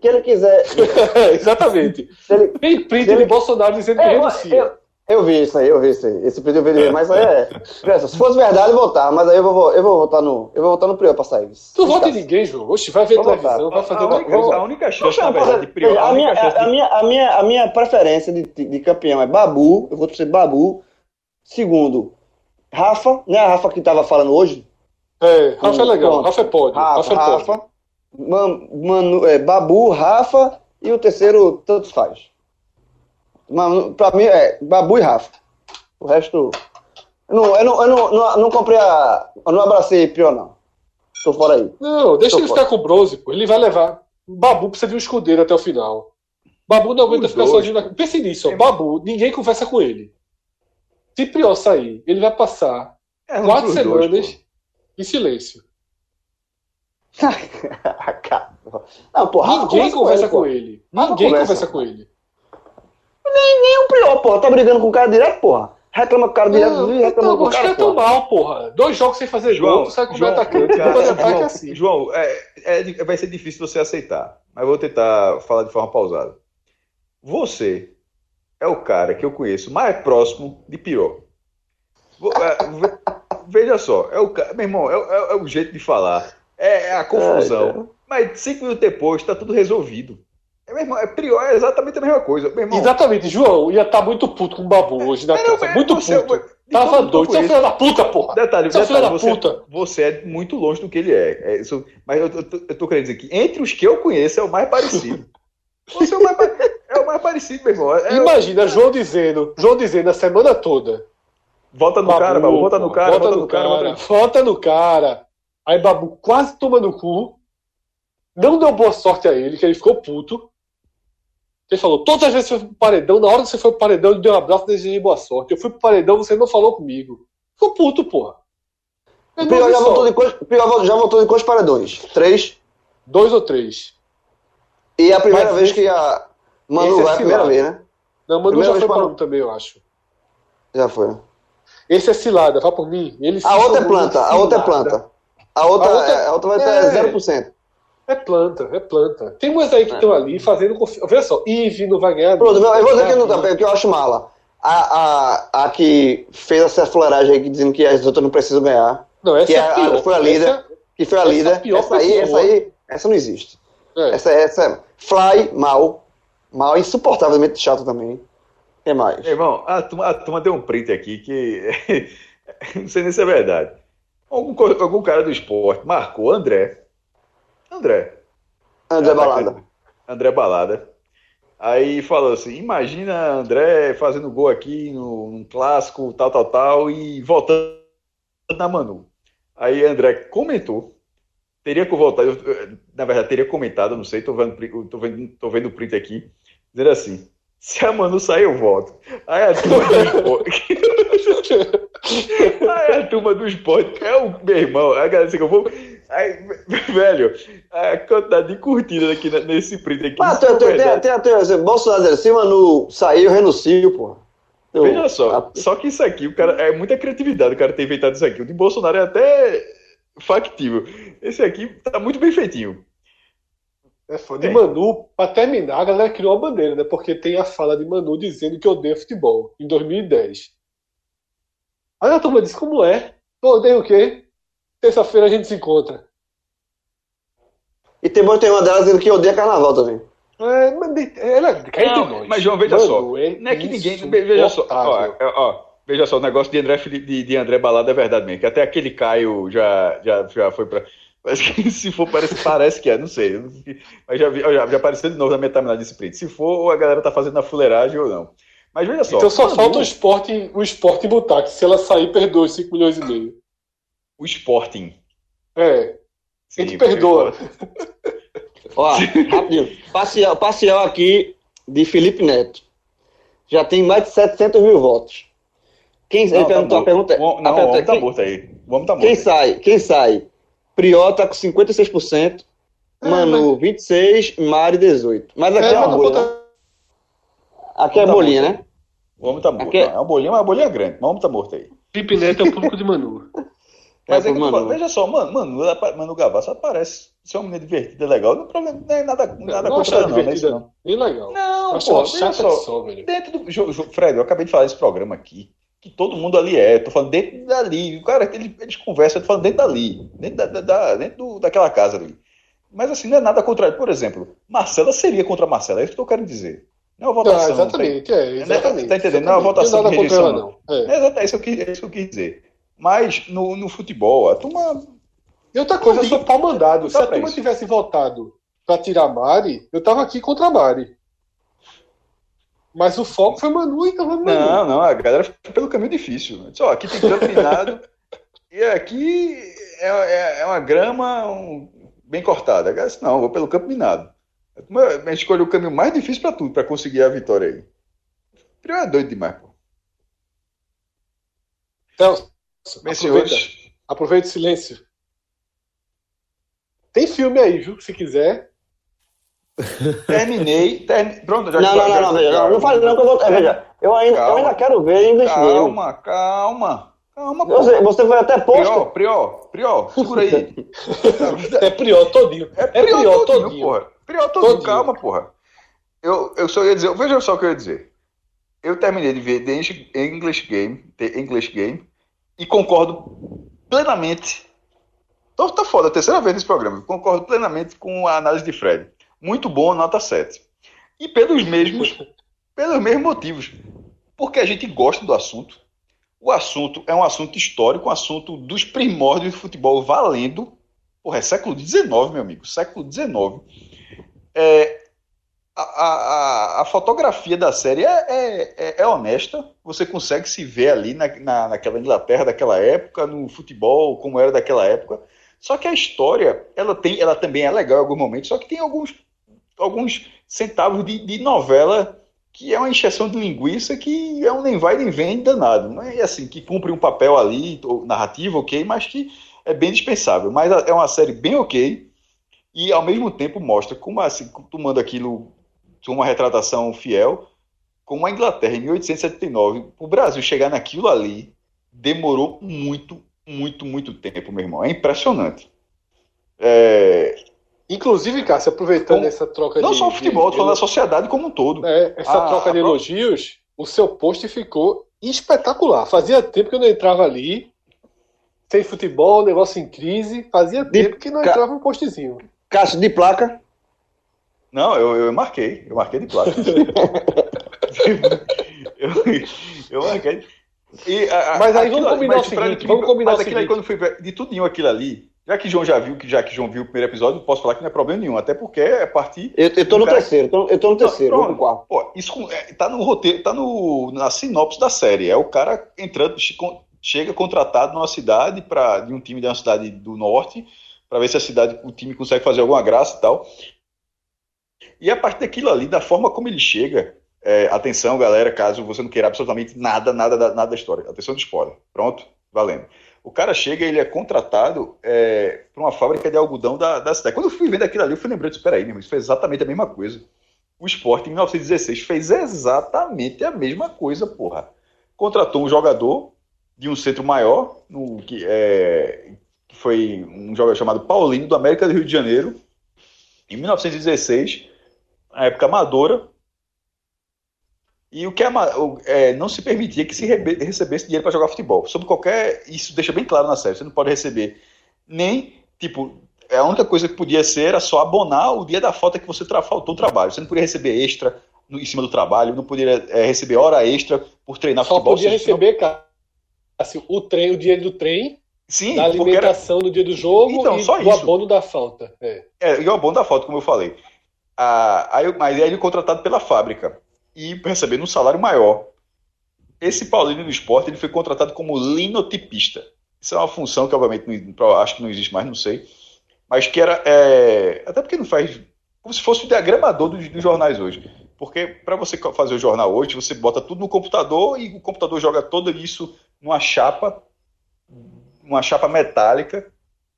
[SPEAKER 4] Que ele quiser. [LAUGHS]
[SPEAKER 3] Exatamente. Ele... Tem print ele... de Bolsonaro dizendo que é, renuncia. Eu,
[SPEAKER 4] eu vi isso aí, eu vi isso aí. Esse pedido eu vi, mas é. Se fosse verdade, votar, mas aí eu vou, eu vou votar no. Eu vou votar no Prior pra sair.
[SPEAKER 3] Tu vota em ninguém, João. Oxe, vai ver vou televisão, votar. vai fazer uma
[SPEAKER 5] coisa. A única chance, na verdade, de Prior.
[SPEAKER 4] A, minha, a, minha, a, minha, a minha preferência de, de campeão é Babu. Eu vou torcer Babu. Segundo, Rafa, né? A Rafa que tava falando hoje.
[SPEAKER 3] É, Rafa é legal, Pronto. Rafa é pode.
[SPEAKER 4] Rafa, Rafa, é Rafa Man, Manu, é, Babu, Rafa e o terceiro, tantos faz. Mano, pra mim é Babu e Rafa. O resto. Eu não, eu não, eu não, não, não comprei a. Eu não abracei Pio, não. Tô fora aí.
[SPEAKER 3] Não, deixa Tô ele fora. ficar com o bronze, pô. Ele vai levar. Babu precisa de um escudeiro até o final. Babu não aguenta ficar sozinho. Na... Pense nisso, ó. Babu, ninguém conversa com ele. Se Prior sair, ele vai passar é quatro semanas dois, em silêncio. [LAUGHS]
[SPEAKER 4] não, porra,
[SPEAKER 3] ninguém conversa com ele. Ninguém conversa com ele.
[SPEAKER 4] Nem, nem um Prior, porra. Tá brigando com o cara direto, porra. Reclama com o cara direto
[SPEAKER 3] não, reclama com o cara. Os tão mal, porra. Dois jogos sem fazer João, gol, sai com o atacante. Cara, João, ataque assim.
[SPEAKER 5] João é, é, vai ser difícil você aceitar. Mas vou tentar falar de forma pausada. Você é o cara que eu conheço mais próximo de Piró. É, veja só, é o meu irmão, é, é, é o jeito de falar, é, é a confusão. mas cinco minutos depois está tudo resolvido. É, meu irmão, é Prior é exatamente a mesma coisa. Meu irmão,
[SPEAKER 3] exatamente, João ia estar tá muito puto com o Babu hoje na casa. É, muito você, puto. Tava doido. Você é filho da puta, porra.
[SPEAKER 5] Detalhe, você é filho da você, puta. Você é muito longe do que ele é. é isso, mas eu, eu, eu, tô querendo dizer que entre os que eu conheço é o mais parecido. [LAUGHS] Você é o mais, é o mais parecido, meu irmão. É,
[SPEAKER 3] Imagina, João dizendo, João dizendo a semana toda.
[SPEAKER 5] Volta no Babu, cara, Babu, volta no cara, volta no cara,
[SPEAKER 3] cara, volta no cara. Aí Babu quase toma no cu. Não deu boa sorte a ele, que ele ficou puto. Ele falou, todas as vezes que você foi pro paredão, na hora que você foi pro paredão, ele deu um abraço e desejei boa sorte. Eu fui pro paredão, você não falou comigo. Ficou puto, porra.
[SPEAKER 4] O Pior já voltou, de quantos, Pior já voltou de quantos paredões? Três?
[SPEAKER 3] Dois ou três.
[SPEAKER 4] E é a primeira Mas vez que a Manu vai é a primeira vez, né?
[SPEAKER 3] Não, Manu primeira já foi para um também, eu acho.
[SPEAKER 4] Já foi?
[SPEAKER 3] Esse é cilada, vá por mim. Ele
[SPEAKER 4] a outra é planta, a outra é planta. A outra, a outra, a outra vai é, ter 0%.
[SPEAKER 3] É planta, é planta. Tem umas aí que estão é. ali fazendo confiança. Veja só, Ive não vai ganhar.
[SPEAKER 4] Pronto, eu vou dizer que, não, que eu acho mala. A, a, a que fez essa fuleiragem aí dizendo que as outras não precisam ganhar. Não, essa que é a, pior. foi a líder. Essa, que foi a líder. Essa, essa aí, essa aí, essa não existe. É. Essa, essa Fly, mal. Mal, insuportavelmente chato também. é mais?
[SPEAKER 5] Irmão, a turma, a turma deu um print aqui que. [LAUGHS] não sei nem se é verdade. Algum, algum cara do esporte marcou André. André.
[SPEAKER 4] André Balada.
[SPEAKER 5] André Balada. Aí falou assim: imagina André fazendo gol aqui no, num clássico, tal, tal, tal, e voltando na Manu. Aí André comentou, teria que voltar, eu, na verdade, teria comentado, não sei, tô vendo, tô vendo, tô vendo o print aqui, dizendo assim: se a Manu sair, eu volto. Aí a turma do esporte. [LAUGHS] Aí a turma do esporte, é o meu irmão, a galera que eu vou. Aí, [LAUGHS] velho, a quantidade de curtida aqui nesse print aqui.
[SPEAKER 4] Mas tem, tem, tem, tem, tem, assim, Bolsonaro se Manu sair, eu renuncio, pô.
[SPEAKER 5] Eu, Veja só, a... só que isso aqui, o cara, é muita criatividade o cara ter inventado isso aqui. O de Bolsonaro é até factível. Esse aqui tá muito bem feitinho.
[SPEAKER 3] É foda. De Manu, pra terminar, a galera criou uma bandeira, né? Porque tem a fala de Manu dizendo que odeia futebol, em 2010. Aí a turma disse, como é? Odeia o quê? Terça-feira a gente se encontra.
[SPEAKER 4] E tem, tem uma delas dizendo que odeia carnaval também.
[SPEAKER 3] É, mas ela
[SPEAKER 5] não, Mas, João, veja Mano, só. É não é que ninguém. Veja só. Ó, ó, veja só, o negócio de André, de, de André Balada é verdade mesmo. Que até aquele Caio já, já, já foi pra. [LAUGHS] Mas se for, parece, parece que é, não sei. Mas já, vi, já, já apareceu de novo na minha timeline desse print. Se for, a galera tá fazendo a fuleiragem ou não. Mas veja só.
[SPEAKER 3] Então só falta o esporte, o esporte botar, que se ela sair, perdoa os 5 milhões e meio.
[SPEAKER 5] O Sporting.
[SPEAKER 3] É. Sim, a gente perdoa.
[SPEAKER 4] Ó, rapidinho. Parcial, parcial aqui de Felipe Neto. Já tem mais de 700 mil votos. Quem não, perguntou tá a pergunta?
[SPEAKER 5] O, não, a pergunta, o tá morto aí. O homem tá morto.
[SPEAKER 4] Quem aí. sai? Quem sai? Prió tá com 56%, é, Manu mas... 26%, Mari 18%. Mas aqui é, é uma bolha, né? Aqui é tá bolinha,
[SPEAKER 5] morto. né? O homem tá morto. Aqui... É-, é uma bolinha, mas a bolinha é grande. Mas o homem tá morto aí.
[SPEAKER 3] Felipe Neto é o público de Manu.
[SPEAKER 5] Mas é, é que Manu. veja só, mano, Manu, Manu Gavassi parece ser uma menina divertida, legal. Não, problema, não é nada, nada
[SPEAKER 3] não contra ela, não, não, é não. Legal.
[SPEAKER 5] Não, pô, veja só. Só, dentro do. Fred, eu acabei de falar esse programa aqui. Que todo mundo ali é. Tô falando dentro dali. O cara, ele, eles conversam, eu tô falando dentro dali. Dentro, da, da, dentro do, daquela casa ali. Mas assim, não é nada contra. Por exemplo, Marcela seria contra Marcela, é isso que eu quero dizer. Não é uma votação. Não,
[SPEAKER 3] exatamente, tem, é, exatamente.
[SPEAKER 5] Tá entendendo? Não é uma votação de rejeição. Ela, não. É. É, isso que, é isso que eu quis dizer. Mas no, no futebol, a turma.
[SPEAKER 3] E outra coisa, eu sou pau mandado. Se a turma isso. tivesse votado para tirar Mari, eu tava aqui contra a Mari. Mas o foco foi Manu, então
[SPEAKER 5] Manu. Não, não, a galera foi pelo caminho difícil. Só aqui tem campo minado. [LAUGHS] e aqui é, é, é uma grama um, bem cortada. A disse, não, vou pelo campo minado. A gente escolheu o caminho mais difícil para tudo, para conseguir a vitória aí. O é doido demais, pô.
[SPEAKER 3] Então, Aproveita, aproveita o silêncio. Tem filme aí, viu? Se quiser. [LAUGHS]
[SPEAKER 5] Terminei. Ter... Pronto,
[SPEAKER 4] já Não, não, não, não, veja. Não, não fale não que eu vou. Veja, eu ainda, eu ainda quero ver English
[SPEAKER 5] Calma, calma. Calma,
[SPEAKER 4] você, você foi até posto.
[SPEAKER 5] Prió, Prió, Prió, segura aí. [LAUGHS]
[SPEAKER 3] é Prió todinho.
[SPEAKER 5] É Prió, é Prió todinho, todinho, porra. Prió todinho, todinho, calma, porra. Eu, eu só ia dizer, veja só o que eu ia dizer. Eu terminei de ver The English Game, The English Game, e concordo plenamente. Tô, tá foda, a terceira vez nesse programa. Concordo plenamente com a análise de Fred. Muito bom, nota 7. E pelos mesmos, pelos mesmos motivos. Porque a gente gosta do assunto. O assunto é um assunto histórico, um assunto dos primórdios do futebol valendo. Porra, é século XIX, meu amigo. Século XIX. É, a, a, a, fotografia da série é, é, é, é, honesta. Você consegue se ver ali na, na, naquela Inglaterra daquela época, no futebol, como era daquela época. Só que a história, ela tem, ela também é legal em alguns momentos, só que tem alguns, alguns centavos de, de novela que é uma injeção de linguiça que é um nem vai nem vem danado. Não é assim, que cumpre um papel ali, narrativo, ok, mas que é bem dispensável. Mas é uma série bem ok e ao mesmo tempo mostra como assim, tomando aquilo uma retratação fiel, como a Inglaterra em 1879, o Brasil chegar naquilo ali demorou muito, muito, muito tempo, meu irmão. É impressionante. É...
[SPEAKER 3] Inclusive, Cássio, aproveitando como, essa troca
[SPEAKER 5] não de. Não só o futebol, estou falando da sociedade como um todo.
[SPEAKER 3] É, essa a, troca de elogios, o seu post ficou espetacular. Fazia tempo que eu não entrava ali. Sem futebol, negócio em crise. Fazia de... tempo que não entrava um postzinho.
[SPEAKER 4] Cássio, de placa.
[SPEAKER 5] Não, eu, eu marquei. Eu marquei de placa. [LAUGHS] eu, eu marquei. E, a,
[SPEAKER 3] mas aí vamos combinar o seguinte, vamos combinar
[SPEAKER 5] mas seguinte. Aí, quando fui de tudinho aquilo ali, já que João já viu, que já que João viu o primeiro episódio, não posso falar que não é problema nenhum, até porque é partir.
[SPEAKER 4] Eu, eu tô no cara... terceiro, tô, eu tô no terceiro, não, no quarto.
[SPEAKER 5] Pô, isso é, tá no roteiro, tá no, na sinopse da série. É o cara entrando, chega contratado numa cidade para de um time de uma cidade do norte, para ver se a cidade, o time consegue fazer alguma graça e tal. E a partir daquilo ali, da forma como ele chega, é, atenção, galera, caso você não queira absolutamente nada, nada, nada da história. Atenção de spoiler. Pronto, valendo. O cara chega ele é contratado é, para uma fábrica de algodão da, da cidade. Quando eu fui vendo aquilo ali, eu fui lembrando, espera aí, meu, isso foi exatamente a mesma coisa. O esporte, em 1916, fez exatamente a mesma coisa, porra. Contratou um jogador de um centro maior, no, que, é, foi um jogador chamado Paulinho, do América do Rio de Janeiro, em 1916, na época amadora, e o que é, não se permitia que se recebesse dinheiro para jogar futebol. Sobre qualquer. Isso deixa bem claro na série. Você não pode receber nem. Tipo, é a única coisa que podia ser era só abonar o dia da falta que você faltou o trabalho. Você não podia receber extra no, em cima do trabalho, não podia é, receber hora extra por treinar
[SPEAKER 3] só
[SPEAKER 5] futebol.
[SPEAKER 3] Só podia receber, cara, assim, o, trem, o dia do trem,
[SPEAKER 5] Sim,
[SPEAKER 3] da alimentação era... no dia do jogo
[SPEAKER 5] então,
[SPEAKER 3] e
[SPEAKER 5] só
[SPEAKER 3] o
[SPEAKER 5] isso.
[SPEAKER 3] abono da falta. É.
[SPEAKER 5] é, e o abono da falta, como eu falei. Ah, aí, mas aí ele é contratado pela fábrica e recebendo um salário maior. Esse Paulinho do esporte ele foi contratado como linotipista. Isso é uma função que, obviamente, não, acho que não existe mais, não sei. Mas que era. É, até porque não faz. Como se fosse o diagramador dos, dos jornais hoje. Porque para você fazer o jornal hoje, você bota tudo no computador e o computador joga todo isso numa chapa, uma chapa metálica,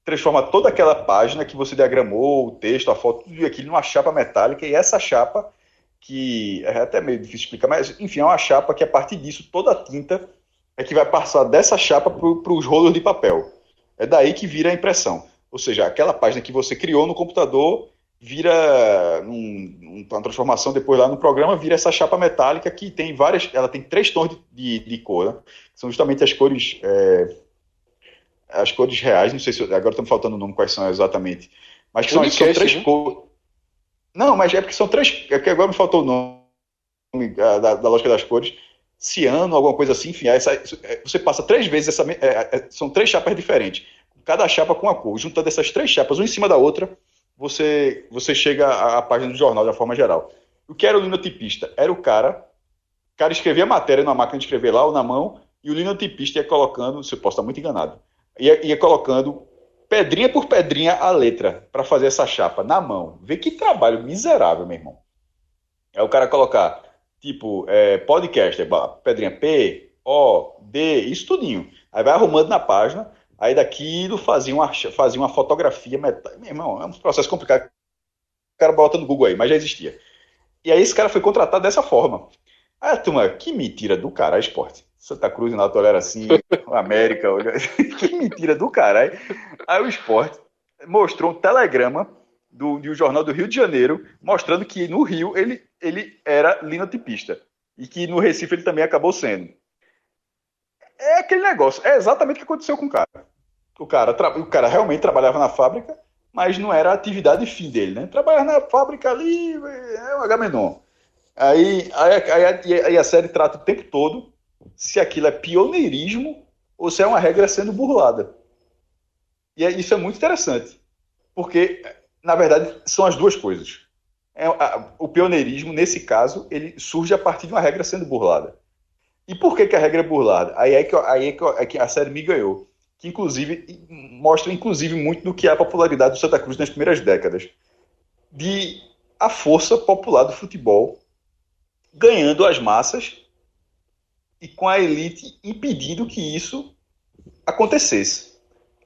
[SPEAKER 5] transforma toda aquela página que você diagramou, o texto, a foto, tudo aquilo numa chapa metálica, e essa chapa que é até meio difícil explicar, mas enfim, é uma chapa que a partir disso toda a tinta é que vai passar dessa chapa para os rolos de papel. É daí que vira a impressão. Ou seja, aquela página que você criou no computador vira um, uma transformação depois lá no programa, vira essa chapa metálica que tem várias, ela tem três tons de, de, de cor, né? são justamente as cores é, as cores reais, não sei se agora estão faltando o nome quais são exatamente, mas que são, são três né? cores não, mas é porque são três. É que agora me faltou o nome da, da lógica das cores. Ciano, alguma coisa assim, enfim. Essa, é, você passa três vezes essa. É, é, são três chapas diferentes. Cada chapa com a cor. Juntando essas três chapas, uma em cima da outra, você, você chega à, à página do jornal de uma forma geral. O que era o linotipista? Era o cara. O cara escrevia a matéria na máquina de escrever lá ou na mão, e o linotipista ia colocando. Você pode estar muito enganado. Ia, ia colocando pedrinha por pedrinha a letra para fazer essa chapa na mão. Vê que trabalho miserável, meu irmão. É o cara colocar, tipo, é, podcast, pedrinha P, O, D, isso tudinho. Aí vai arrumando na página, aí daquilo fazia uma, fazia uma fotografia. Meu irmão, é um processo complicado. O cara bota no Google aí, mas já existia. E aí esse cara foi contratado dessa forma. Aí a turma, que mentira do cara, esporte. Santa Cruz, na era assim, América, [LAUGHS] que mentira do caralho. Aí o esporte mostrou um telegrama do, de um jornal do Rio de Janeiro, mostrando que no Rio ele, ele era linotipista. E que no Recife ele também acabou sendo. É aquele negócio, é exatamente o que aconteceu com o cara. O cara, o cara realmente trabalhava na fábrica, mas não era a atividade fim dele, né? Trabalhava na fábrica ali, é um Agamenon. Aí, aí, aí, aí a série trata o tempo todo se aquilo é pioneirismo ou se é uma regra sendo burlada. E é, isso é muito interessante, porque, na verdade, são as duas coisas. É, a, o pioneirismo, nesse caso, ele surge a partir de uma regra sendo burlada. E por que, que a regra é burlada? Aí é que, aí é que, é que a série me ganhou. Que, inclusive, mostra, inclusive, muito do que é a popularidade do Santa Cruz nas primeiras décadas. De a força popular do futebol ganhando as massas e com a elite impedindo que isso acontecesse.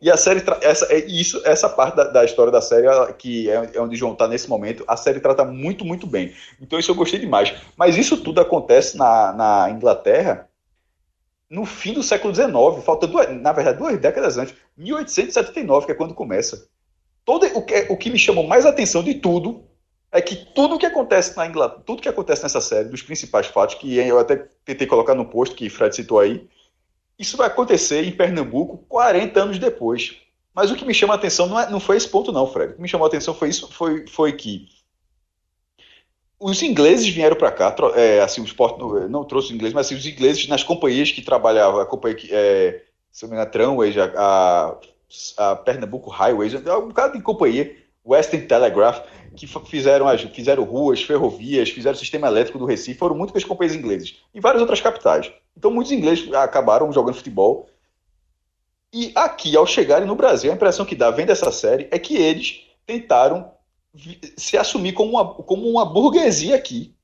[SPEAKER 5] E a série essa é, isso essa parte da, da, história da série que é, é onde João está nesse momento a série trata muito muito bem. Então isso eu gostei demais. Mas isso tudo acontece na, na Inglaterra no fim do século XIX, falta duas, na verdade duas décadas antes, 1879, que é quando começa. Todo, o, que, o que me chamou mais atenção de tudo é que tudo que acontece na Inglaterra, tudo que acontece nessa série, dos principais fatos, que eu até tentei colocar no post que Fred citou aí, isso vai acontecer em Pernambuco 40 anos depois. Mas o que me chama a atenção não, é, não foi esse ponto, não, Fred. O que me chamou a atenção foi isso, foi, foi que os ingleses vieram para cá, é, assim, o esporte não, não trouxe os ingleses, mas assim, os ingleses nas companhias que trabalhavam, a companhia que, é, se me engano, a Tramways, a, a, Pernambuco Highways, um bocado de companhia, Western Telegraph, que fizeram, fizeram ruas, ferrovias, fizeram o sistema elétrico do Recife, foram muitas companhias inglesas, e várias outras capitais. Então muitos ingleses acabaram jogando futebol, e aqui, ao chegarem no Brasil, a impressão que dá vendo essa série é que eles tentaram se assumir como uma, como uma burguesia aqui.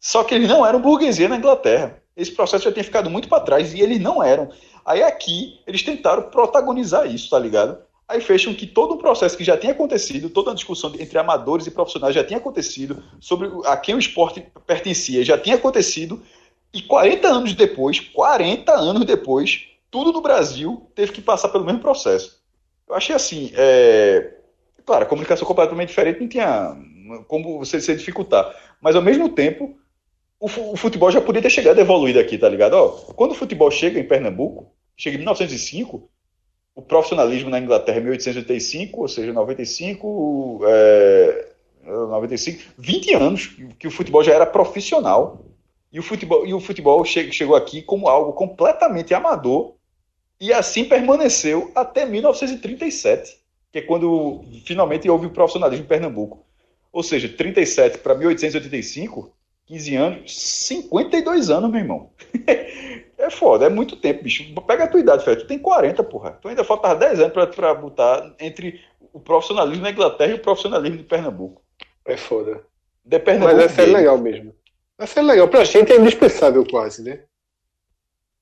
[SPEAKER 5] Só que eles não eram burguesia na Inglaterra. Esse processo já tinha ficado muito para trás e eles não eram. Aí aqui eles tentaram protagonizar isso, tá ligado? Aí fecham que todo o processo que já tinha acontecido, toda a discussão entre amadores e profissionais já tinha acontecido, sobre a quem o esporte pertencia já tinha acontecido, e 40 anos depois, 40 anos depois, tudo no Brasil teve que passar pelo mesmo processo. Eu achei assim, é, Claro, a comunicação completamente diferente não tinha como você se dificultar. Mas ao mesmo tempo, o, futebol já podia ter chegado evoluído aqui, tá ligado? Ó, quando o futebol chega em Pernambuco, chega em 1905, o profissionalismo na Inglaterra em 1885, ou seja, 95, é, 95, 20 anos que o futebol já era profissional. E o futebol, e o futebol chegou aqui como algo completamente amador e assim permaneceu até 1937 que é quando finalmente houve o profissionalismo em Pernambuco. Ou seja, 37 para 1885, 15 anos, 52 anos, meu irmão. [LAUGHS] é foda, é muito tempo, bicho. Pega a tua idade, Fred. Tu tem 40, porra. Tu ainda falta 10 anos para botar entre o profissionalismo na Inglaterra e o profissionalismo de Pernambuco.
[SPEAKER 3] É foda.
[SPEAKER 5] De Pernambuco
[SPEAKER 3] Mas essa é legal mesmo. Essa é legal. Pra gente é indispensável quase, né?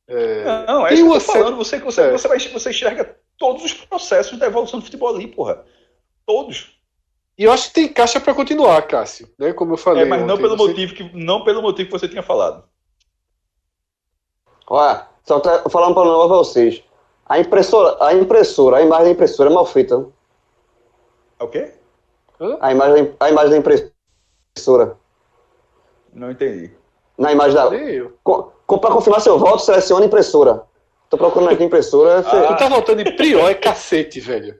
[SPEAKER 5] É... Não, é isso que eu tô falando. Você, você, é. você, vai, você enxerga todos os processos da evolução do futebol ali, porra. Todos.
[SPEAKER 3] E eu acho que tem caixa para continuar, Cássio, né? Como eu falei.
[SPEAKER 5] É, mas ontem, não pelo você... motivo que não pelo motivo que você tinha falado.
[SPEAKER 4] Olha, só tá falando para nós vocês. A impressora, a impressora, a imagem da impressora é mal feita.
[SPEAKER 5] É o quê?
[SPEAKER 4] A imagem, a imagem da impressora.
[SPEAKER 5] Não entendi.
[SPEAKER 4] Na imagem da. Para confirmar seu voto, selecione impressora. Tô procurando aqui impressora. [LAUGHS]
[SPEAKER 3] Você... Ah. Tu tá voltando em prior, é cacete, velho.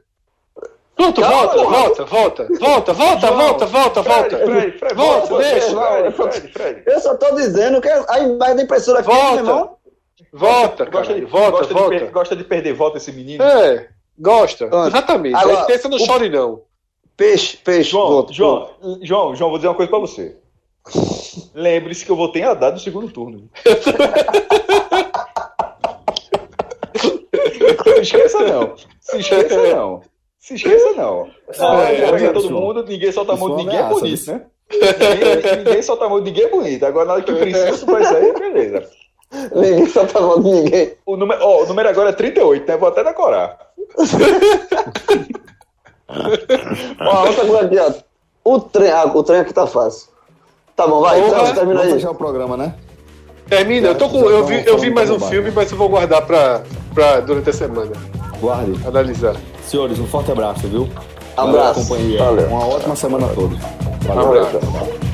[SPEAKER 3] Pronto, Calma, volta, volta, volta, volta, volta, João, volta, volta, volta. Fred, Fred, volta, volta, deixa.
[SPEAKER 4] Fred, Fred, Eu só tô dizendo que a imagem da impressora aqui,
[SPEAKER 3] volta. meu irmão. Volta, gosta, de, volta,
[SPEAKER 5] gosta
[SPEAKER 3] volta.
[SPEAKER 5] De, gosta de perder volta esse menino?
[SPEAKER 3] É, gosta, exatamente. Agora, Aí pensa no chore não.
[SPEAKER 4] Peixe, peixe.
[SPEAKER 5] João, volta, João, João, João, vou dizer uma coisa pra você. Lembre-se que eu votei a dado no segundo turno. [LAUGHS] Se esqueça não. Se esqueça não. Se esqueça não. Ah, é, todo mundo, ninguém solta a mão de ninguém é bonito, né? Ninguém, ninguém solta a mão de ninguém é bonito. Agora, na hora que precisa, vai sair, beleza.
[SPEAKER 4] Ninguém solta a mão de ninguém.
[SPEAKER 5] O número, oh, o número agora é 38, né? Vou até decorar. [LAUGHS]
[SPEAKER 4] ó, outra coisa aqui, ó. O trem, ah, o trem aqui tá fácil. Tá bom, vai, então, termina aí. Vamos
[SPEAKER 2] fechar o programa, né?
[SPEAKER 3] Termina, eu, tô com, eu, vi, eu vi mais um filme, mas eu vou guardar pra, pra durante a semana.
[SPEAKER 2] Guarde.
[SPEAKER 3] Analisar.
[SPEAKER 2] Senhores, um forte abraço, viu?
[SPEAKER 4] Abraço.
[SPEAKER 2] Valeu. Uma ótima semana a todos.
[SPEAKER 3] Valeu. Um abraço.